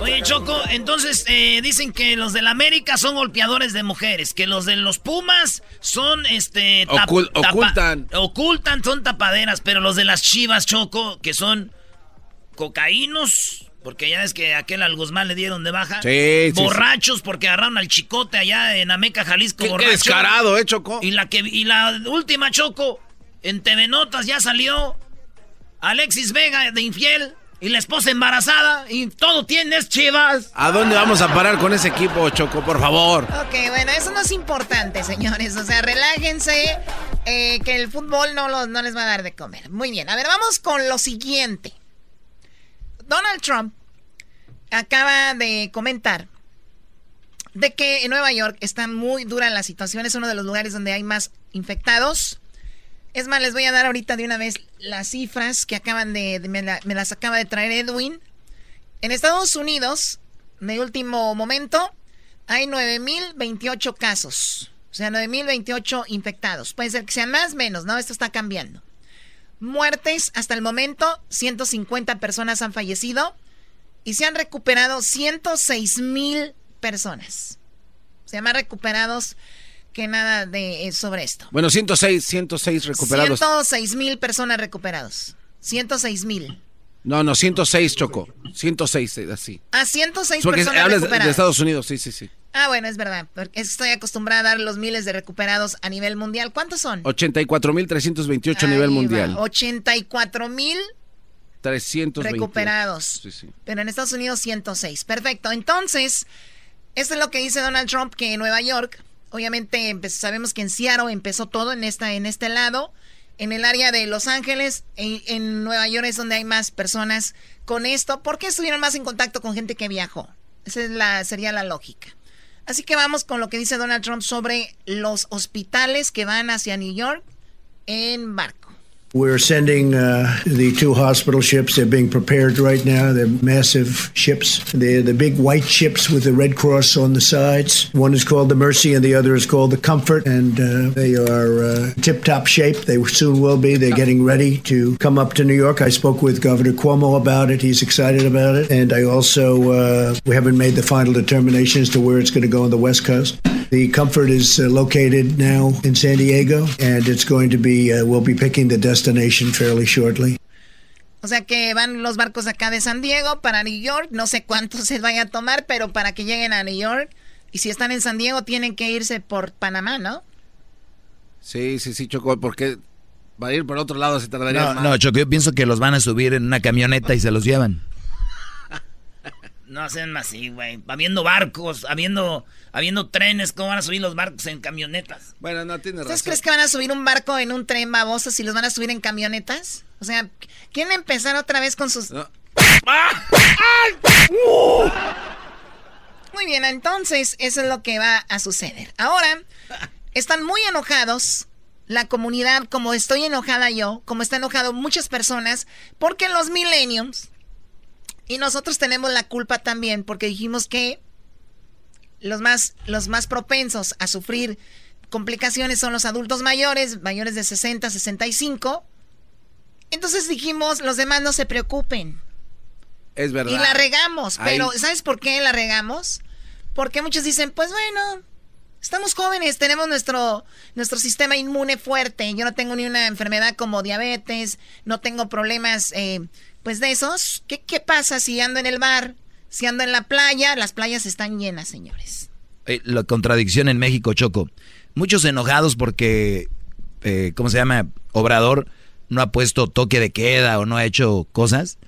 Oye, Choco, entonces eh, dicen que los del América son golpeadores de mujeres, que los de los Pumas son, este... Ocul- ocultan. Ocultan, son tapaderas, pero los de las Chivas, Choco, que son cocaínos, porque ya ves que aquel al Guzmán le dieron de baja. Sí, sí, sí. Borrachos, porque agarraron al chicote allá en Ameca, Jalisco, Qué- descarado, ¿eh, Choco? Y la, que, y la última, Choco, en TV Notas ya salió Alexis Vega de infiel y la esposa embarazada y todo tienes chivas. ¿A dónde vamos a parar con ese equipo, Choco? Por favor. Ok, bueno, eso no es importante, señores. O sea, relájense, eh, que el fútbol no, los- no les va a dar de comer. Muy bien, a ver, vamos con lo siguiente. Donald Trump acaba de comentar de que en Nueva York está muy dura la situación, es uno de los lugares donde hay más infectados. Es más, les voy a dar ahorita de una vez las cifras que acaban de, me, la- me las acaba de traer Edwin. En Estados Unidos, de último momento, hay 9.028 casos. O sea, 9.028 infectados. Puede ser que sean más, menos, ¿no? Esto está cambiando. Muertes, hasta el momento, 150 personas han fallecido y se han recuperado 106 mil personas. Sea, más recuperados que nada de eh, sobre esto. Bueno, 106, 106 recuperados. 106 mil personas recuperados. 106 mil. No, no, 106, Choco. 106, eh, así. A 106 Porque personas hablas de- de recuperadas. Estados Unidos, sí, sí, sí. Ah, bueno, es verdad. Porque estoy acostumbrada a dar los miles de recuperados a nivel mundial. ¿Cuántos son? 84.328 a nivel va. mundial. 84 mil 320. recuperados. Sí, sí. Pero en Estados Unidos 106. Perfecto. Entonces, esto es lo que dice Donald Trump que en Nueva York, obviamente sabemos que en Seattle empezó todo en esta en este lado. En el área de Los Ángeles, en, en Nueva York es donde hay más personas con esto. ¿Por qué estuvieron más en contacto con gente que viajó? Esa es la, sería la lógica. Así que vamos con lo que dice Donald Trump sobre los hospitales que van hacia New York en barco. We're sending uh, the two hospital ships. They're being prepared right now. They're massive ships. They're the big white ships with the Red Cross on the sides. One is called the Mercy and the other is called the Comfort. And uh, they are uh, tip top shape. They soon will be. They're getting ready to come up to New York. I spoke with Governor Cuomo about it. He's excited about it. And I also, uh, we haven't made the final determination as to where it's going to go on the West Coast. The Comfort is uh, located now in San Diego, and it's going to be, uh, we'll be picking the destination fairly shortly. O sea que van los barcos acá de San Diego para New York. No sé cuánto <laughs> se vaya a tomar, pero para que lleguen a New York. Y si están en San Diego, tienen que irse por Panamá, ¿no? Sí, sí, sí, Choco, porque va a ir por otro lado, se tardaría No, más. no, Choco, yo pienso que los van a subir en una camioneta y se los llevan. No hacen así, güey. Habiendo barcos, habiendo, habiendo trenes, ¿cómo van a subir los barcos en camionetas? Bueno, no tiene razón. ¿Ustedes creen que van a subir un barco en un tren baboso si los van a subir en camionetas? O sea, ¿quieren empezar otra vez con sus... Muy bien, entonces eso es lo que va a suceder. Ahora, están muy enojados la comunidad, como estoy enojada yo, como está enojado muchas personas, porque los millenniums, y nosotros tenemos la culpa también, porque dijimos que los más, los más propensos a sufrir complicaciones son los adultos mayores, mayores de 60, 65. Entonces dijimos, los demás no se preocupen. Es verdad. Y la regamos, pero ¿sabes por qué la regamos? Porque muchos dicen, pues bueno, Estamos jóvenes, tenemos nuestro, nuestro sistema inmune fuerte. Yo no tengo ni una enfermedad como diabetes, no tengo problemas eh, pues de esos. ¿Qué, ¿Qué pasa si ando en el bar? Si ando en la playa, las playas están llenas, señores. Eh, la contradicción en México, Choco. Muchos enojados porque, eh, ¿cómo se llama? Obrador no ha puesto toque de queda o no ha hecho cosas.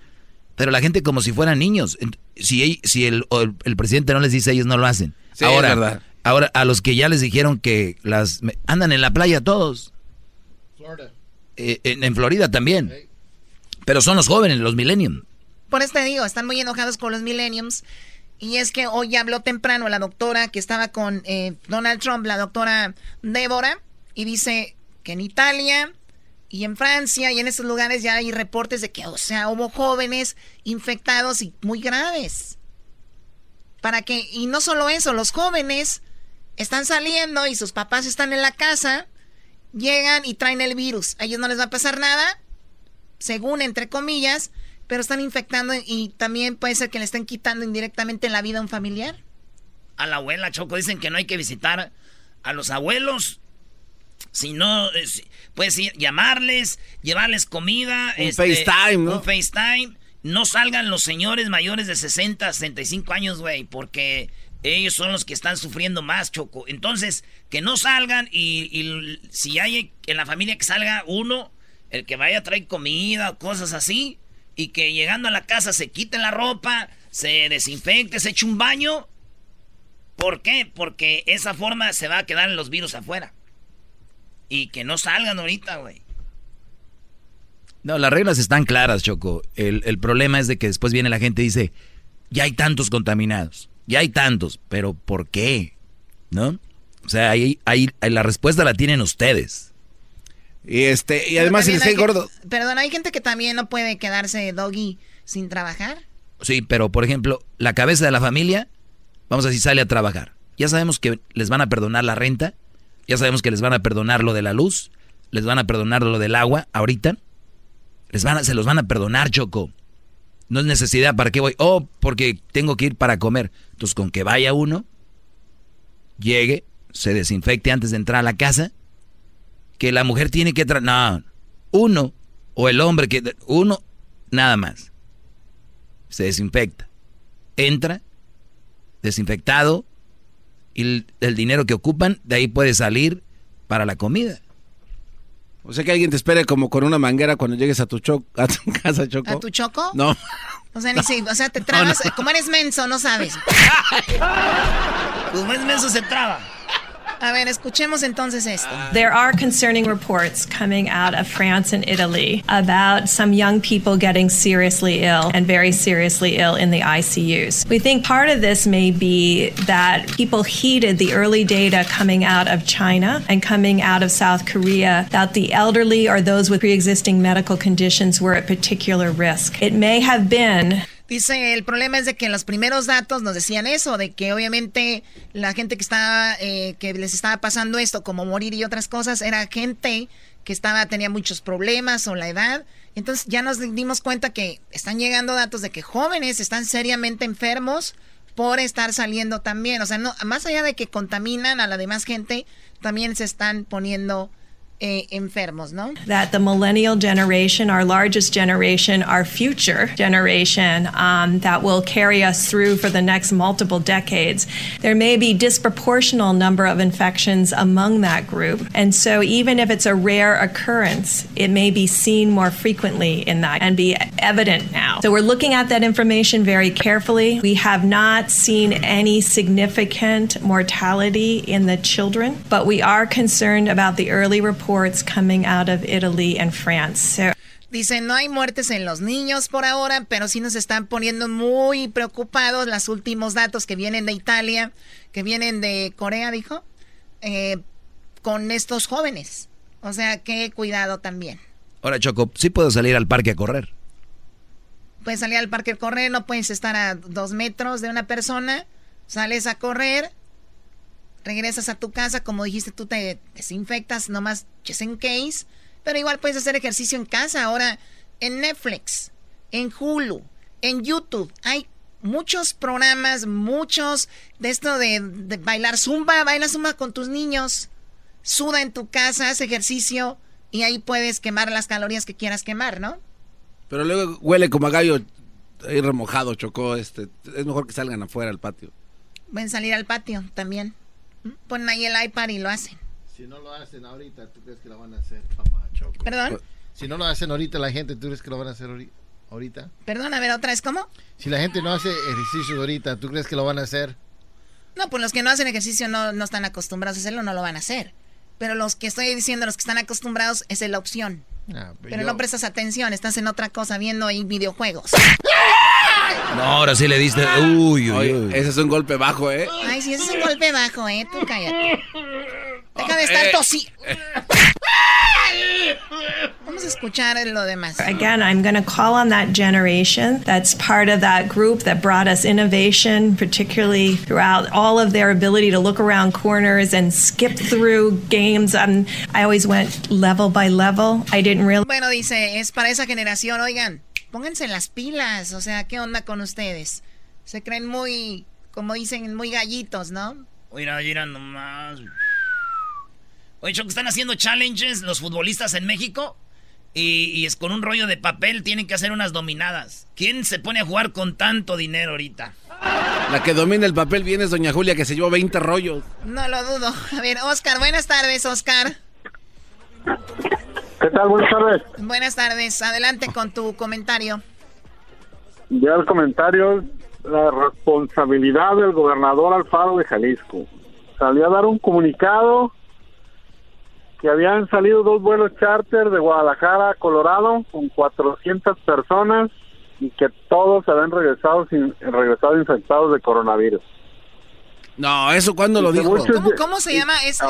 Pero la gente como si fueran niños. Si, si el, el, presidente no les dice, ellos no lo hacen. Ahora, verdad. Ahora, a los que ya les dijeron que las andan en la playa todos. Florida. Eh, en, Florida también. Pero son los jóvenes, los millenniums. Por eso te digo, están muy enojados con los millenniums. Y es que hoy habló temprano la doctora que estaba con eh, Donald Trump, la doctora Débora, y dice que en Italia y en Francia y en esos lugares ya hay reportes de que, o sea, hubo jóvenes infectados y muy graves. Para que, y no solo eso, los jóvenes están saliendo y sus papás están en la casa, llegan y traen el virus. A ellos no les va a pasar nada, según entre comillas, pero están infectando y también puede ser que le estén quitando indirectamente la vida a un familiar. A la abuela, Choco, dicen que no hay que visitar a los abuelos. Si no, eh, puedes ir, llamarles, llevarles comida. Un este, FaceTime, ¿no? Un FaceTime. No salgan los señores mayores de 60, 65 años, güey, porque ellos son los que están sufriendo más, Choco. Entonces, que no salgan y, si hay en la familia que salga uno, el que vaya a traer comida o cosas así, y que llegando a la casa se quite la ropa, se desinfecte, se eche un baño. ¿Por qué? Porque esa forma se va a quedar en los virus afuera. Y que no salgan ahorita, güey. No, las reglas están claras, Choco. El, el problema es de que después viene la gente y dice, ya hay tantos contaminados. Ya hay tantos, pero ¿por qué? ¿No? O sea, ahí, ahí, la respuesta la tienen ustedes. Y este, y además el hay gordo. Perdón, hay gente que también no puede quedarse doggy sin trabajar. Sí, pero por ejemplo, la cabeza de la familia, vamos a decir, sale a trabajar. Ya sabemos que les van a perdonar la renta, ya sabemos que les van a perdonar lo de la luz, les van a perdonar lo del agua ahorita. Les van a, se los van a perdonar, Choco. No es necesidad, ¿para qué voy? Oh, porque tengo que ir para comer. Entonces, con que vaya uno, llegue, se desinfecte antes de entrar a la casa, que la mujer tiene que entrar. No, uno, o el hombre que. Uno, nada más. Se desinfecta. Entra, desinfectado, y el, dinero que ocupan, de ahí puede salir para la comida. O sea que alguien te espere como con una manguera cuando llegues a tu, a tu <laughs> casa, Choco. ¿A tu choco? No. O sea, ni si, o sea, te <laughs> trabas. Como eres menso, no sabes. <laughs> Como es menso, se traba. A ver, escuchemos entonces esto. There are concerning reports coming out of France and Italy about some young people getting seriously ill and very seriously ill in the ICUs. We think part of this may be that people heeded the early data coming out of China and coming out of South Korea that the elderly or those with pre existing medical conditions were at particular risk. It may have been Dice, el problema es de que en los primeros datos nos decían eso, de que obviamente la gente que estaba, eh, que les estaba pasando esto, como morir y otras cosas, era gente que estaba, tenía muchos problemas o la edad. Entonces ya nos dimos cuenta que están llegando datos de que jóvenes están seriamente enfermos por estar saliendo también. O sea, no, más allá de que contaminan a la demás gente, también se están poniendo eh, enfermos, ¿no? That the millennial generation, our largest generation, our future generation, um, that will carry us through for the next multiple decades, there may be disproportional number of infections among that group, and so even if it's a rare occurrence, it may be seen more frequently in that and be evident now. So we're looking at that information very carefully. We have not seen any significant mortality in the children, but we are concerned about the early reports coming out of Italy and France. Dice, no hay muertes en los niños por ahora, pero sí nos están poniendo muy preocupados los últimos datos que vienen de Italia, que vienen de Corea, dijo, eh, con estos jóvenes. O sea, que cuidado también. Ahora, Choco, sí puedo salir al parque a correr. Puedes salir al parque a correr, no puedes estar a dos metros de una persona, sales a correr, regresas a tu casa, como dijiste, tú te desinfectas nomás just in case, pero igual puedes hacer ejercicio en casa. Ahora, en Netflix, en Hulu, en YouTube, hay muchos programas, muchos de esto de, bailar zumba, baila zumba con tus niños, suda en tu casa, haz ejercicio y ahí puedes quemar las calorías que quieras quemar, ¿no? Pero luego huele como a gallo ahí remojado, chocó, este, es mejor que salgan afuera al patio. Pueden salir al patio también. Ponen ahí el iPad y lo hacen. Si no lo hacen ahorita, ¿tú crees que lo van a hacer, papá Choco? ¿Perdón? Si no lo hacen ahorita la gente, ¿tú crees que lo van a hacer ahorita? Perdón, a ver, otra vez, ¿cómo? Si la gente no hace ejercicio ahorita, ¿tú crees que lo van a hacer? No, pues los que no hacen ejercicio no, no están acostumbrados a hacerlo, no lo van a hacer. Pero los que estoy diciendo, los que están acostumbrados, esa es la opción. Ah, pero no prestas atención, estás en otra cosa, viendo ahí videojuegos. No, ahora sí le diste. Uy, uy, uy. Ese es un golpe bajo, ¿eh? Ay, sí, ese es un golpe bajo, ¿eh? Tú cállate. Deja de estar eh. tosiendo. Vamos a escuchar lo demás. Again, I'm going to call on that generation that's part of that group that brought us innovation, particularly throughout all of their ability to look around corners and skip through games. And I always went level by level. I didn't really. Bueno, dice, es para esa generación, oigan, pónganse las pilas. O sea, ¿qué onda con ustedes? Se creen muy, como dicen, muy gallitos, ¿no? Mira, mira nomás. Oye, que están haciendo challenges los futbolistas en México y, es con un rollo de papel tienen que hacer unas dominadas. ¿Quién se pone a jugar con tanto dinero ahorita? La que domina el papel viene es doña Julia que se llevó 20 rollos. No lo dudo. A ver, Oscar, buenas tardes, Oscar. ¿Qué tal? Buenas tardes. Buenas tardes. Adelante con tu comentario. Ya el comentario, la responsabilidad del gobernador Alfaro de Jalisco. Salió a dar un comunicado que habían salido dos vuelos charter de Guadalajara a Colorado con 400 personas y que todos habían regresado sin, regresado infectados de coronavirus. No, eso cuando lo dijo. ¿Cómo, se llama ese?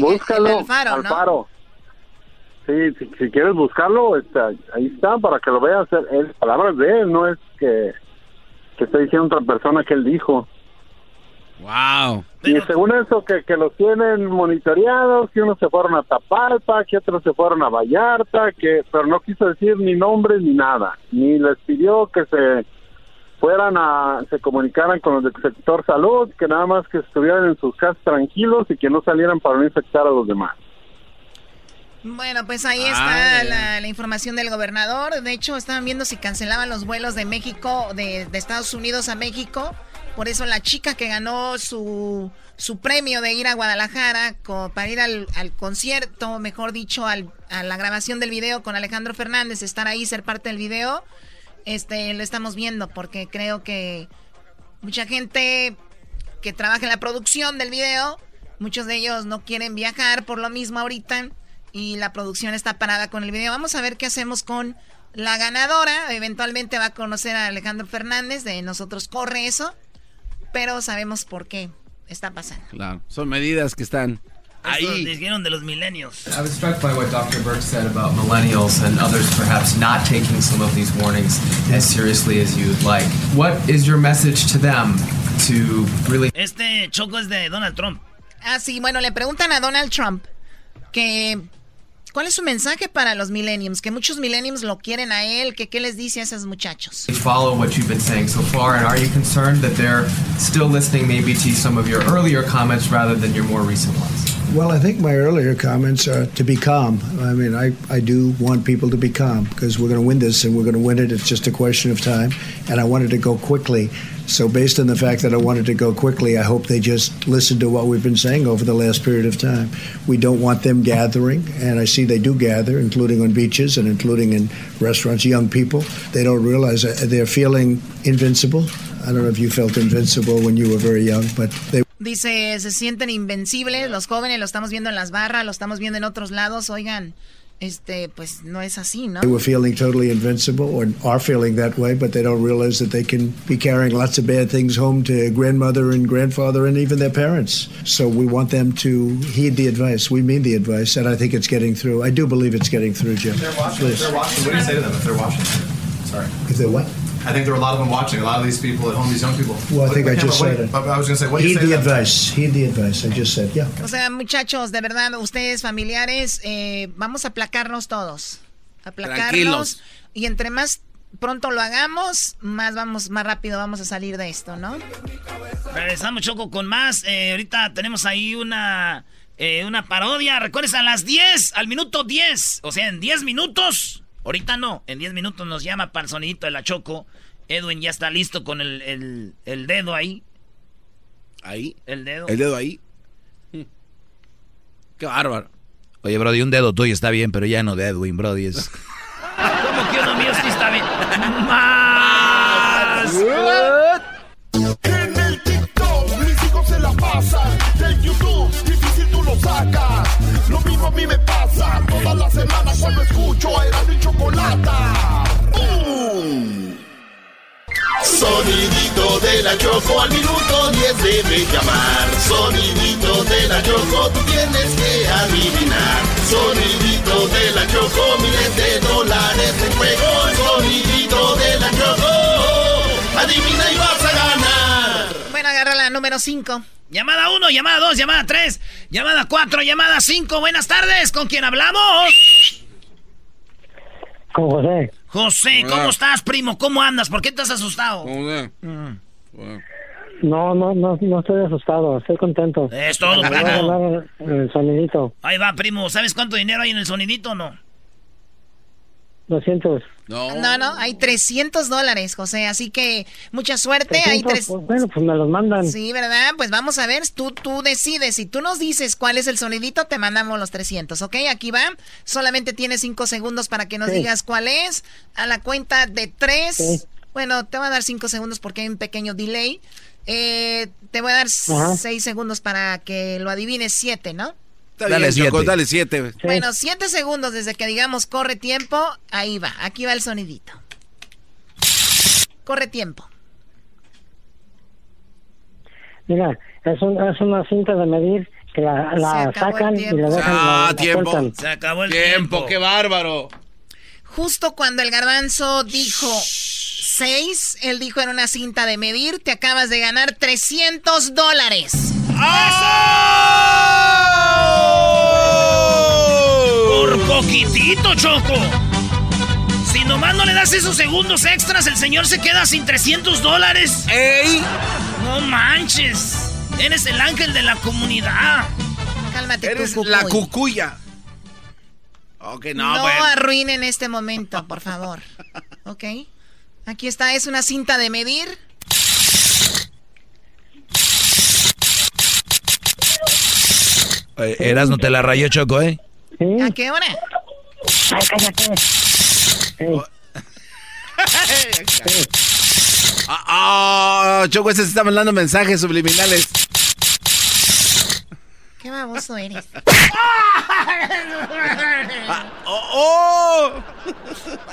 búscalo, Alfaro, Sí, si, quieres buscarlo, está, ahí está para que lo veas. Es palabras de él, no es que, que esté diciendo otra persona que él dijo. Wow. Y según eso, que, que los tienen monitoreados, que unos se fueron a Tapalpa, que otros se fueron a Vallarta, que pero no quiso decir ni nombres ni nada, ni les pidió que se fueran a, se comunicaran con los del sector salud, que nada más que estuvieran en sus casas tranquilos y que no salieran para no infectar a los demás. Bueno, pues ahí está la, información del gobernador. De hecho, estaban viendo si cancelaban los vuelos de México, de, de Estados Unidos a México. Por eso la chica que ganó su, su premio de ir a Guadalajara para ir al, concierto, mejor dicho, al, a la grabación del video con Alejandro Fernández, estar ahí, ser parte del video, este, lo estamos viendo porque creo que mucha gente que trabaja en la producción del video, muchos de ellos no quieren viajar por lo mismo ahorita y la producción está parada con el video. Vamos a ver qué hacemos con la ganadora. Eventualmente va a conocer a Alejandro Fernández de Nosotros Corre eso pero sabemos por qué está pasando. Claro, son medidas que están ahí. dijeron de los millennials. I was struck by what Dr. Burke said about millennials and others perhaps not taking some of these warnings as seriously as you'd like. What is your message to them to really... Este choco es de Donald Trump. Ah, sí, bueno, le preguntan a Donald Trump que ¿Cuál es su mensaje para los millennials? Que muchos millennials lo quieren a él. Que, ¿Qué les dice a esos muchachos? Follow what you've been saying so far, and are you concerned that they're still listening maybe to some of your earlier comments rather than your more recent ones? Well, I think my earlier comments are to be calm. I mean, I, I do want people to be calm because we're going to win this and we're going to win it. It's just a question of time. And I wanted to go quickly. So, based on the fact that I wanted to go quickly, I hope they just listen to what we've been saying over the last period of time. We don't want them gathering, and I see they do gather, including on beaches and including in restaurants. Young people, they don't realize they're feeling invincible. I don't know if you felt invincible when you were very young, but they Dice, se sienten invencibles, los jóvenes lo estamos viendo en las barras, lo estamos viendo en otros lados, oigan, este, pues no es así, ¿no? They were feeling totally invincible or are feeling that way, but they don't realize that they can be carrying lots of bad things home to grandmother and grandfather and even their parents. So we want them to heed the advice. We mean the advice, and I think it's getting through. I do believe it's getting through, Jim. They're watching. Please. They're watching. What do you say to them if they're watching? Sorry. If they're what? I think there are a lot of them watching. A lot of these people at home, these young people. Well, I think I just said it. I was going to say, what Heed the advice. Heed the advice. I just said, yeah. O sea, muchachos, de verdad, ustedes familiares, eh, vamos a aplacarnos todos. Aplacarnos. Tranquilos. Y entre más pronto lo hagamos, más vamos, más rápido vamos a salir de esto, ¿no? Regresamos, Choco, con más. Eh, ahorita tenemos ahí una, eh, una parodia. Recuerdes, a las 10, al minuto 10. O sea, en 10 minutos. Ahorita no, en 10 minutos nos llama para el sonidito de la Choco. Edwin ya está listo con el, el, el dedo ahí. Ahí. El dedo. El dedo ahí. Qué bárbaro. Oye, Brody, un dedo tuyo está bien, pero ya no de Edwin, Brody. Es... ¿Cómo que uno mío sí está bien? ¡Más! En el TikTok, mis hijos se la pasan. Del YouTube, difícil tú lo sacas. A mí me pasa. Todas las semanas cuando escucho Erasmo y Chocolata. Sonidito de la Choco al minuto 10 debe llamar. Sonidito de la Choco, tú tienes que adivinar. Sonidito de la Choco, miles de dólares en juego. Sonidito de la Choco, adivina y vas a ganar. La número 5. Llamada 1, llamada 2, llamada 3, llamada 4, llamada 5. Buenas tardes, ¿con quién hablamos? Con José. José, ¿cómo Hola. estás, primo? ¿Cómo andas? ¿Por qué estás asustado? Mm. No, no, no, no estoy asustado, estoy contento. Es todo, Me voy a primo. ganar el sonidito. Ahí va, primo. ¿Sabes cuánto dinero hay en el sonidito o no? 200. No, no, hay 300 dólares, José. Así que mucha suerte. Hay 300, tres... pues, bueno, pues me los mandan. Sí, ¿verdad? Pues vamos a ver, tú, tú decides. Si tú nos dices cuál es el sonidito, te mandamos los 300, ¿ok? Aquí va. Solamente tienes 5 segundos para que nos Sí. digas cuál es. A la cuenta de 3. Sí. Bueno, te voy a dar 5 segundos porque hay un pequeño delay. Eh, te voy a dar Ajá. 6 segundos para que lo adivines 7, ¿no? Está Dale bien, Choco, siete. dale siete. Bueno, 7 segundos desde que digamos corre tiempo. Ahí va, aquí va el sonidito. Corre tiempo. Mira, es, un- es una cinta de medir que la, la sacan y la dejan. Ah, la- la tiempo. Se acabó el Tiempo, tiempo. qué bárbaro. Justo cuando el garbanzo dijo 6, él dijo en una cinta de medir, te acabas de ganar 300 dólares. Por poquitito, Choco. Si nomás no le das esos segundos extras, el señor se queda sin 300 dólares. ¡Ey! No manches. Eres el ángel de la comunidad. Cálmate Eres tú, la Cucuy. cucuya. Ok, no, No, bueno. arruinen este momento, por favor. ¿Ok? Aquí está, es una cinta de medir. Eh, Eras no te la rayó, Choco, ¿eh? ¿A qué hora? Ay, cállate. Ey, <laughs> Ah, ah, Choco, ese se está mandando mensajes subliminales. Qué baboso eres. <laughs> ¡Oh!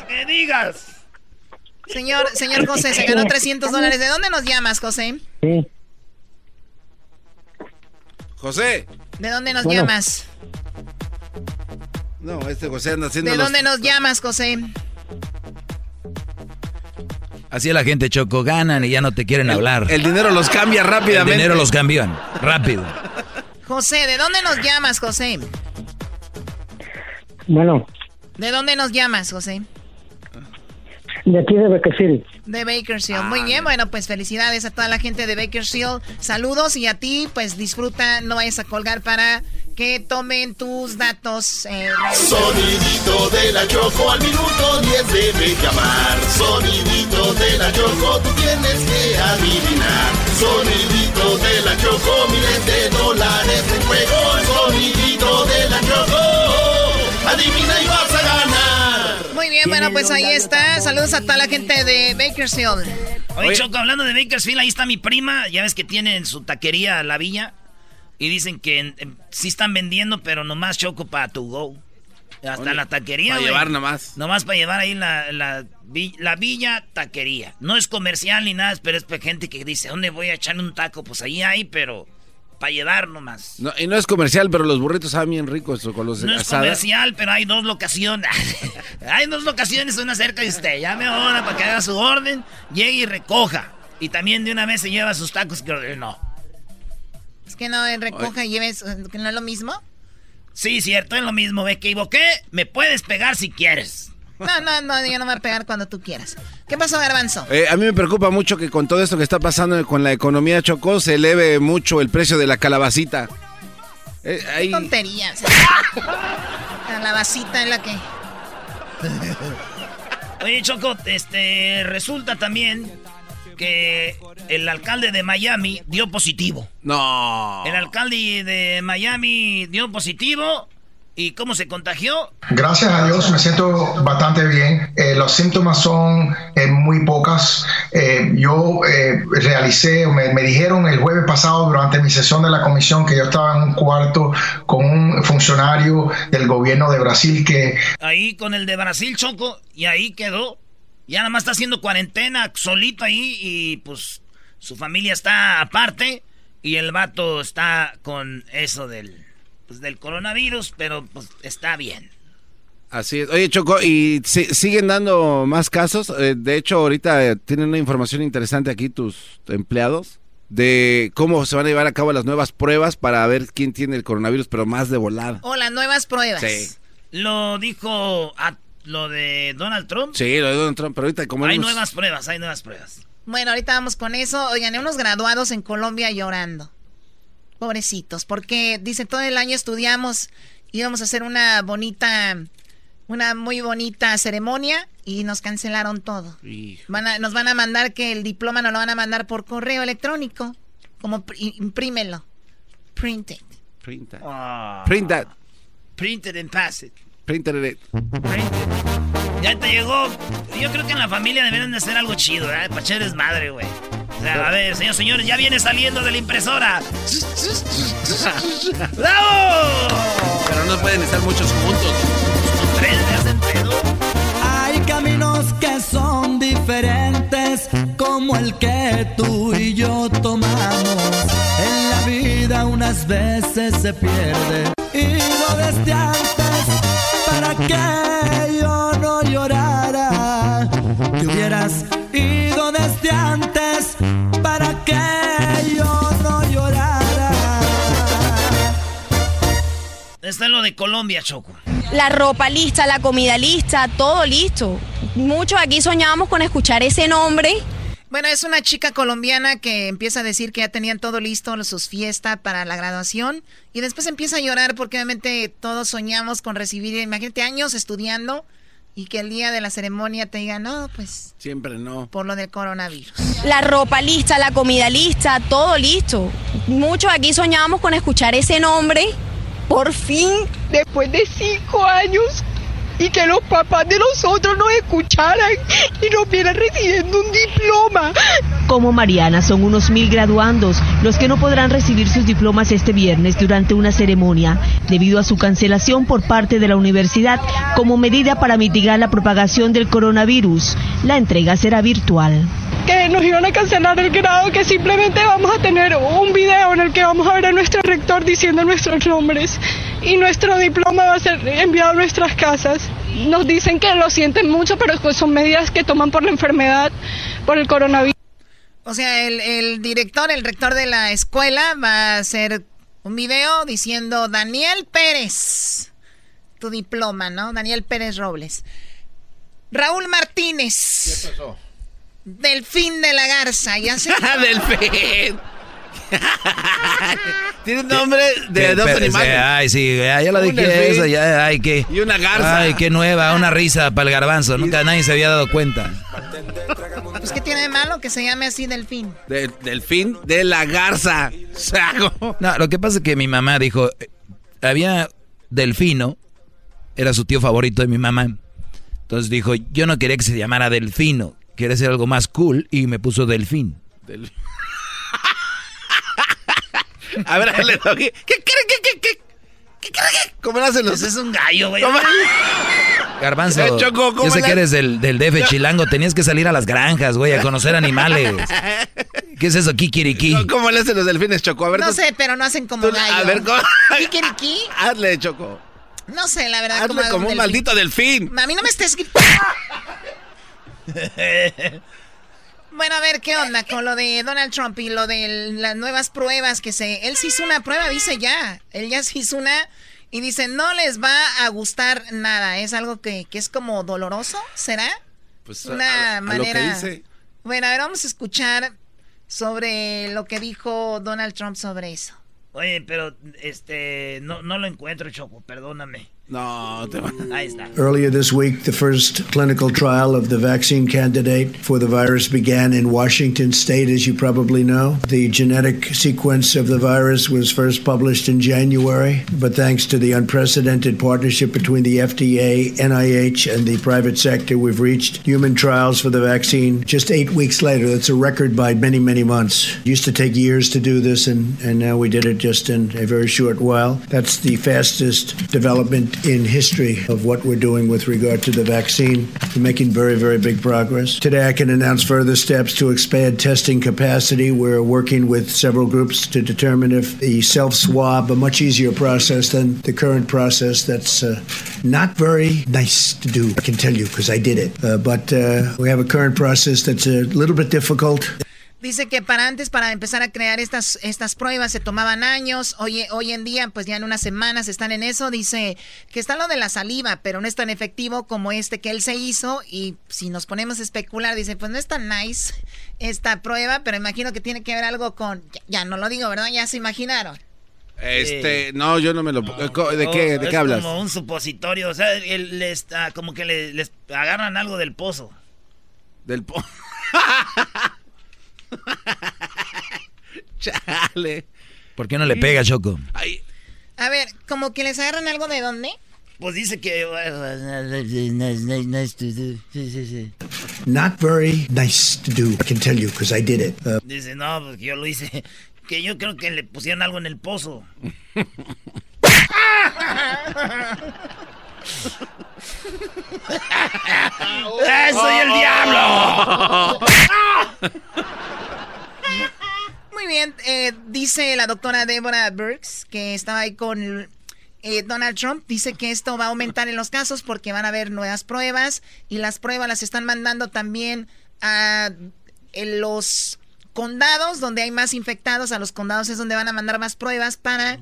¡Que digas! Señor, señor José, se ganó 300 dólares. ¿De dónde nos llamas, José? sí. José. ¿De dónde nos Bueno. llamas? No, este José anda haciendo ¿De los- dónde nos llamas, José? Así es la gente, Choco. Ganan y ya no te quieren hablar. El dinero los cambia El rápidamente. dinero los cambian. Rápido. José, ¿de dónde nos llamas, José? Bueno, ¿De dónde nos llamas, José? De aquí de Bakersfield. De Bakersfield. Muy bien, bueno, pues felicidades a toda la gente de Bakersfield. Saludos y a ti, pues disfruta, no vayas a colgar para que tomen tus datos. Eh, Sonidito de la Choco al minuto 10 debe llamar. Sonidito de la Choco, tú tienes que adivinar. Sonidito de la Choco, miles de dólares en juego. Sonidito de la Choco, adivina y vas a ganar. Muy bien, bueno, pues ahí está. Saludos a toda la gente de Bakersfield. Oye, Choco, hablando de Bakersfield, ahí está mi prima. Ya ves que tienen su taquería La Villa. Y dicen que sí están vendiendo, pero nomás choco para tu go. Hasta la taquería, Para llevar nomás. Nomás para llevar ahí la, la, villa taquería. No es comercial ni nada, pero es para gente que dice, ¿dónde voy a echar un taco? Pues ahí hay, pero para llevar nomás. No, y no es comercial, pero los burritos saben bien ricos con los No es comercial, pero hay dos locaciones. <laughs> hay dos locaciones, una cerca de usted. Llame ahora para que haga su orden, llegue y recoja. Y también de una vez se lleva sus tacos. Que no. Es que no recoja y lleves, que no es lo mismo. Sí, cierto, es lo mismo. Ve que equivoqué, me puedes pegar si quieres. No, no, no, yo no me voy a pegar cuando tú quieras. ¿Qué pasó, Garbanzo? Eh, a mí me preocupa mucho que con todo esto que está pasando con la economía Chocó se eleve mucho el precio de la calabacita. Eh, Qué tonterías. <laughs> calabacita es la que... Oye, Choco, este, resulta también que el alcalde de Miami dio positivo. No. El alcalde de Miami dio positivo. ¿Y cómo se contagió? Gracias a Dios me siento bastante bien. Eh, los síntomas son eh, muy pocas. Eh, yo realicé, me, me dijeron el jueves pasado durante mi sesión de la comisión que yo estaba en un cuarto con un funcionario del gobierno de Brasil que... Ahí con el de Brasil, Choco, y ahí quedó. Ya nada más está haciendo cuarentena solito ahí y pues su familia está aparte y el vato está con eso del, pues, del coronavirus, pero pues está bien. Así es. Oye, Choco, ¿y siguen dando más casos? Eh, de hecho, ahorita eh, tienen una información interesante aquí tus empleados de cómo se van a llevar a cabo las nuevas pruebas para ver quién tiene el coronavirus, pero más de volada. O las nuevas pruebas. Sí. Lo dijo a lo de Donald Trump. Sí, lo de Donald Trump, pero ahorita como... Hay nuevas pruebas, hay nuevas pruebas. Bueno, ahorita vamos con eso. Oigan, unos graduados en Colombia llorando. Pobrecitos, porque dice todo el año estudiamos, íbamos a hacer una bonita, una muy bonita ceremonia y nos cancelaron todo. nos van a mandar que el diploma nos lo van a mandar por correo electrónico, como imprímelo. Print it. Print that. Ah. Print that. Print it and pass it. Printer it. Ya te llegó. Yo creo que en la familia deberían de hacer algo chido, ¿eh? Para echar desmadre, güey. O sea, a ver, señores, señores, ya viene saliendo de la impresora. <laughs> ¡Bravo! Pero no pueden estar muchos juntos. Tres hacen pedo. Hay caminos que son diferentes, como el que tú y yo tomamos. En la vida unas veces se pierde y no desde antes para que yo no llorara. Que hubieras ido desde antes para que yo no llorara. Está en lo de Colombia, Choco. La ropa lista, la comida lista, todo listo. Muchos aquí soñábamos con escuchar ese nombre bueno, es una chica colombiana que empieza a decir que ya tenían todo listo, sus fiestas para la graduación, y después empieza a llorar porque obviamente todos soñamos con recibir, imagínate, años estudiando y que el día de la ceremonia te digan, no, pues... Siempre no. Por lo del coronavirus. La ropa lista, la comida lista, todo listo. Muchos aquí soñábamos con escuchar ese nombre. Por fin, después de cinco años, y que los papás de nosotros nos escucharan y nos vieran recibiendo un diploma. Como Mariana, son unos mil graduandos los que no podrán recibir sus diplomas este viernes durante una ceremonia debido a su cancelación por parte de la universidad como medida para mitigar la propagación del coronavirus. La entrega será virtual que nos iban a cancelar el grado, que simplemente vamos a tener un video en el que vamos a ver a nuestro rector diciendo nuestros nombres y nuestro diploma va a ser enviado a nuestras casas. Nos dicen que lo sienten mucho, pero pues son medidas que toman por la enfermedad, por el coronavirus. O sea, el, el director, el rector de la escuela va a hacer un video diciendo Daniel Pérez, tu diploma, ¿no? Daniel Pérez Robles. Raúl Martínez. ¿Qué pasó? Delfín de la Garza, ya sé. <laughs> Delfín. <laughs> Tiene un nombre de dos animales. Ay, sí, ya, lo dije eso, ya, ay, que. Y una garza. Ay, qué nueva, una risa para el garbanzo. Nunca nadie se había dado cuenta. Pues, ¿qué tiene de malo que se llame así delfín? delfín de la garza. No, lo que pasa es que mi mamá dijo, eh, había Delfino, era su tío favorito de mi mamá. Entonces dijo, yo no quería que se llamara Delfino, quería ser algo más cool y me puso Delfín. A ver, <laughs> ¿qué ¿Qué, qué, qué, qué, qué, ¿Cómo lo hacen los? es un gallo, güey. Garbanzo, eh, yo sé que eres del, del DF chilango, tenías que salir a las granjas, güey, a conocer animales. <laughs> ¿Qué es eso, kikiriki? ¿Cómo le hacen los delfines, Choco? A ver, no sé, pero no hacen como gallo. A ver, ¿cómo? ¿Kikiriki? <laughs> Hazle, Choco. No sé, la verdad. Hazle como, un, maldito delfín. A mí no me estés Bueno, a ver, ¿qué onda con lo de Donald Trump y lo de las nuevas pruebas que se... Él sí hizo una prueba, dice ya. Él ya se hizo una y dice, no les va a gustar nada. Es algo que, es como doloroso, ¿será? Pues una manera... Bueno, a ver, vamos a escuchar sobre lo que dijo Donald Trump sobre eso. Oye, pero este no, no lo encuentro, Choco, perdóname. No, mm. Ahí está. Earlier this week, the first clinical trial of the vaccine candidate for the virus began in Washington state, as you probably know. The genetic sequence of the virus was first published in January, but thanks to the unprecedented partnership between the FDA, NIH, and the private sector, we've reached human trials for the vaccine just eight weeks later. That's a record by many, many months. It used to take years to do this, and, and now we did it just in a very short while. That's the fastest development in history of what we're doing with regard to the vaccine. We're making very, very big progress. Today, I can announce further steps to expand testing capacity. We're working with several groups to determine if the self swab, a much easier process than the current process, that's uh, not very nice to do, I can tell you, because I did it. Uh, but uh, we have a current process that's a little bit difficult. Dice que para antes, para empezar a crear estas, estas pruebas, se tomaban años. Hoy, hoy en día, pues ya en unas semanas están en eso. Dice que está lo de la saliva, pero no es tan efectivo como este que él se hizo. Y si nos ponemos a especular, dice, pues no es tan nice esta prueba, pero imagino que tiene que ver algo con. Ya, no lo digo, ¿verdad? Ya se imaginaron. Este, no, yo no me lo. ¿De qué, de qué hablas? Como un supositorio, o sea, él, está, como que les agarran algo del pozo. Del pozo. <laughs> <laughs> Chale. ¿Por qué no le pega, Choco? A ver, como que les agarran algo de dónde? Pues dice que. Not very nice to do, I can tell you, because I did it. Uh, dice, no, porque yo lo hice. Que yo creo que le pusieron algo en el pozo. <laughs> ¡Soy el diablo! <laughs> Muy bien, eh, dice la doctora Deborah Burks, que estaba ahí con eh, Donald Trump, dice que esto va a aumentar en los casos porque van a haber nuevas pruebas y las pruebas las están mandando también a los condados donde hay más infectados, a los condados es donde van a mandar más pruebas para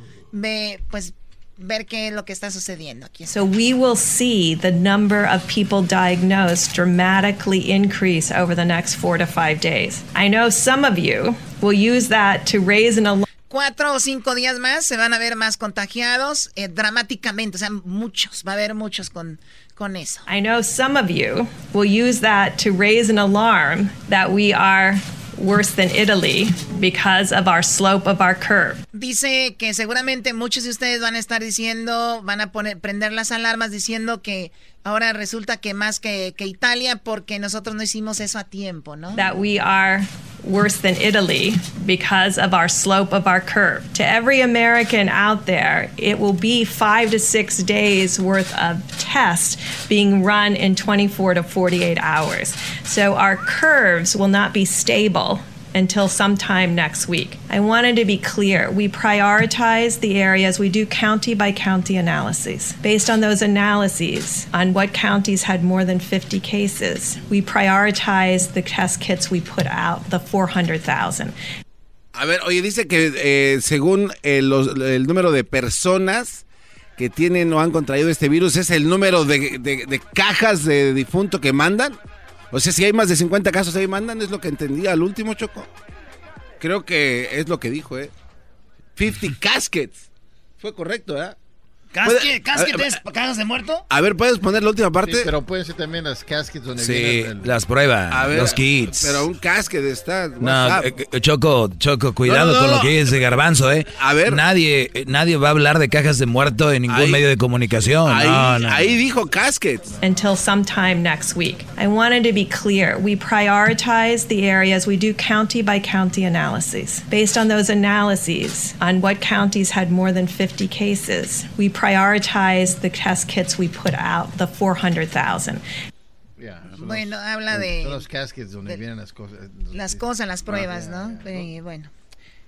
pues ver qué es lo que está sucediendo aquí. So we will see the number of people diagnosed dramatically increase over the next four to five days. I know some of you will use that to raise an alarm. Cuatro o cinco días más se van a ver más contagiados eh, dramáticamente, o sea, muchos, va a haber muchos con, con eso. I know some of you will use that to raise an alarm that we are worse than Italy because of our slope of our curve. Dice que seguramente muchos de ustedes van a estar diciendo, van a poner, prender las alarmas diciendo que ahora resulta que más que, que Italia porque nosotros no hicimos eso a tiempo, ¿no? That we are worse than Italy because of our slope of our curve. To every American out there, it will be five to six days worth of tests being run in 24 to 48 hours. So our curves will not be stable until sometime next week. I wanted to be clear. We prioritize the areas, we do county by county analyses. Based on those analyses, on what counties had more than 50 cases, we prioritize the test kits we put out, the 400,000. A ver, oye, dice que eh, según eh, los, el número de personas que tienen o han contraído este virus es el número de, de, de cajas de difunto que mandan. O sea, si hay más de 50 casos ahí mandan, es lo que entendía al último, Choco. Creo que es lo que dijo, ¿eh? 50 caskets. Fue correcto, ¿eh? ¿Casque, ¿Casquetes cajas de muerto? A ver, ¿puedes poner la última parte? pero pueden ser también las caskets donde Sí, las pruebas, los kits. Pero un casquete está... No, eh, eh, Choco, Choco, cuidado con lo que dice Garbanzo, ¿eh? A ver. Nadie, eh, nadie va a hablar de cajas de muerto en ningún medio de comunicación. Ahí, no, no. ahí dijo caskets. Until sometime next week. I wanted to be clear. We prioritize the areas. We do county by county analyses. Based on those analyses, on what counties had more than 50 cases, we prioritize the test kits we put out, the 400,000. Bueno, habla de... Son los caskets donde vienen las cosas. Las cosas, las pruebas, ¿no? Eh, bueno.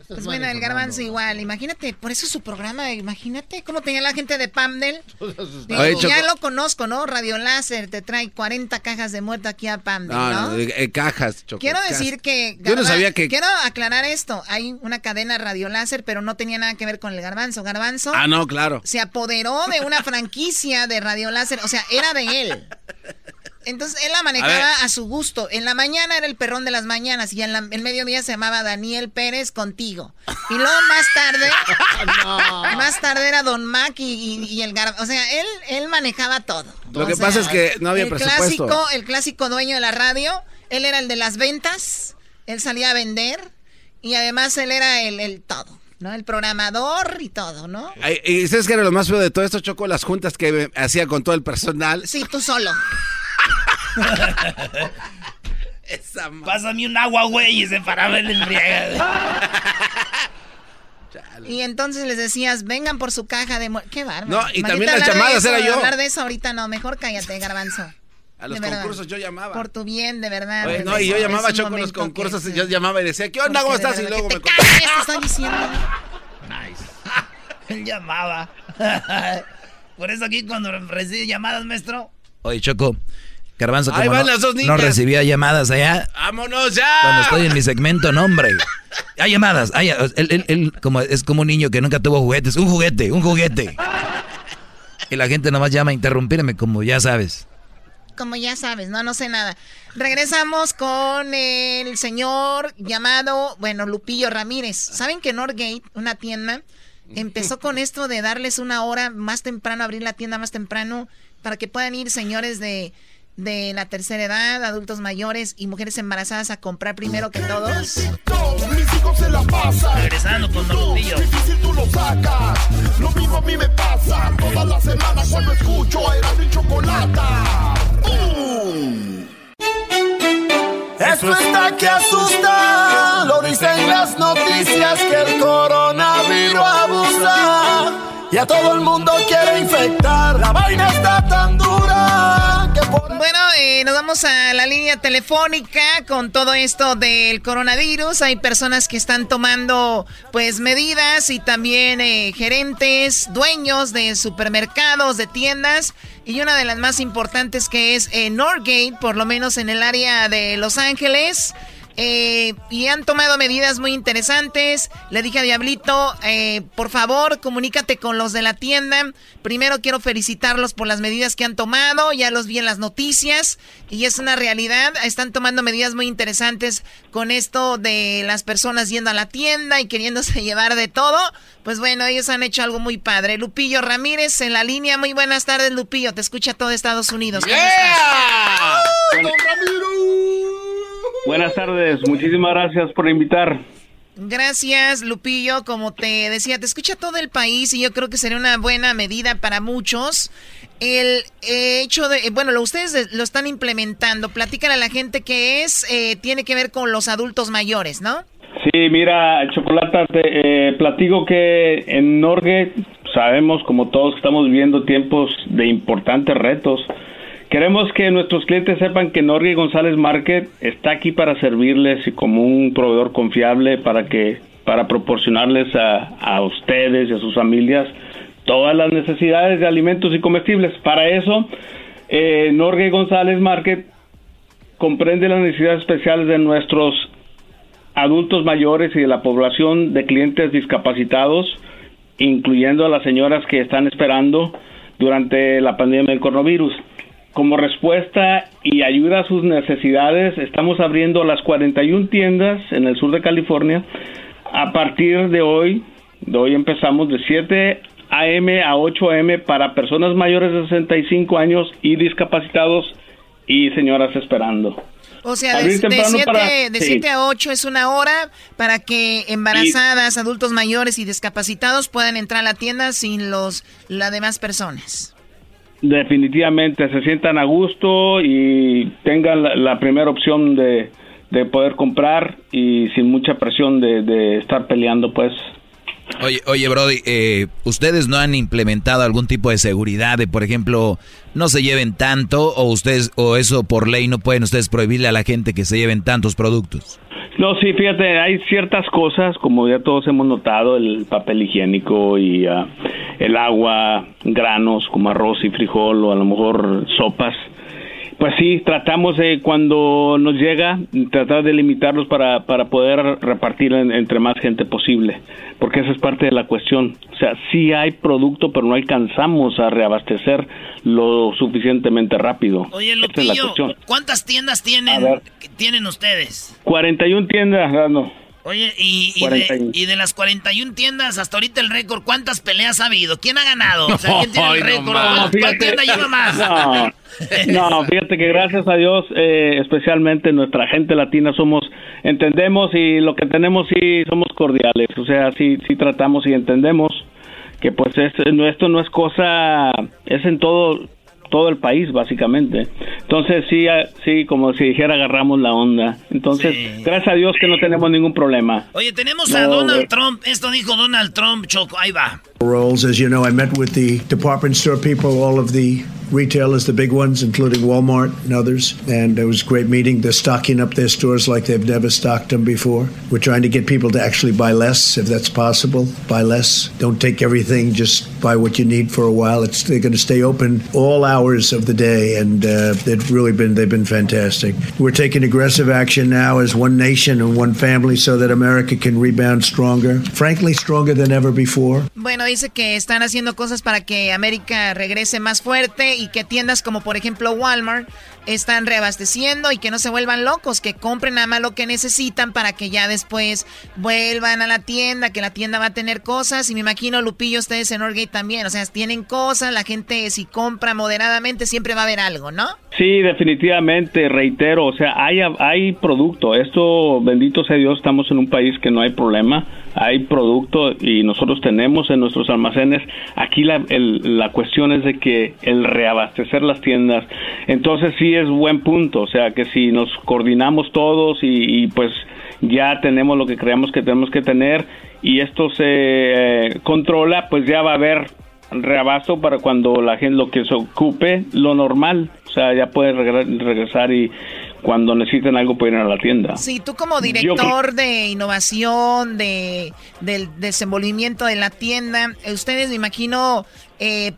Pues bueno, el garbanzo igual, imagínate, por eso su programa, imagínate cómo tenía la gente de Pamdel. <laughs> Digo, ya lo conozco, ¿no? Radio Láser te trae 40 cajas de muerto aquí a Pamdel, ¿no? No, no, eh, cajas, Choco. Quiero decir que... Yo no sabía que... Quiero aclarar esto, hay una cadena Radio Láser, pero no tenía nada que ver con el garbanzo. Garbanzo Ah, no, claro. se apoderó de una franquicia de Radio Láser, o sea, era de él. <laughs> Entonces él la manejaba a, su gusto. En la mañana era el perrón de las mañanas y en la- el mediodía se llamaba Daniel Pérez contigo. Y luego más tarde, <laughs> más tarde era Don Mac y, y- y el gar, o sea, él él manejaba todo. Lo O que sea, pasa es que no había el presupuesto. Clásico, el clásico dueño de la radio, él era el de las ventas, él salía a vender y además él era el, el todo, ¿no? El programador y todo, ¿no? Ay, ¿Y sabes qué era lo más feo de todo esto, Choco? Las juntas que hacía con todo el personal. Sí, tú solo. Esa Pásame un agua, güey, y se paraba el embriaga. Y entonces les decías, vengan por su caja de... mu-". ¡Qué bárbaro! No, y Imagínate también las llamadas eso, era yo. Hablar de eso ahorita no, mejor cállate, garbanzo. A los De verdad. concursos yo llamaba. Por tu bien, de verdad. Oye, no, y yo verdad, llamaba Choco en los concursos. que y Yo llamaba y decía, ¿qué onda? Porque ¿Cómo estás? Y verdad, luego que me te calles, te estoy diciendo. Él llamaba. <laughs> Por eso aquí cuando recibe llamadas, maestro. Oye, Choco, Garbanzo, Ahí como van no, las dos no recibía llamadas allá. ¡Vámonos ya! Cuando estoy en mi segmento, no, hombre. Hay llamadas. Hay, él, él- él como, es como un niño que nunca tuvo juguetes. Un juguete, un juguete. Y la gente nomás llama a interrumpirme, como ya sabes. Como ya sabes, no, no sé nada. Regresamos con el señor llamado, bueno, Lupillo Ramírez. ¿Saben que Norgate, una tienda, empezó con esto de darles una hora más temprano, abrir la tienda más temprano, para que puedan ir señores de, de la tercera edad, adultos mayores y mujeres embarazadas a comprar primero que todos? Regresando con Don. Difícil tú lo sacas. Lo mismo a mí me pasa todas las semanas cuando escucho a Erasmo y Chocolata. ¡Bum! Esto está que asusta, lo dicen las noticias que el coronavirus abusa y a todo el mundo quiere infectar. La vaina está tan dura Bueno, eh, nos vamos a la línea telefónica con todo esto del coronavirus. Hay personas que están tomando pues medidas y también eh, gerentes, dueños de supermercados, de tiendas. Y una de las más importantes que es eh, Norgate, por lo menos en el área de Los Ángeles. Eh, y han tomado medidas muy interesantes. Le dije a Diablito, eh, por favor, comunícate con los de la tienda. Primero quiero felicitarlos por las medidas que han tomado. Ya los vi en las noticias y es una realidad. Están tomando medidas muy interesantes con esto de las personas yendo a la tienda y queriéndose <laughs> llevar de todo. Pues bueno, ellos han hecho algo muy padre. Lupillo Ramírez en la línea. Muy buenas tardes, Lupillo. Te escucha todo Estados Unidos. ¿Cómo estás? Buenas tardes, muchísimas gracias por invitar. Gracias, Lupillo. Como te decía, te escucha todo el país y yo creo que sería una buena medida para muchos. El eh, hecho de, bueno, lo, ustedes lo están implementando. Platícale a la gente que es, eh, tiene que ver con los adultos mayores, ¿no? Sí, mira, Chocolata, te eh, platico que en Norge sabemos, como todos, que estamos viviendo tiempos de importantes retos. Queremos que nuestros clientes sepan que Norge González Market está aquí para servirles y como un proveedor confiable para que para proporcionarles a, a ustedes y a sus familias todas las necesidades de alimentos y comestibles. Para eso, eh, González Market comprende las necesidades especiales de nuestros adultos mayores y de la población de clientes discapacitados, incluyendo a las señoras que están esperando durante la pandemia del coronavirus. Como respuesta y ayuda a sus necesidades, estamos abriendo las 41 tiendas en el sur de California. A partir de hoy, de hoy empezamos de 7 a.m. a 8 a.m. para personas mayores de 65 años y discapacitados y señoras esperando. O sea, de 7 a 8 es una hora para que embarazadas, adultos mayores y discapacitados puedan entrar a la tienda sin los las demás personas. Definitivamente se sientan a gusto y tengan la, primera opción de, poder comprar y sin mucha presión de, estar peleando, pues. Oye, oye, Brody, eh, ¿ustedes no han implementado algún tipo de seguridad de, por ejemplo, no se lleven tanto o ustedes o eso por ley no pueden ustedes prohibirle a la gente que se lleven tantos productos? No, sí, fíjate, hay ciertas cosas, como ya todos hemos notado, el papel higiénico y ah, el agua, granos como arroz y frijol o a lo mejor sopas. Pues sí, tratamos de cuando nos llega, tratar de limitarlos para, para poder repartir entre más gente posible, porque esa es parte de la cuestión. O sea, sí hay producto, pero no alcanzamos a reabastecer lo suficientemente rápido. Oye, Lupillo, ¿cuántas tiendas tienen, tienen ustedes? 41 tiendas, no. Oye, y, y, de, las 41 tiendas, hasta ahorita el récord, ¿cuántas peleas ha habido? ¿Quién ha ganado? O sea, ¿quién tiene el récord? ¿Cuál tienda lleva más? <laughs> No, fíjate que gracias a Dios, eh, especialmente nuestra gente latina, somos, entendemos y lo que tenemos sí somos cordiales. O sea, sí, sí tratamos y entendemos que pues esto no es cosa, es en todo todo el país básicamente. Entonces sí, ah, sí, como si dijera agarramos la onda. Entonces, gracias a Dios que no tenemos ningún problema. Oye, tenemos a Donald Trump. Esto dijo Donald Trump, Choco. Ahí va. Roles, as you know, I met with the department store people, all of the retailers, the big ones, including Walmart and others. And it was a great meeting. They're stocking up their stores like they've never stocked them before. We're trying to get people to actually buy less, if that's possible. Buy less. Don't take everything. Just buy what you need for a while. It's they're going to stay open all hours of the day, and uh, they've really been they've been fantastic. We're taking aggressive action now as one nation and one family, so that America can rebound stronger. Frankly, stronger than ever before. Bueno, dice que están haciendo cosas para que América regrese más fuerte y que tiendas como por ejemplo Walmart están reabasteciendo y que no se vuelvan locos, que compren nada más lo que necesitan para que ya después vuelvan a la tienda, que la tienda va a tener cosas. Y me imagino, Lupillo, ustedes en Orgate también, o sea, tienen cosas, la gente si compra moderadamente siempre va a haber algo, ¿no? Sí, definitivamente, reitero, o sea, hay, hay producto. Esto, bendito sea Dios, estamos en un país que no hay problema, hay producto y nosotros tenemos en nuestros almacenes. Aquí la, la cuestión es de que el reabastecer las tiendas, entonces sí es buen punto, o sea, que si nos coordinamos todos y, pues ya tenemos lo que creemos que tenemos que tener y esto se eh, controla, pues ya va a haber reabasto para cuando la gente lo que se ocupe, lo normal, o sea, ya puede regresar y cuando necesiten algo pueden ir a la tienda. Sí, tú como director de innovación, de del desenvolvimiento de la tienda, ustedes me imagino eh,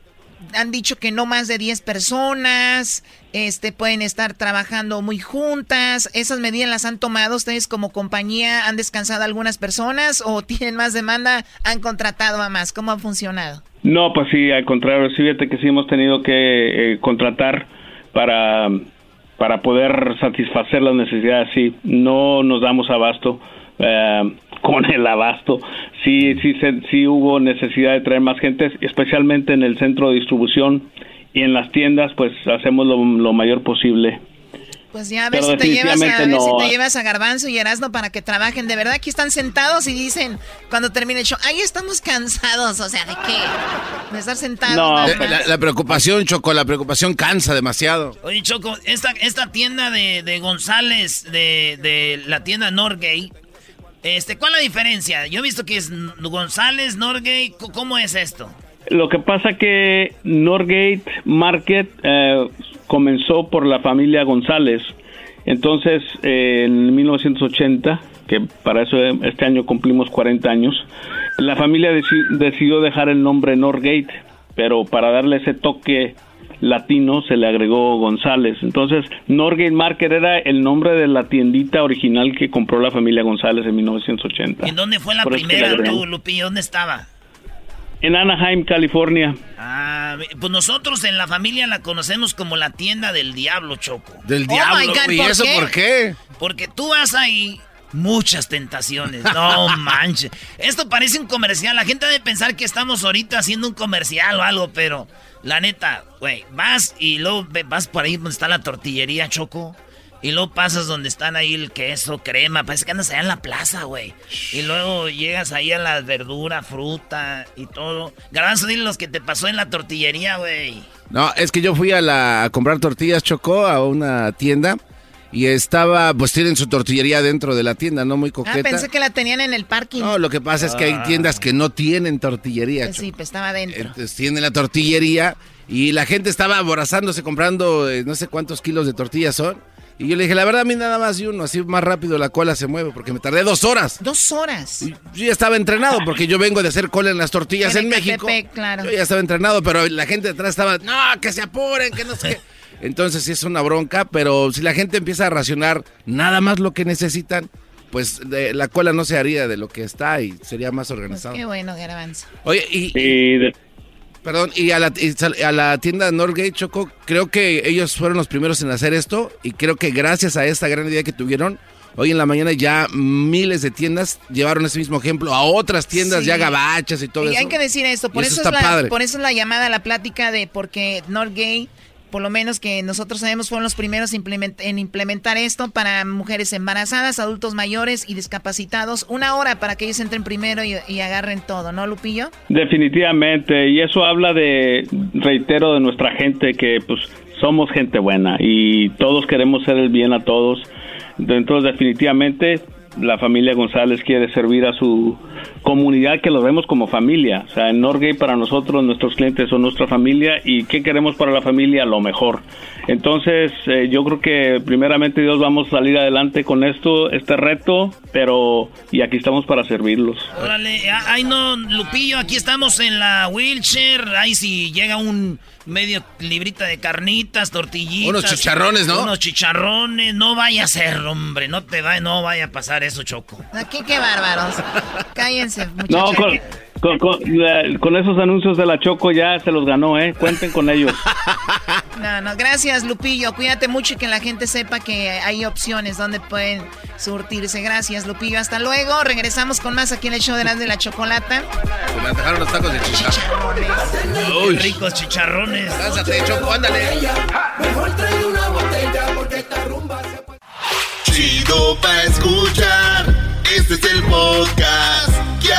han dicho que no más de 10 personas, este, pueden estar trabajando muy juntas. ¿Esas medidas las han tomado ustedes como compañía? ¿Han descansado algunas personas o <laughs> tienen más demanda? ¿Han contratado a más? ¿Cómo ha funcionado? No, pues sí, al contrario, fíjate que sí hemos tenido que eh, contratar para, para poder satisfacer las necesidades. Sí, no nos damos abasto. Eh, con el abasto. Sí, sí, sí hubo necesidad de traer más gente, especialmente en el centro de distribución y en las tiendas, pues hacemos lo, mayor posible. Pues ya a ver, si te, llevas a, ver si te llevas a Garbanzo y Erasmo para que trabajen. De verdad, aquí están sentados y dicen, cuando termine el show, ahí estamos cansados. O sea, ¿de qué? De estar sentados. No, la, preocupación, Choco, la preocupación cansa demasiado. Oye, Choco, esta, esta tienda de, de González, de, de la tienda Norgay, este, ¿cuál es la diferencia? Yo he visto que es González, Norgate, ¿cómo es esto? Lo que pasa que Norgate Market eh, comenzó por la familia González. Entonces, en 1980, que para eso este año cumplimos 40 años, la familia decidió dejar el nombre Norgate, pero para darle ese toque latino se le agregó González. Entonces, Norgate Market era el nombre de la tiendita original que compró la familia González en 1980. ¿En dónde fue la primera, tú, Lupi? ¿Dónde estaba? En Anaheim, California. Ah, pues nosotros en la familia la conocemos como la tienda del diablo, Choco. ¿Del oh diablo? ¿Y eso por qué? Porque tú vas ahí, muchas tentaciones. No <laughs> manches. Esto parece un comercial. La gente debe pensar que estamos ahorita haciendo un comercial o algo, pero la neta, güey, vas y luego vas por ahí donde está la tortillería, Choco. Y luego pasas donde están ahí el queso, crema. Parece que andas allá en la plaza, güey. Y luego llegas ahí a la verdura, fruta y todo. Garbanzo, dile los que te pasó en la tortillería, güey. No, es que yo fui a, la, a comprar tortillas, Chocó, a una tienda. Y estaba, pues tienen su tortillería dentro de la tienda, ¿no? Muy ah, coqueta. Ah, pensé que la tenían en el parking. No, lo que pasa es que hay tiendas que no tienen tortillería. Pues sí, pues estaba dentro. Entonces tienen la tortillería y la gente estaba aborazándose comprando eh, no sé cuántos kilos de tortillas son. Y yo le dije, la verdad, a mí nada más y uno, así más rápido la cola se mueve, porque me tardé dos horas. ¿Dos horas? yo ya estaba entrenado, porque yo vengo de hacer cola en las tortillas en, México. claro. Yo ya estaba entrenado, pero la gente detrás estaba, no, que se apuren, que no sé <laughs> Entonces sí es una bronca, pero si la gente empieza a racionar nada más lo que necesitan, pues la cola no se haría de lo que está y sería más organizado. Pues qué bueno, Garbanzo. Oye, y... Perdón, y a la, a la tienda Norgate Choco, creo que ellos fueron los primeros en hacer esto y creo que gracias a esta gran idea que tuvieron, hoy en la mañana ya miles de tiendas llevaron ese mismo ejemplo a otras tiendas ya gabachas y todo eso. Y hay que decir esto, por eso, es la, por eso es la llamada a la plática de porque Norgate por lo menos que nosotros sabemos fueron los primeros en implementar esto para mujeres embarazadas, adultos mayores y discapacitados. Una hora para que ellos entren primero y, agarren todo, ¿no, Lupillo? Definitivamente, y eso habla de, reitero, de nuestra gente que pues somos gente buena y todos queremos hacer el bien a todos. Entonces, definitivamente, la familia González quiere servir a su comunidad que lo vemos como familia. O sea, en Norgay para nosotros nuestros clientes son nuestra familia y ¿qué queremos para la familia? Lo mejor. Entonces, eh, yo creo que primeramente Dios vamos a salir adelante con esto, este reto, pero y aquí estamos para servirlos. Órale, ay no, Lupillo, aquí estamos en la wheelchair, ahí si llega un medio librita de carnitas, tortillitas. Unos chicharrones, ¿no? Unos chicharrones, no vaya a ser, hombre, no te va, no vaya a pasar eso, Choco. Aquí qué bárbaros. <laughs> Cállense, muchachos. No, con, esos anuncios de la Choco ya se los ganó, ¿eh? Cuenten con ellos. <laughs> No, no, gracias, Lupillo. Cuídate mucho y que la gente sepa que hay opciones donde pueden surtirse. Gracias, Lupillo. Hasta luego. Regresamos con más aquí en el show de las de la chocolata. Me dejaron los tacos de chicharrones. Uy, ricos chicharrones. Lánzate, Choco, ándale. Mejor trae una botella porque esta rumba se Chido pa' escuchar. Este es el podcast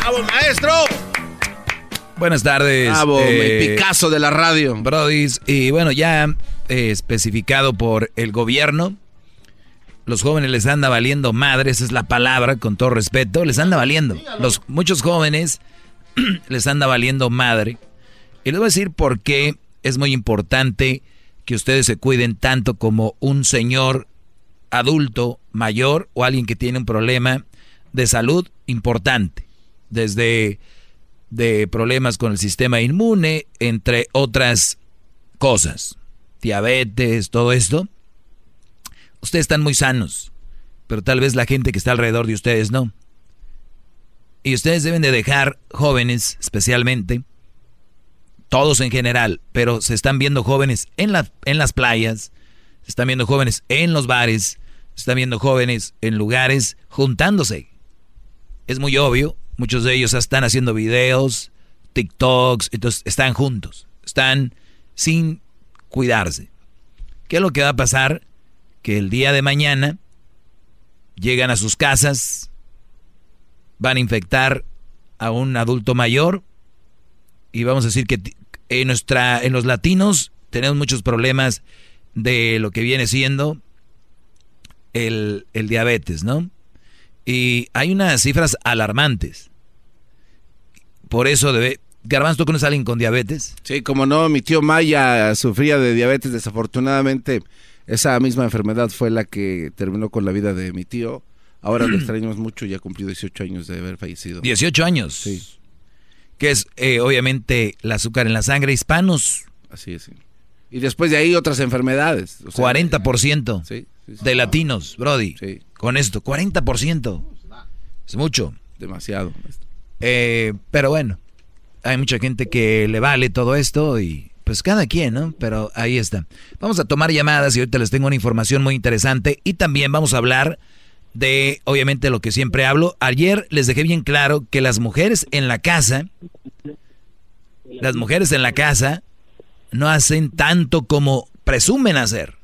¡Bravo, maestro! Buenas tardes. Bravo, eh, Picasso de la radio. Brodis. Y bueno, ya eh, especificado por el gobierno. Los jóvenes les anda valiendo madre, esa es la palabra, con todo respeto. Les anda valiendo. Los, muchos jóvenes <clears throat> les anda valiendo madre. Y les voy a decir por qué es muy importante que ustedes se cuiden tanto como un señor adulto mayor o alguien que tiene un problema de salud importante, desde de problemas con el sistema inmune, entre otras cosas, diabetes, todo esto. Ustedes están muy sanos, pero tal vez la gente que está alrededor de ustedes no. Y ustedes deben de dejar jóvenes especialmente todos en general, pero se están viendo jóvenes en, la, en las playas, se están viendo jóvenes en los bares, se están viendo jóvenes en lugares juntándose. Es muy obvio, muchos de ellos están haciendo videos, TikToks, entonces están juntos, están sin cuidarse. ¿Qué es lo que va a pasar? Que el día de mañana llegan a sus casas, van a infectar a un adulto mayor y vamos a decir que en, nuestra, en los latinos tenemos muchos problemas de lo que viene siendo el, el diabetes, ¿no? Y hay unas cifras alarmantes. Por eso debe... Garbanzo, ¿tú conoces a alguien con diabetes? Sí, como no, mi tío Maya sufría de diabetes, desafortunadamente esa misma enfermedad fue la que terminó con la vida de mi tío. Ahora lo <clears throat> extrañamos mucho y ha cumplido 18 años de haber fallecido. 18 años. Sí. Que es eh, obviamente el azúcar en la sangre hispanos. Así es. Sí. Y después de ahí otras enfermedades. O sea, 40% sí, sí, de latinos, Brody. Con esto, 40%. Es mucho. Demasiado. Eh, pero bueno, hay mucha gente que le vale todo esto y pues cada quien, ¿no? Pero ahí está. Vamos a tomar llamadas y ahorita les tengo una información muy interesante y también vamos a hablar de, obviamente, lo que siempre hablo. Ayer les dejé bien claro que las mujeres en la casa, las mujeres en la casa no hacen tanto como presumen hacer.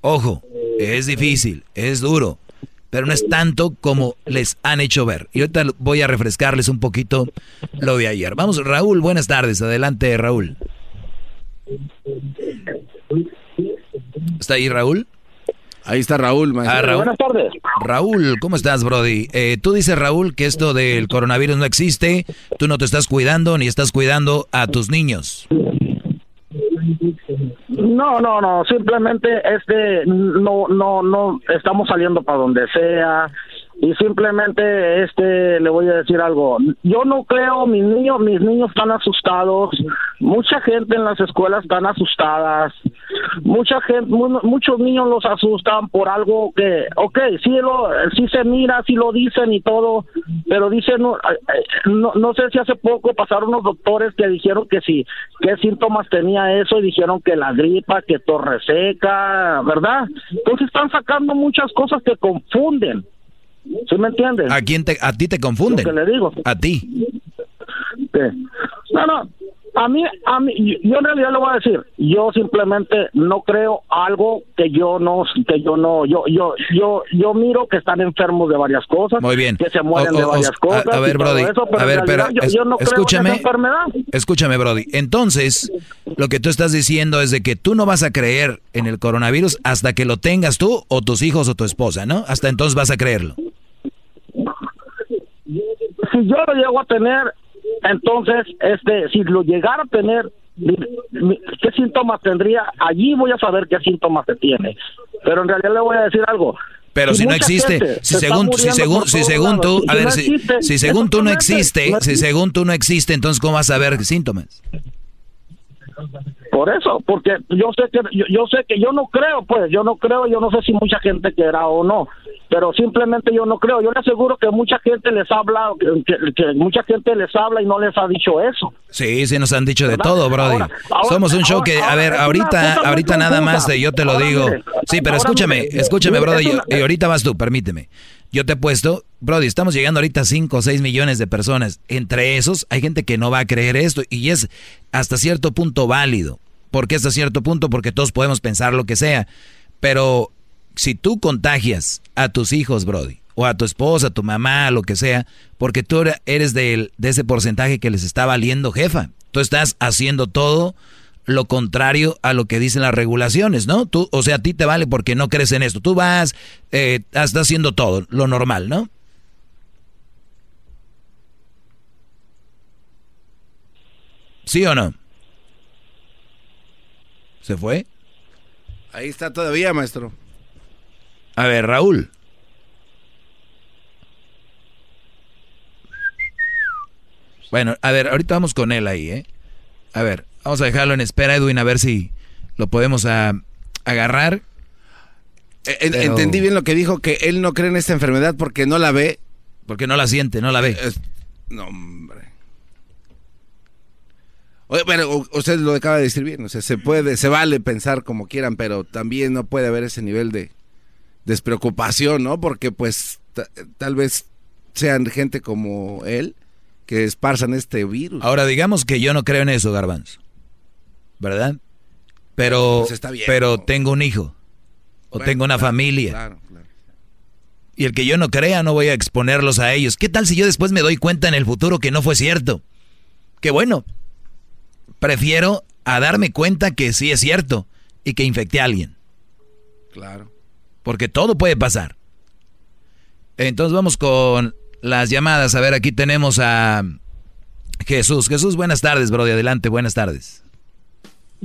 Ojo, es difícil, es duro, pero no es tanto como les han hecho ver. Y ahorita voy a refrescarles un poquito lo de ayer. Vamos, Raúl, buenas tardes. Adelante, Raúl. ¿Está ahí Raúl? Ahí está Raúl, ah, Raúl. Buenas tardes. Raúl, ¿cómo estás, Brody? Eh, tú dices, Raúl, que esto del coronavirus no existe, tú no te estás cuidando ni estás cuidando a tus niños. No, no, no, simplemente este no no no estamos saliendo para donde sea y simplemente este le voy a decir algo. Yo no creo mis niños mis niños están asustados, mucha gente en las escuelas están asustadas. Mucha gente muchos niños los asustan por algo que okay, sí lo sí se mira, sí lo dicen y todo, pero dicen no, no, no sé si hace poco pasaron unos doctores que dijeron que sí, qué síntomas tenía eso y dijeron que la gripa, que torre seca, ¿verdad? Entonces están sacando muchas cosas que confunden. ¿Sí me entiendes? ¿A quién te, a ti te confunden? Lo que le digo. A ti. No, no. A mí, a mí, yo en realidad le voy a decir, yo simplemente no creo algo que yo no, que yo no, yo, yo, yo, yo miro que están enfermos de varias cosas, Muy bien. que se mueren de varias cosas. A, ver, Brody, a ver, pero yo, no escúchame, creo enfermedad. escúchame, Brody. Entonces, lo que tú estás diciendo es de que tú no vas a creer en el coronavirus hasta que lo tengas tú o tus hijos o tu esposa, ¿no? Hasta entonces vas a creerlo. Si yo lo llego a tener, entonces, este, si lo llegara a tener, ¿qué síntomas tendría? Allí voy a saber qué síntomas se tiene. Pero en realidad le voy a decir algo. Pero si, no existe, si según, si según, si según tú, a ver, si, si según tú no existe, si según tú no existe, entonces ¿cómo vas a ver síntomas? Por eso, porque yo sé que yo, sé que yo no creo, pues, yo no creo, yo no sé si mucha gente quiera o no, pero simplemente yo no creo. Yo le aseguro que mucha gente les habla, que, mucha gente les habla y no les ha dicho eso. Sí, sí nos han dicho de todo, Brody. Somos un show que, a ver, ahorita, ahorita nada más de yo te lo digo. Sí, pero escúchame, escúchame, Brody, y ahorita vas tú, permíteme. Yo te he puesto, Brody, estamos llegando ahorita a 5 o 6 millones de personas. Entre esos hay gente que no va a creer esto y es hasta cierto punto válido. ¿Por qué hasta cierto punto? Porque todos podemos pensar lo que sea. Pero si tú contagias a tus hijos, Brody, o a tu esposa, a tu mamá, lo que sea, porque tú eres de, de ese porcentaje que les está valiendo, jefa. Tú estás haciendo todo lo contrario a lo que dicen las regulaciones, ¿no? Tú, o sea, a ti te vale porque no crees en esto. Tú vas, eh, estás haciendo todo, lo normal, ¿no? ¿Sí o no? ¿Se fue? Ahí está todavía, maestro. A ver, Raúl. Bueno, a ver, ahorita vamos con él ahí, ¿eh? A ver, vamos a dejarlo en espera, Edwin, a ver si lo podemos agarrar. E, entendí bien lo que dijo, que él no cree en esta enfermedad porque no la ve. Porque no la siente, no la ve. no, hombre. Bueno, usted lo acaba de decir bien, o sea, se puede, se vale pensar como quieran, pero también no puede haber ese nivel de despreocupación, ¿no? Porque pues tal vez sean gente como él que esparzan este virus. Ahora digamos que yo no creo en eso, Garbanzo. ¿Verdad? Pero pues pero tengo un hijo o tengo una familia. Claro. Y el que yo no crea no voy a exponerlos a ellos. ¿Qué tal si yo después me doy cuenta en el futuro que no fue cierto? Qué bueno, prefiero a darme cuenta que sí es cierto y que infecté a alguien. Claro. Porque todo puede pasar. Entonces vamos con las llamadas. A ver, aquí tenemos a Jesús. Jesús, buenas tardes, Brody. Adelante, buenas tardes.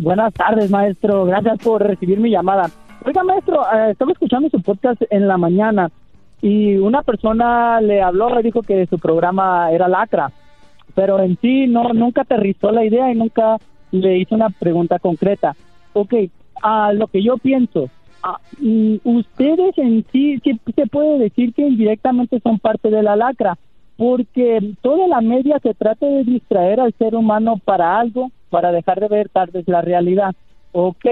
Buenas tardes, maestro. Gracias por recibir mi llamada. Oiga, maestro, eh, estaba escuchando su podcast en la mañana y una persona le habló y dijo que su programa era lacra, pero en sí no nunca aterrizó la idea y nunca le hizo una pregunta concreta. Ok, a lo que yo pienso, mm, ustedes en sí, sí se puede decir que indirectamente son parte de la lacra, porque toda la media se trata de distraer al ser humano para algo, para dejar de ver tal vez la realidad. Ok,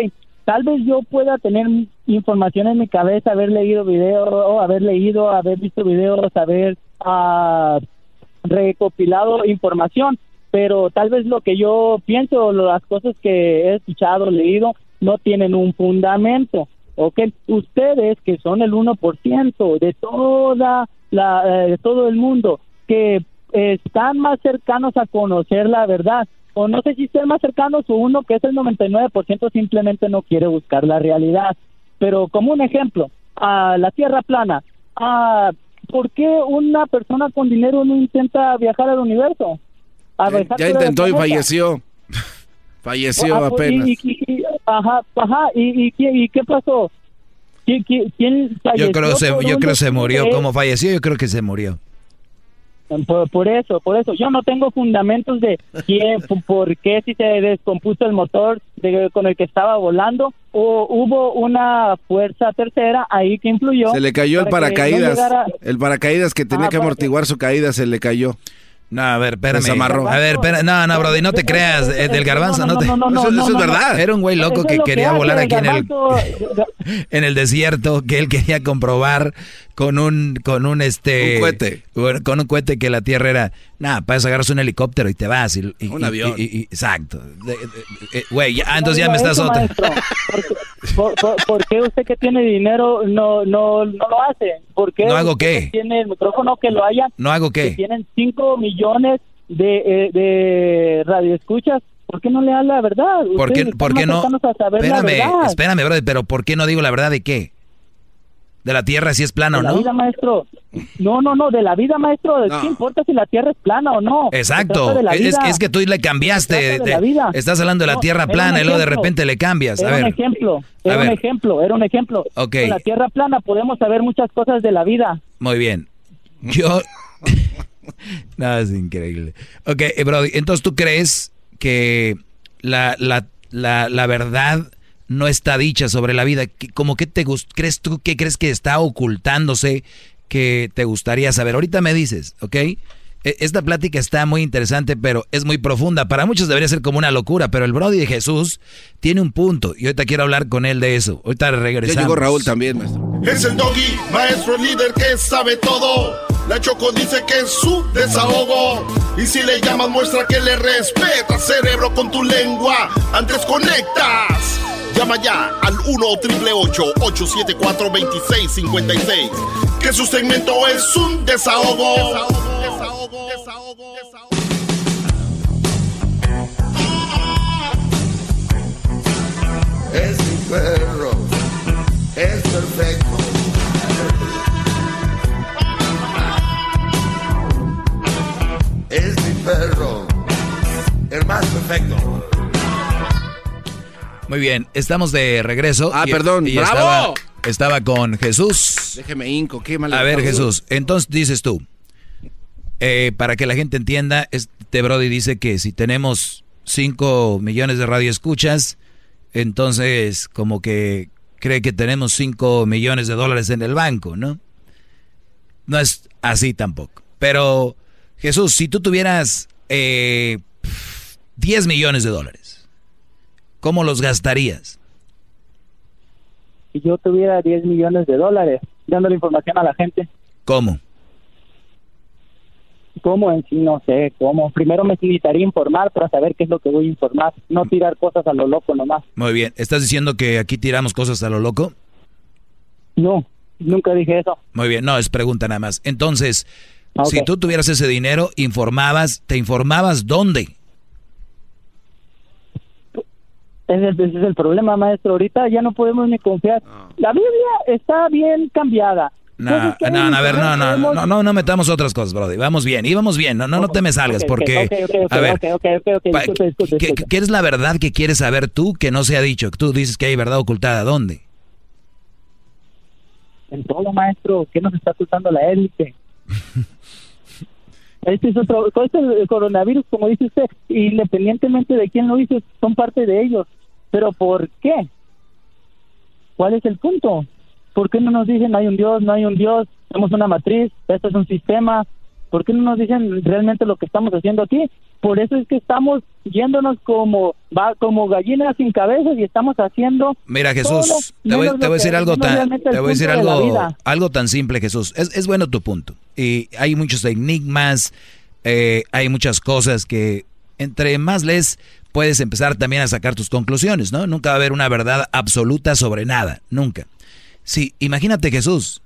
tal vez yo pueda tener información en mi cabeza, haber leído videos, o haber leído, haber visto videos, haber uh, recopilado información, pero tal vez lo que yo pienso, las cosas que he escuchado, leído, no tienen un fundamento. ¿ok? Ustedes, que son el 1% de toda la, eh, de todo el mundo, que están más cercanos a conocer la verdad, o no sé si estén más cercanos o uno que es el 99% simplemente no quiere buscar la realidad. Pero como un ejemplo, a la Tierra plana, a, ¿por qué una persona con dinero no intenta viajar al universo? ya, intentó y falleció. <laughs> falleció ah, pues, apenas. Y, ajá, ajá, ¿y, y, qué pasó? ¿Quién, falleció yo creo, se, yo creo se murió. ¿Cómo falleció? Yo creo que se murió. Por, eso, por eso. Yo no tengo fundamentos de quién, <laughs> por qué si se descompuso el motor con el que estaba volando o hubo una fuerza tercera ahí que influyó. Se le cayó el paracaídas. El paracaídas que tenía ah, que amortiguar su caída se le cayó. No, a ver, espérame. A ver, espérame. No, no, Brody, no te creas. del garbanzo, no, te... eso, es verdad. Era un güey loco que quería volar aquí en el, <laughs> en el desierto, que él quería comprobar con un, con un este. Un cohete. Con un cohete que la tierra era. Nada, puedes agarrar un helicóptero y te vas. Y, un avión. exacto. Eh, güey, entonces ya me estás otra. ¿Por, qué usted que tiene dinero no, no, no lo hace? ¿Por qué ¿No hago qué? tiene el micrófono que lo haya? ¿No hago qué? tienen 5 millones de, eh, de radioescuchas. ¿Por qué no le habla la verdad? ¿Por qué, ¿por qué no? Espérame, espérame, brother, pero ¿por qué no digo la verdad de qué? ¿De la Tierra si es plana o no? De la vida, maestro. No, no, no, de la vida, maestro. ¿Qué importa si la Tierra es plana o no? Exacto. Es, que tú le cambiaste. De, estás hablando de la Tierra plana y luego de repente le cambias. era un ejemplo. Era un ejemplo. Era un ejemplo. En la Tierra plana podemos saber muchas cosas de la vida. Muy bien. Yo... <laughs> no, es increíble. Ok, eh, Brody, entonces tú crees que la, la, la, la verdad no está dicha sobre la vida. ¿Cómo que te crees tú qué crees que está ocultándose que te gustaría saber? Ahorita me dices, ¿ok? E, esta plática está muy interesante, pero es muy profunda. Para muchos debería ser como una locura, pero el Brody de Jesús tiene un punto y ahorita quiero hablar con él de eso. Ahorita regresamos. Ya llegó Raúl también, maestro. Es el doggy, maestro líder que sabe todo. La Choco dice que es su desahogo. Y si le llamas, muestra que le respeta, cerebro, con tu lengua. Antes conectas. Llama ya al 1-888-874-2656. Que su segmento es un desahogo. Desahogo, desahogo, desahogo, desahogo. Es mi perro. Es perfecto. Es mi perro. El más perfecto. Muy bien, estamos de regreso. Ah, perdón, bravo. Estaba, con Jesús. Déjeme inco, qué mal. A ver, Jesús, entonces dices tú, eh, para que la gente entienda, este Brody dice que si tenemos 5 millones de radioescuchas, entonces como que cree que tenemos 5 millones de dólares en el banco, ¿no? No es así tampoco. Pero, Jesús, si tú tuvieras eh, 10 millones de dólares, ¿cómo los gastarías? Si yo tuviera 10 millones de dólares, dando la información a la gente. ¿Cómo? ¿Cómo en sí? No sé, ¿cómo? Primero me necesitaría informar para saber qué es lo que voy a informar, no tirar cosas a lo loco nomás. Muy bien, ¿estás diciendo que aquí tiramos cosas a lo loco? No, nunca dije eso. Muy bien, no, es pregunta nada más. Entonces, si tú tuvieras ese dinero, informabas, ¿te informabas dónde? Ese, es el problema, maestro. Ahorita ya no podemos ni confiar. La Biblia está bien cambiada. No, no, no, a ver, no, no, no, no, no metamos otras cosas, Brody. Vamos bien, íbamos bien, no, no, no te me salgas, porque, a ver, ok, ok, ok, ok, pa- disculpe, disculpe, ¿qué, disculpe. qué es la verdad que quieres saber tú que no se ha dicho? Tú dices que hay verdad ocultada, ¿dónde? En todo, maestro, ¿qué nos está ocultando la élite? <laughs> Este es otro, todo este coronavirus, como dice usted, independientemente de quién lo dice, son parte de ellos. Pero ¿por qué? ¿Cuál es el punto? ¿Por qué no nos dicen hay un Dios, no hay un Dios, somos una matriz, esto es un sistema? ¿Por qué no nos dicen realmente lo que estamos haciendo aquí? Por eso es que estamos yéndonos como va como gallinas sin cabezas y estamos haciendo Mira, Jesús, te voy, te a decir algo tan, te voy a decir de algo, algo tan simple, Jesús. Es, es bueno tu punto. Y hay muchos enigmas, eh, hay muchas cosas que entre más lees puedes empezar también a sacar tus conclusiones, ¿no? Nunca va a haber una verdad absoluta sobre nada, nunca. Sí, imagínate Jesús,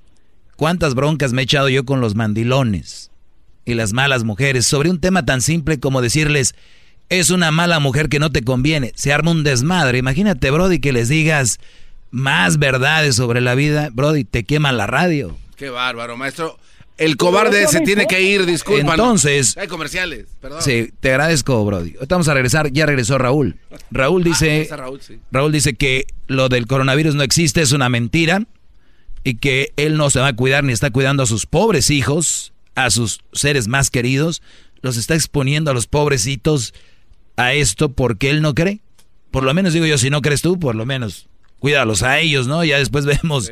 cuántas broncas me he echado yo con los mandilones y las malas mujeres sobre un tema tan simple como decirles, es una mala mujer que no te conviene. Se arma un desmadre. Imagínate, Brody, que les digas más verdades sobre la vida. Brody, te queman la radio. Qué bárbaro, maestro. El cobarde se tiene que ir, disculpa. Entonces- Hay comerciales, perdón. Sí, te agradezco, Brody. Ahorita vamos a regresar. Ya regresó Raúl. Raúl dice, regresa Raúl, sí. Raúl dice que lo del coronavirus no existe, es una mentira y que él no se va a cuidar ni está cuidando a sus pobres hijos, a sus seres más queridos, los está exponiendo a los pobrecitos a esto porque él no cree. Por lo menos digo yo, si no crees tú, por lo menos cuídalos a ellos, ¿no? Ya después <laughs> vemos,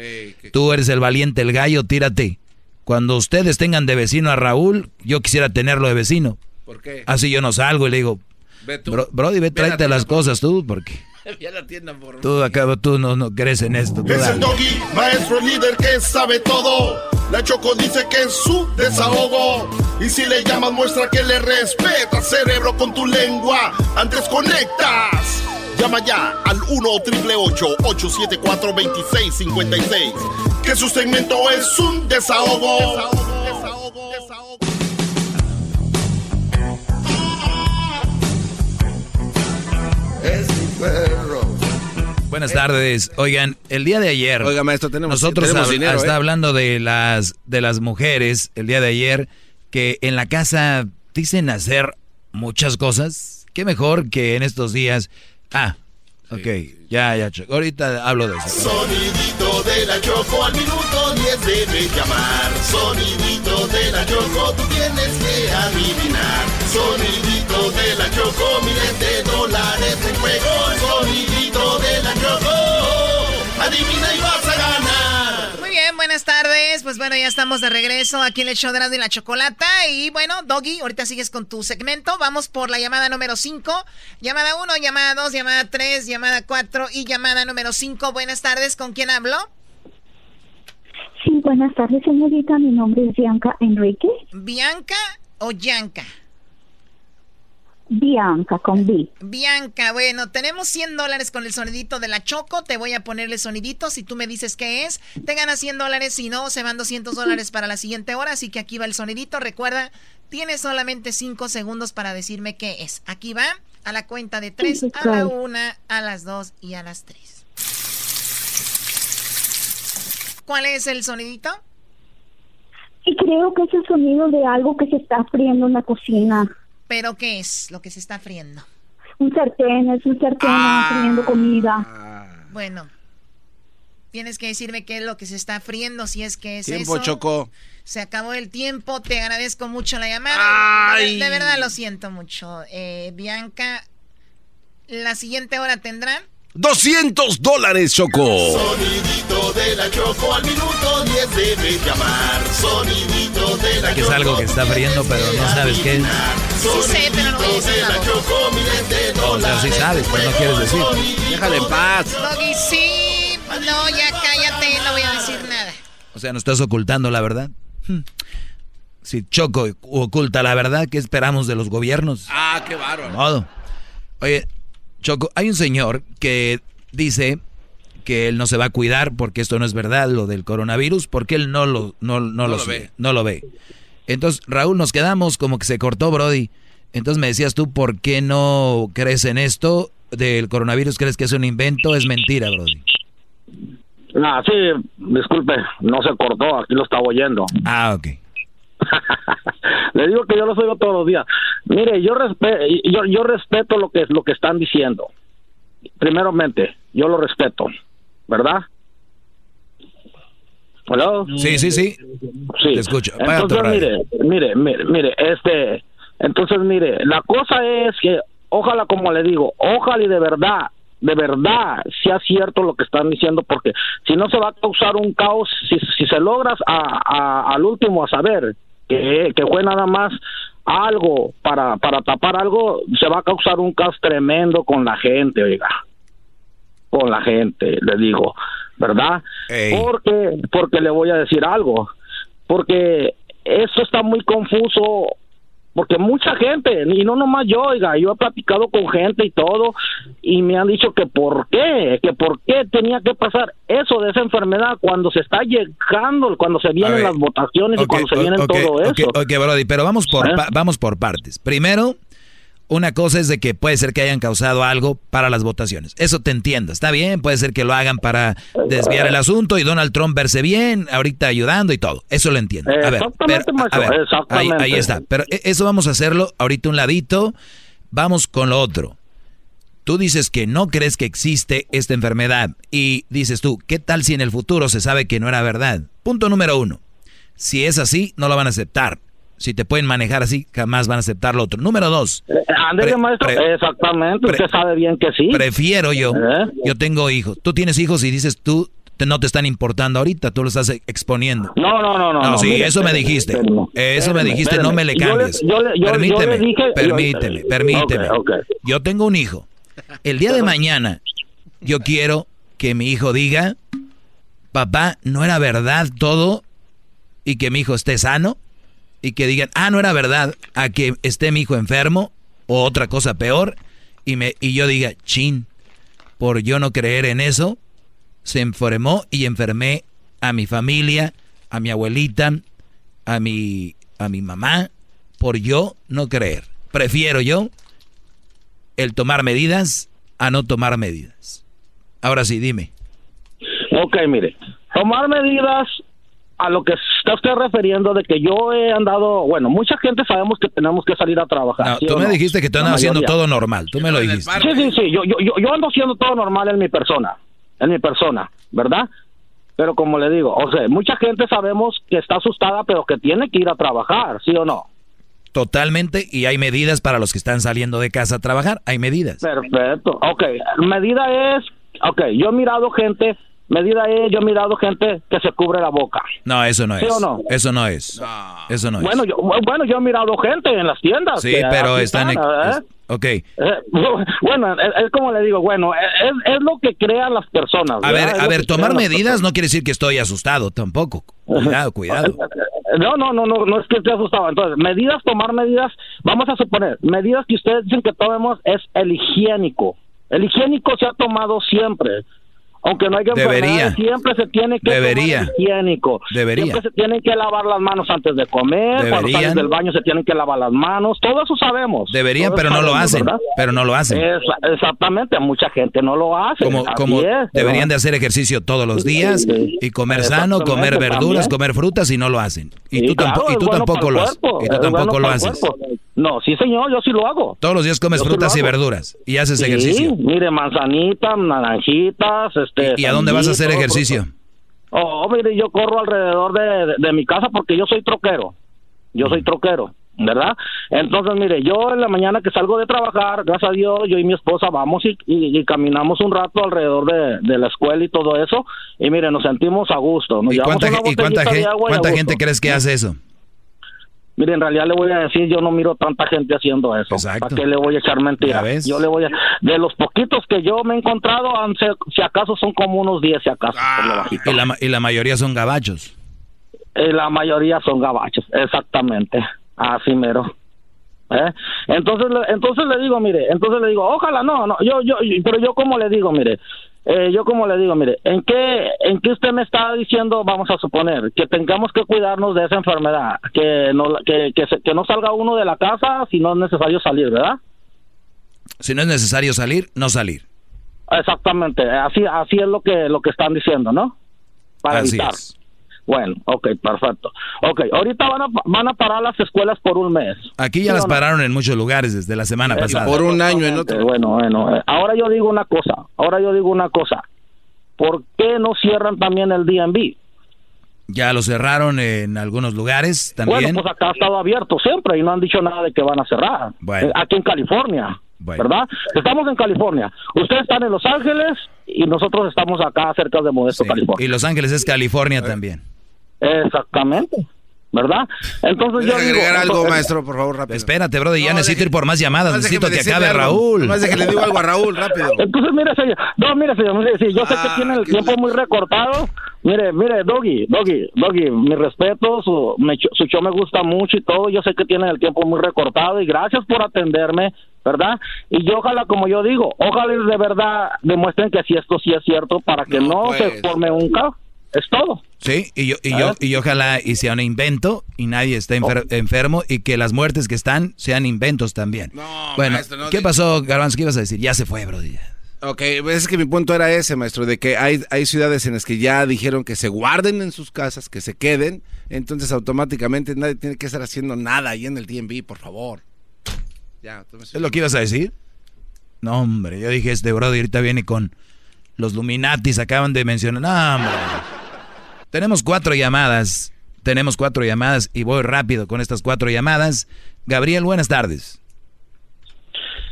tú eres el valiente, el gallo, tírate. Cuando ustedes tengan de vecino a Raúl, yo quisiera tenerlo de vecino. ¿Por qué? Así yo no salgo y le digo, Ve tú. "Bro- Brody, ve, tráete las cosas tú, porque <laughs> Ya la tienda por tú acá, tú no, no crees en esto. Es dale. el doggy, maestro líder que sabe todo. La Choco dice que es su desahogo. Y si le llamas, muestra que le respeta, cerebro, con tu lengua. Antes conectas. Llama ya al 1-888-874-2656. Que su segmento es un desahogo. Es mi perro. Buenas tardes. Oigan, el día de ayer. Oiga, maestro, tenemos- Nosotros tenemos hab- dinero, está ¿eh? hablando de las, de las mujeres el día de ayer que en la casa dicen hacer muchas cosas. Qué mejor que en estos días. Ah, ok. Ya, ya. Choco. Ahorita hablo de eso. Sonidito de la Choco al minuto 10 debe llamar. Sonidito de la Choco, tú tienes que adivinar. Sonidito de la Choco, miles de dólares en juego. Sonidito de la Choco, adivina y vas a ganar. Buenas tardes. Pues bueno, ya estamos de regreso aquí en el show de y la Chocolata. Y bueno, Doggy, ahorita sigues con tu segmento. Vamos por la llamada número 5. Llamada 1, llamada 2, llamada 3, llamada 4 y llamada número 5. Buenas tardes, ¿con quién hablo? Sí, buenas tardes, señorita. Mi nombre es Bianca Enrique. ¿Bianca o Yanka? Bianca con B. Bianca, bueno, tenemos 100 dólares con el sonidito de la Choco. Te voy a ponerle sonidito. Si tú me dices qué es, te ganas 100 dólares. Si no, se van 200 dólares para la siguiente hora. Así que aquí va el sonidito. Recuerda, tienes solamente 5 segundos para decirme qué es. Aquí va a la cuenta de 3, a la 1, a las 2 y a las 3. ¿Cuál es el sonidito? Y creo que es el sonido de algo que se está friendo en la cocina. ¿Pero qué es lo que se está friendo? Un sartén, es un sartén Ah. friendo comida. Bueno, tienes que decirme qué es lo que se está friendo, si es que es Tiempo, eso. Choco. Se acabó el tiempo, te agradezco mucho la llamada. De, Ay. de verdad lo siento mucho. Eh, Bianca, la siguiente hora tendrán. 200 dólares, Choco. Sonidito de la Choco al minuto 10 debe llamar. Sonidito de la Que es algo que está friendo, pero no sabes qué es. Sí sé, pero no voy a decir de la. Choco, miles de No, o sea, sí sabes, pero no quieres decir. Déjale en paz. Doggy, sí. No, ya cállate, no voy a decir nada. O sea, ¿no estás ocultando la verdad? Hmm. Si Choco oculta la verdad, ¿qué esperamos de los gobiernos? Ah, qué bárbaro. Modo. Oye, Choco, hay un señor que dice que él no se va a cuidar porque esto no es verdad, lo del coronavirus, porque él no lo, no, no lo, ve. no lo ve. Entonces, Raúl, nos quedamos como que se cortó, Brody. Entonces me decías tú, ¿por qué no crees en esto del coronavirus? ¿Crees que es un invento? Es mentira, Brody. Ah, sí, disculpe, no se cortó, aquí lo estaba oyendo. Ah, ok. <laughs> Le digo que yo los oigo todos los días. Mire, yo, respe yo, yo respeto lo que, lo que están diciendo. Primeramente, yo lo respeto, ¿verdad? ¿Hello? Sí, sí, sí. Sí. Te escucho. Entonces, mire, mire, mire, mire, este, entonces, mire, la cosa es que, ojalá, como le digo, ojalá y de verdad, de verdad, sea cierto lo que están diciendo, porque si no se va a causar un caos, si, si se logras a, a- al último a saber que, que fue nada más algo para, para tapar algo, se va a causar un caos tremendo con la gente, oiga con la gente, le digo, ¿verdad? Porque, porque le voy a decir algo, porque eso está muy confuso, porque mucha gente, y no nomás yo, oiga, yo he platicado con gente y todo, y me han dicho que por qué, que por qué tenía que pasar eso de esa enfermedad cuando se está llegando, cuando se vienen ver, las votaciones y cuando se vienen todo eso. ok, Brody, pero vamos por, ¿Eh? pa- vamos por partes. Primero, una cosa es de que puede ser que hayan causado algo para las votaciones. Eso te entiendo, está bien, puede ser que lo hagan para desviar el asunto y Donald Trump verse bien, ahorita ayudando y todo. Eso lo entiendo. A ver, pero- a maestro, ver, ahí, ahí está. Pero e- eso vamos a hacerlo ahorita un ladito. Vamos con lo otro. Tú dices que no crees que existe esta enfermedad y dices tú, ¿qué tal si en el futuro se sabe que no era verdad? Punto número uno. Si es así, no lo van a aceptar. Si te pueden manejar así, jamás van a aceptar lo otro. Número dos. Pre- maestro, exactamente, usted sabe bien que sí. Prefiero yo. ¿Eh? Yo tengo hijos. Tú tienes hijos y dices tú te- no te están importando ahorita, tú lo estás exponiendo. No, no, no, no. No, no, sí, mire, eso me dijiste. Eso me dijiste, no me le cambies. yo le- yo- yo le permíteme, dije- permíteme, permíteme. Yo tengo un hijo. El día de mañana, yo quiero que mi hijo diga, papá, no era verdad todo y que mi hijo esté sano y que digan, ah, no era verdad, a que esté mi hijo enfermo o otra cosa peor y, me, y yo diga, chin, por yo no creer en eso, se enfermó y enfermé a mi familia, a mi abuelita, a mi, a mi mamá, por yo no creer. Prefiero yo el tomar medidas a no tomar medidas. Ahora sí, dime. Ok, mire, tomar medidas a lo que está usted refiriendo de que yo he andado, bueno, mucha gente sabemos que tenemos que salir a trabajar. No, ¿sí tú me no? dijiste que tú La andabas haciendo todo normal. Tú me lo dijiste. Sí, sí, sí, yo, yo, yo, yo ando haciendo todo normal en mi persona, en mi persona, ¿verdad? Pero como le digo, o sea, mucha gente sabemos que está asustada, pero que tiene que ir a trabajar, ¿sí o no? Totalmente. Y hay medidas para los que están saliendo de casa a trabajar. Hay medidas. Perfecto. Ok, medida es, ok, yo he mirado gente, medida es, yo he mirado gente que se cubre la boca. No, eso no ¿Sí es. o no? Eso no es. Eso no es. Bueno, yo, bueno, yo he mirado gente en las tiendas. sí, pero así están... ¿eh? es- ok. Eh, bueno, es, es como le digo, bueno, es, es lo que crean las personas. A ¿verdad? ver, Es a ver, tomar medidas no quiere decir que estoy asustado tampoco. Cuidado, cuidado. <laughs> No, no, no, no, no es que esté asustado. Entonces, medidas, tomar medidas, vamos a suponer, medidas que ustedes dicen que tomemos es el higiénico. El higiénico se ha tomado siempre. Aunque no haya Debería. siempre se tiene que Debería. tomar higiénico. Debería. Siempre se tienen que lavar las manos antes de comer, cuando Deberían. sales del baño se tienen que lavar las manos, todo eso sabemos. Deberían, pero no lo sabemos, hacen. ¿verdad? Pero no lo hacen. Esa- exactamente, mucha gente no lo hace. Como, como es, deberían de ¿verdad? hacer ejercicio todos los días Sí. y comer sano, comer verduras, también. comer frutas y no lo hacen. Y Sí, tú, claro, tampoco, y es tú bueno tampoco lo haces. Y tú es tampoco bueno lo haces. No, sí señor, yo sí lo hago. Todos los días comes Yo sí frutas y verduras y haces Sí, ejercicio. mire, manzanitas, naranjitas, este... ¿Y a dónde vas a hacer ejercicio? Oh, mire, yo corro alrededor de, de- de mi casa porque yo soy troquero. Yo Mm. soy troquero, ¿verdad? Entonces, mire, yo en la mañana que salgo de trabajar, gracias a Dios, yo y mi esposa vamos y, y- y caminamos un rato alrededor de, de la escuela y todo eso. Y mire, nos sentimos a gusto. Nos ¿Y cuánta, una ge- y cuánta, botellita de gen- agua y a cuánta gusto. gente crees que hace eso? Mire, en realidad le voy a decir, yo no miro tanta gente haciendo eso. ¿Para qué le voy a echar mentiras? Yo le voy a... De los poquitos que yo me he encontrado, si acaso son como unos 10, si acaso. por bajito. Y la, y la mayoría son gabachos. Eh, la mayoría son gabachos, exactamente. Así mero. ¿Eh? Entonces, le- entonces le digo, mire, entonces le digo, ojalá no, no, yo, yo, pero yo como le digo, mire, eh, yo como le digo, mire, ¿en qué, en qué usted me está diciendo, vamos a suponer, que tengamos que cuidarnos de esa enfermedad, que no, que, que, se- que no salga uno de la casa si no es necesario salir, ¿verdad? Si no es necesario salir, no salir. Exactamente, así, así es lo que, lo que están diciendo, ¿no? para Así evitar. es. Bueno, ok, perfecto. Ok, ahorita van a, van a parar las escuelas por un mes. Aquí ya ¿Sí las no? pararon en muchos lugares desde la semana Eh, pasada. Exactamente. Bueno, bueno. eh, Ahora yo digo una cosa. Ahora yo digo una cosa. ¿Por qué no cierran también el DMV? Ya lo cerraron en algunos lugares también. Bueno, pues acá ha estado abierto siempre y no han dicho nada de que van a cerrar. Bueno. Eh, Aquí en California, Bueno. ¿verdad? Estamos en California. Ustedes están en Los Ángeles y nosotros estamos acá cerca de Modesto, California. Y Los Ángeles es California también. Exactamente. ¿Verdad? Entonces yo digo... agregar algo, entonces- maestro, por favor, rápido. Espérate, brother, ya necesito ir por más llamadas. Necesito que acabe algo. Raúl. Nomás déjele digo algo a Raúl, rápido. Entonces, mire, señor, no, mire, señor, mire, sí, yo sé Ah, que tiene el tiempo muy recortado. Mire, mire, Doggy, Doggy, Doggy, mi respeto, su, me- su show me gusta mucho y todo. Yo sé que tiene el tiempo muy recortado y gracias por atenderme, ¿verdad? Y yo ojalá, como yo digo, ojalá de verdad demuestren que si esto sí es cierto para que no, se pues. forme un caos. Es todo. Sí, y yo, y yo, y yo ojalá y sea un invento y nadie esté enfer- enfermo y que las muertes que están sean inventos también. bueno, maestro, no ¿qué pasó, Garbanzo? ¿Qué ibas a decir? Ya se fue, Brody. Ok, pues es que mi punto era ese, maestro, de que hay, hay ciudades en las que ya dijeron que se guarden en sus casas, que se queden, entonces automáticamente nadie tiene que estar haciendo nada ahí en el DMV, por favor. Ya. ¿Es lo que ibas a decir? No, hombre, yo dije, este Brody ahorita viene con los Luminatis, acaban de mencionar. No, hombre. Tenemos cuatro llamadas, tenemos cuatro llamadas y voy rápido con estas cuatro llamadas. Gabriel, buenas tardes.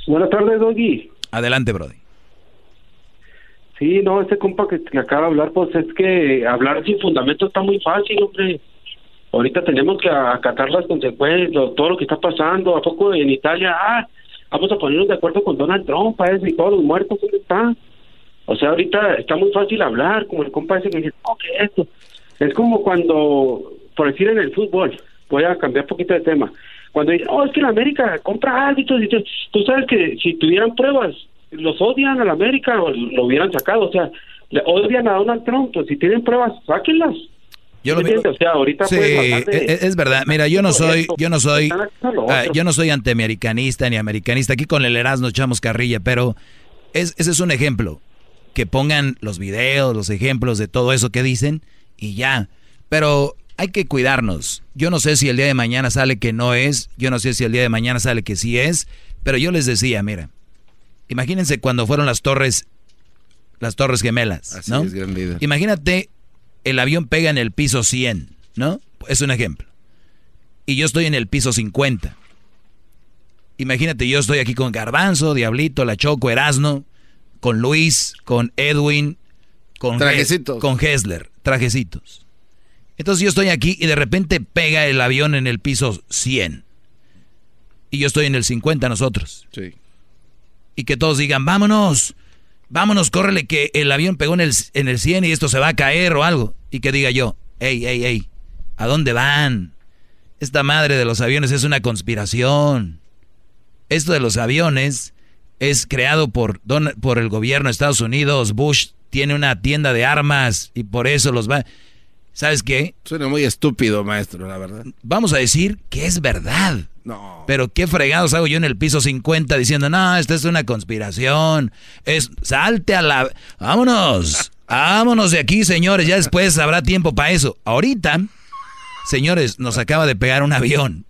Buenas tardes, Doggy. Adelante, Brody. Sí, no, este compa que, que acaba de hablar, pues es que hablar sin fundamento está muy fácil, hombre. Ahorita tenemos que acatar las consecuencias, lo- todo lo que está pasando. ¿A poco en Italia? Ah, vamos a ponernos de acuerdo con Donald Trump, para eso y todos los muertos, ¿dónde están? O sea, ahorita está muy fácil hablar, como el compa ese que dice, esto. Es como cuando, por decir en el fútbol, voy a cambiar un poquito de tema. Cuando dicen, oh, es que la América compra árbitros, y tú- tú sabes que si tuvieran pruebas, los odian a la América o lo hubieran sacado. O sea, le odian a Donald Trump, pues si tienen pruebas, sáquenlas. Yo lo. O sea, ahorita Sí, hablar de- es, es verdad. Mira, yo no soy, yo no soy, ah, yo no soy antiamericanista ni americanista. Aquí con el Erasmo echamos carrilla, pero es, ese es un ejemplo. Que pongan los videos, los ejemplos de todo eso que dicen y ya. Pero hay que cuidarnos. Yo no sé si el día de mañana sale que no es, yo no sé si el día de mañana sale que sí es, pero yo les decía, mira, imagínense cuando fueron las torres, las torres gemelas, Así ¿no? es, gran líder. Imagínate, el avión pega en el piso 100, ¿no? Es un ejemplo. Y yo estoy en el piso 50. Imagínate, yo estoy aquí con Garbanzo, Diablito, La Choco, Erasno, con Luis, con Edwin, con, Trajecitos. con Hessler, trajecitos. Entonces yo estoy aquí y de repente pega el avión en el piso 100. Y yo estoy en el 50 nosotros. Sí. Y que todos digan, vámonos, vámonos, córrele que el avión pegó en el, en el 100 y esto se va a caer o algo. Y que diga yo, hey, hey, hey, ¿a dónde van? Esta madre de los aviones es una conspiración. Esto de los aviones es creado por, don- por el gobierno de Estados Unidos. Bush tiene una tienda de armas y por eso los va... ¿Sabes qué? Suena muy estúpido, maestro, la verdad. Vamos a decir que es verdad. No. Pero qué fregados hago yo en el piso 50 diciendo, no, esta es una conspiración. Es, salte a la... Vámonos. Vámonos de aquí, señores. Ya después habrá tiempo para eso. Ahorita, señores, nos acaba de pegar un avión.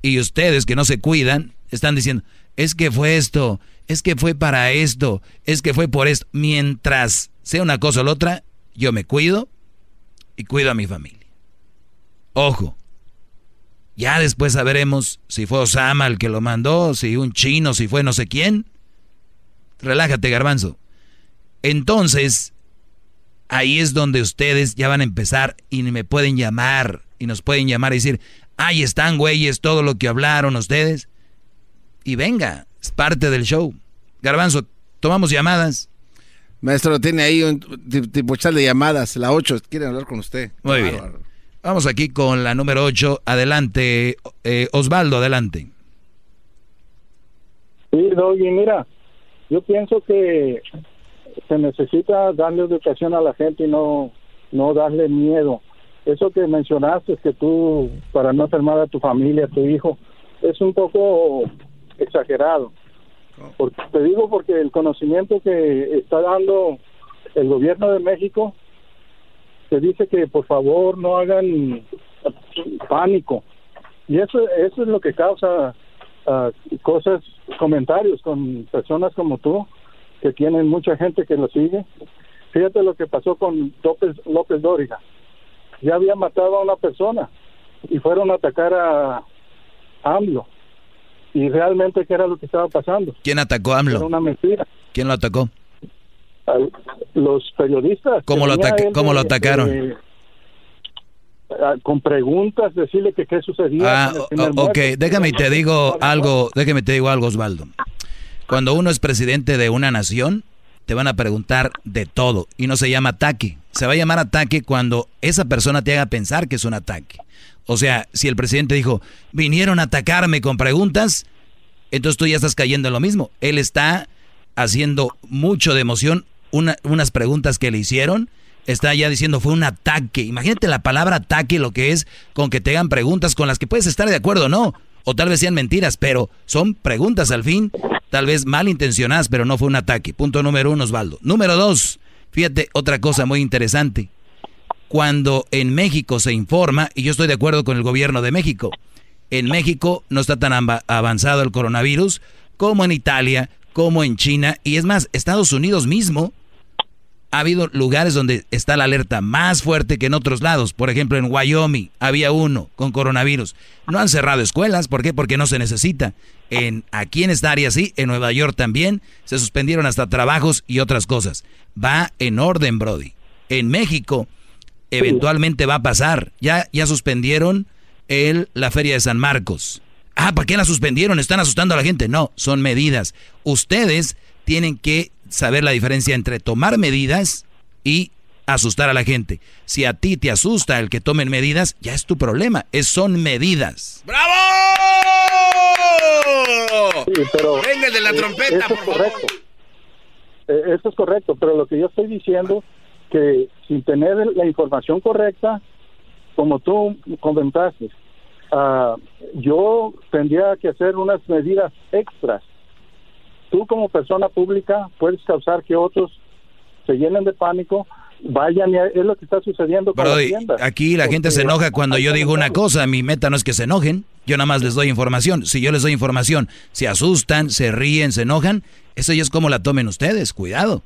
Y ustedes que no se cuidan, están diciendo, es que fue esto, es que fue para esto, es que fue por esto. Mientras sea una cosa o la otra, yo me cuido y cuido a mi familia. Ojo. Ya después sabremos si fue Osama el que lo mandó, si un chino, si fue no sé quién. Relájate, garbanzo. Entonces, ahí es donde ustedes ya van a empezar y me pueden llamar y nos pueden llamar y decir, ahí están, güeyes, todo lo que hablaron ustedes. Y venga, es parte del show. Garbanzo, tomamos llamadas. Maestro, tiene ahí un ti- tipo chat de llamadas, la 8, quieren hablar con usted. Muy bien. Vamos aquí con la número 8. Adelante, eh, Osvaldo, adelante. Sí, Doggy, mira, yo pienso que se necesita darle educación a la gente y no, no darle miedo. Eso que mencionaste, que tú, para no enfermar a tu familia, a tu hijo, es un poco exagerado. Porque, te digo porque el conocimiento que está dando el gobierno de México se dice que por favor no hagan pánico. Y eso, eso es lo que causa ah, cosas, comentarios con personas como tú, que tienen mucha gente que lo sigue. Fíjate lo que pasó con López, López Dóriga. Ya había matado a una persona y fueron a atacar a AMLO. Y realmente, ¿qué era lo que estaba pasando? ¿Quién atacó a AMLO? Era una mentira. ¿Quién lo atacó? los periodistas. ¿Cómo, lo, ¿cómo lo atacaron? con preguntas, decirle que qué sucedía. Ah, ok, déjame y te digo <laughs> algo, déjame te digo algo, Osvaldo. Cuando uno es presidente de una nación, te van a preguntar de todo y no se llama ataque. Se va a llamar ataque cuando esa persona te haga pensar que es un ataque. O sea, si el presidente dijo, vinieron a atacarme con preguntas, entonces tú ya estás cayendo en lo mismo. Él está haciendo mucho de emoción unas preguntas que le hicieron. Está ya diciendo fue un ataque. Imagínate la palabra ataque, lo que es con que te hagan preguntas con las que puedes estar de acuerdo o no. O tal vez sean mentiras, pero son preguntas al fin, tal vez malintencionadas, pero no fue un ataque. Punto número uno, Osvaldo. Número dos, fíjate otra cosa muy interesante cuando en México se informa, y yo estoy de acuerdo con el gobierno de México, en México no está tan avanzado el coronavirus como en Italia, como en China, y es más, Estados Unidos mismo ha habido lugares donde está la alerta más fuerte que en otros lados. Por ejemplo, en Wyoming había uno con coronavirus. No han cerrado escuelas, ¿por qué? Porque no se necesita. En, aquí en esta área sí, en Nueva York también, se suspendieron hasta trabajos y otras cosas. Va en orden, Brody. En México eventualmente va a pasar. Ya, ya suspendieron el, la feria de San Marcos. Ah, ¿por qué la suspendieron? ¿Están asustando a la gente? No, son medidas. Ustedes tienen que saber la diferencia entre tomar medidas y asustar a la gente. Si a ti te asusta el que tomen medidas, ya es tu problema. Es, son medidas. ¡Bravo! Venga de la trompeta, eso es correcto. Eh, eso es correcto, pero lo que yo estoy diciendo que sin tener la información correcta, como tú comentaste, uh, yo tendría que hacer unas medidas extras. Tú como persona pública puedes causar que otros se llenen de pánico, vayan y es lo que está sucediendo con las Aquí la gente se enoja cuando yo digo una cosa, mi meta no es que se enojen, yo nada más les doy información. Si yo les doy información, se asustan, se ríen, se enojan, eso ya es como la tomen ustedes, cuidado.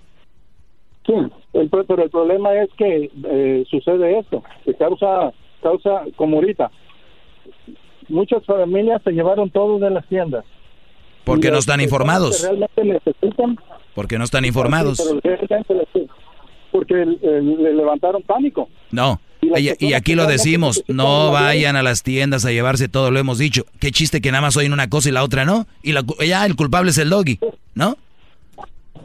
Sí, pero el problema es que eh, sucede esto, que causa, causa como ahorita. Muchas familias se llevaron todo de las tiendas. Porque no están informados. Realmente necesitan. Porque no están informados. porque le levantaron pánico. No. Y, aquí lo decimos, no vayan a las tiendas a llevarse todo, lo hemos dicho. Qué chiste que nada más oyen una cosa y la otra no. Y la, ya el culpable es el doggy, ¿no?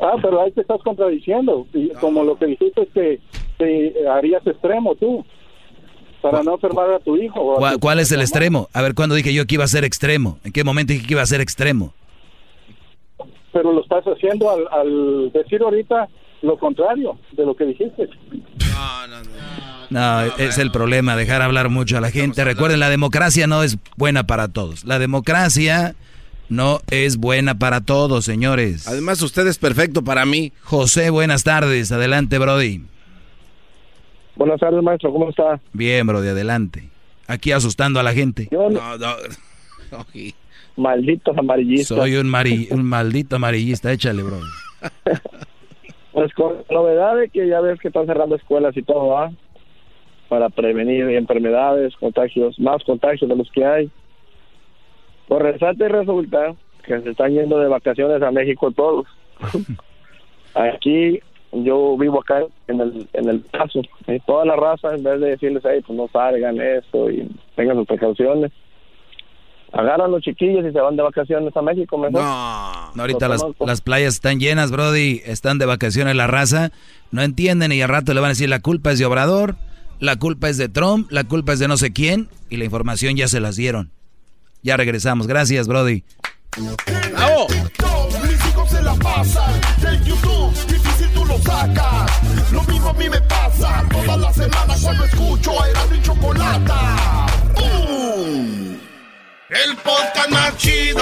Ah, pero ahí te estás contradiciendo. Y como lo que dijiste es que te harías extremo tú para no enfermar a tu hijo. ¿Cuál, es el extremo? A ver, ¿cuándo dije yo que iba a ser extremo? ¿En qué momento dije que iba a ser extremo? Pero lo estás haciendo al, decir ahorita lo contrario de lo que dijiste. No, no, no. No, es el problema, dejar hablar mucho a la gente. Recuerden, la democracia no es buena para todos. La democracia no es buena para todos, señores. Además, usted es perfecto para mí. José, buenas tardes. Adelante, Brody. Buenas tardes, maestro. ¿Cómo está? Bien, Brody, adelante. Aquí asustando a la gente. no, no. <laughs> Malditos amarillistas. Soy un, un maldito amarillista. Échale, Brody. <laughs> pues con novedad de que ya ves que están cerrando escuelas y todo, ¿ah? Para prevenir enfermedades, contagios, más contagios de los que hay. Por resalta y resulta que se están yendo de vacaciones a México todos. <laughs> Aquí yo vivo acá en el, en el paso. Y toda la raza, en vez de decirles, hey, pues no salgan esto y tengan sus precauciones, agarran los chiquillos y se van de vacaciones a México mejor. No, ahorita las, las, playas están llenas, Brody, están de vacaciones la raza, no entienden y al rato le van a decir la culpa es de Obrador, la culpa es de Trump, la culpa es de no sé quién y la información ya se las dieron. Ya regresamos. Gracias, Brody. ¡Bravo! Mis hijos se la pasan del YouTube, difícil tú lo sacas. Lo mismo a mí me pasa todas las semanas cuando escucho a Erasmo y Chocolata. ¡Bum! El podcast más chido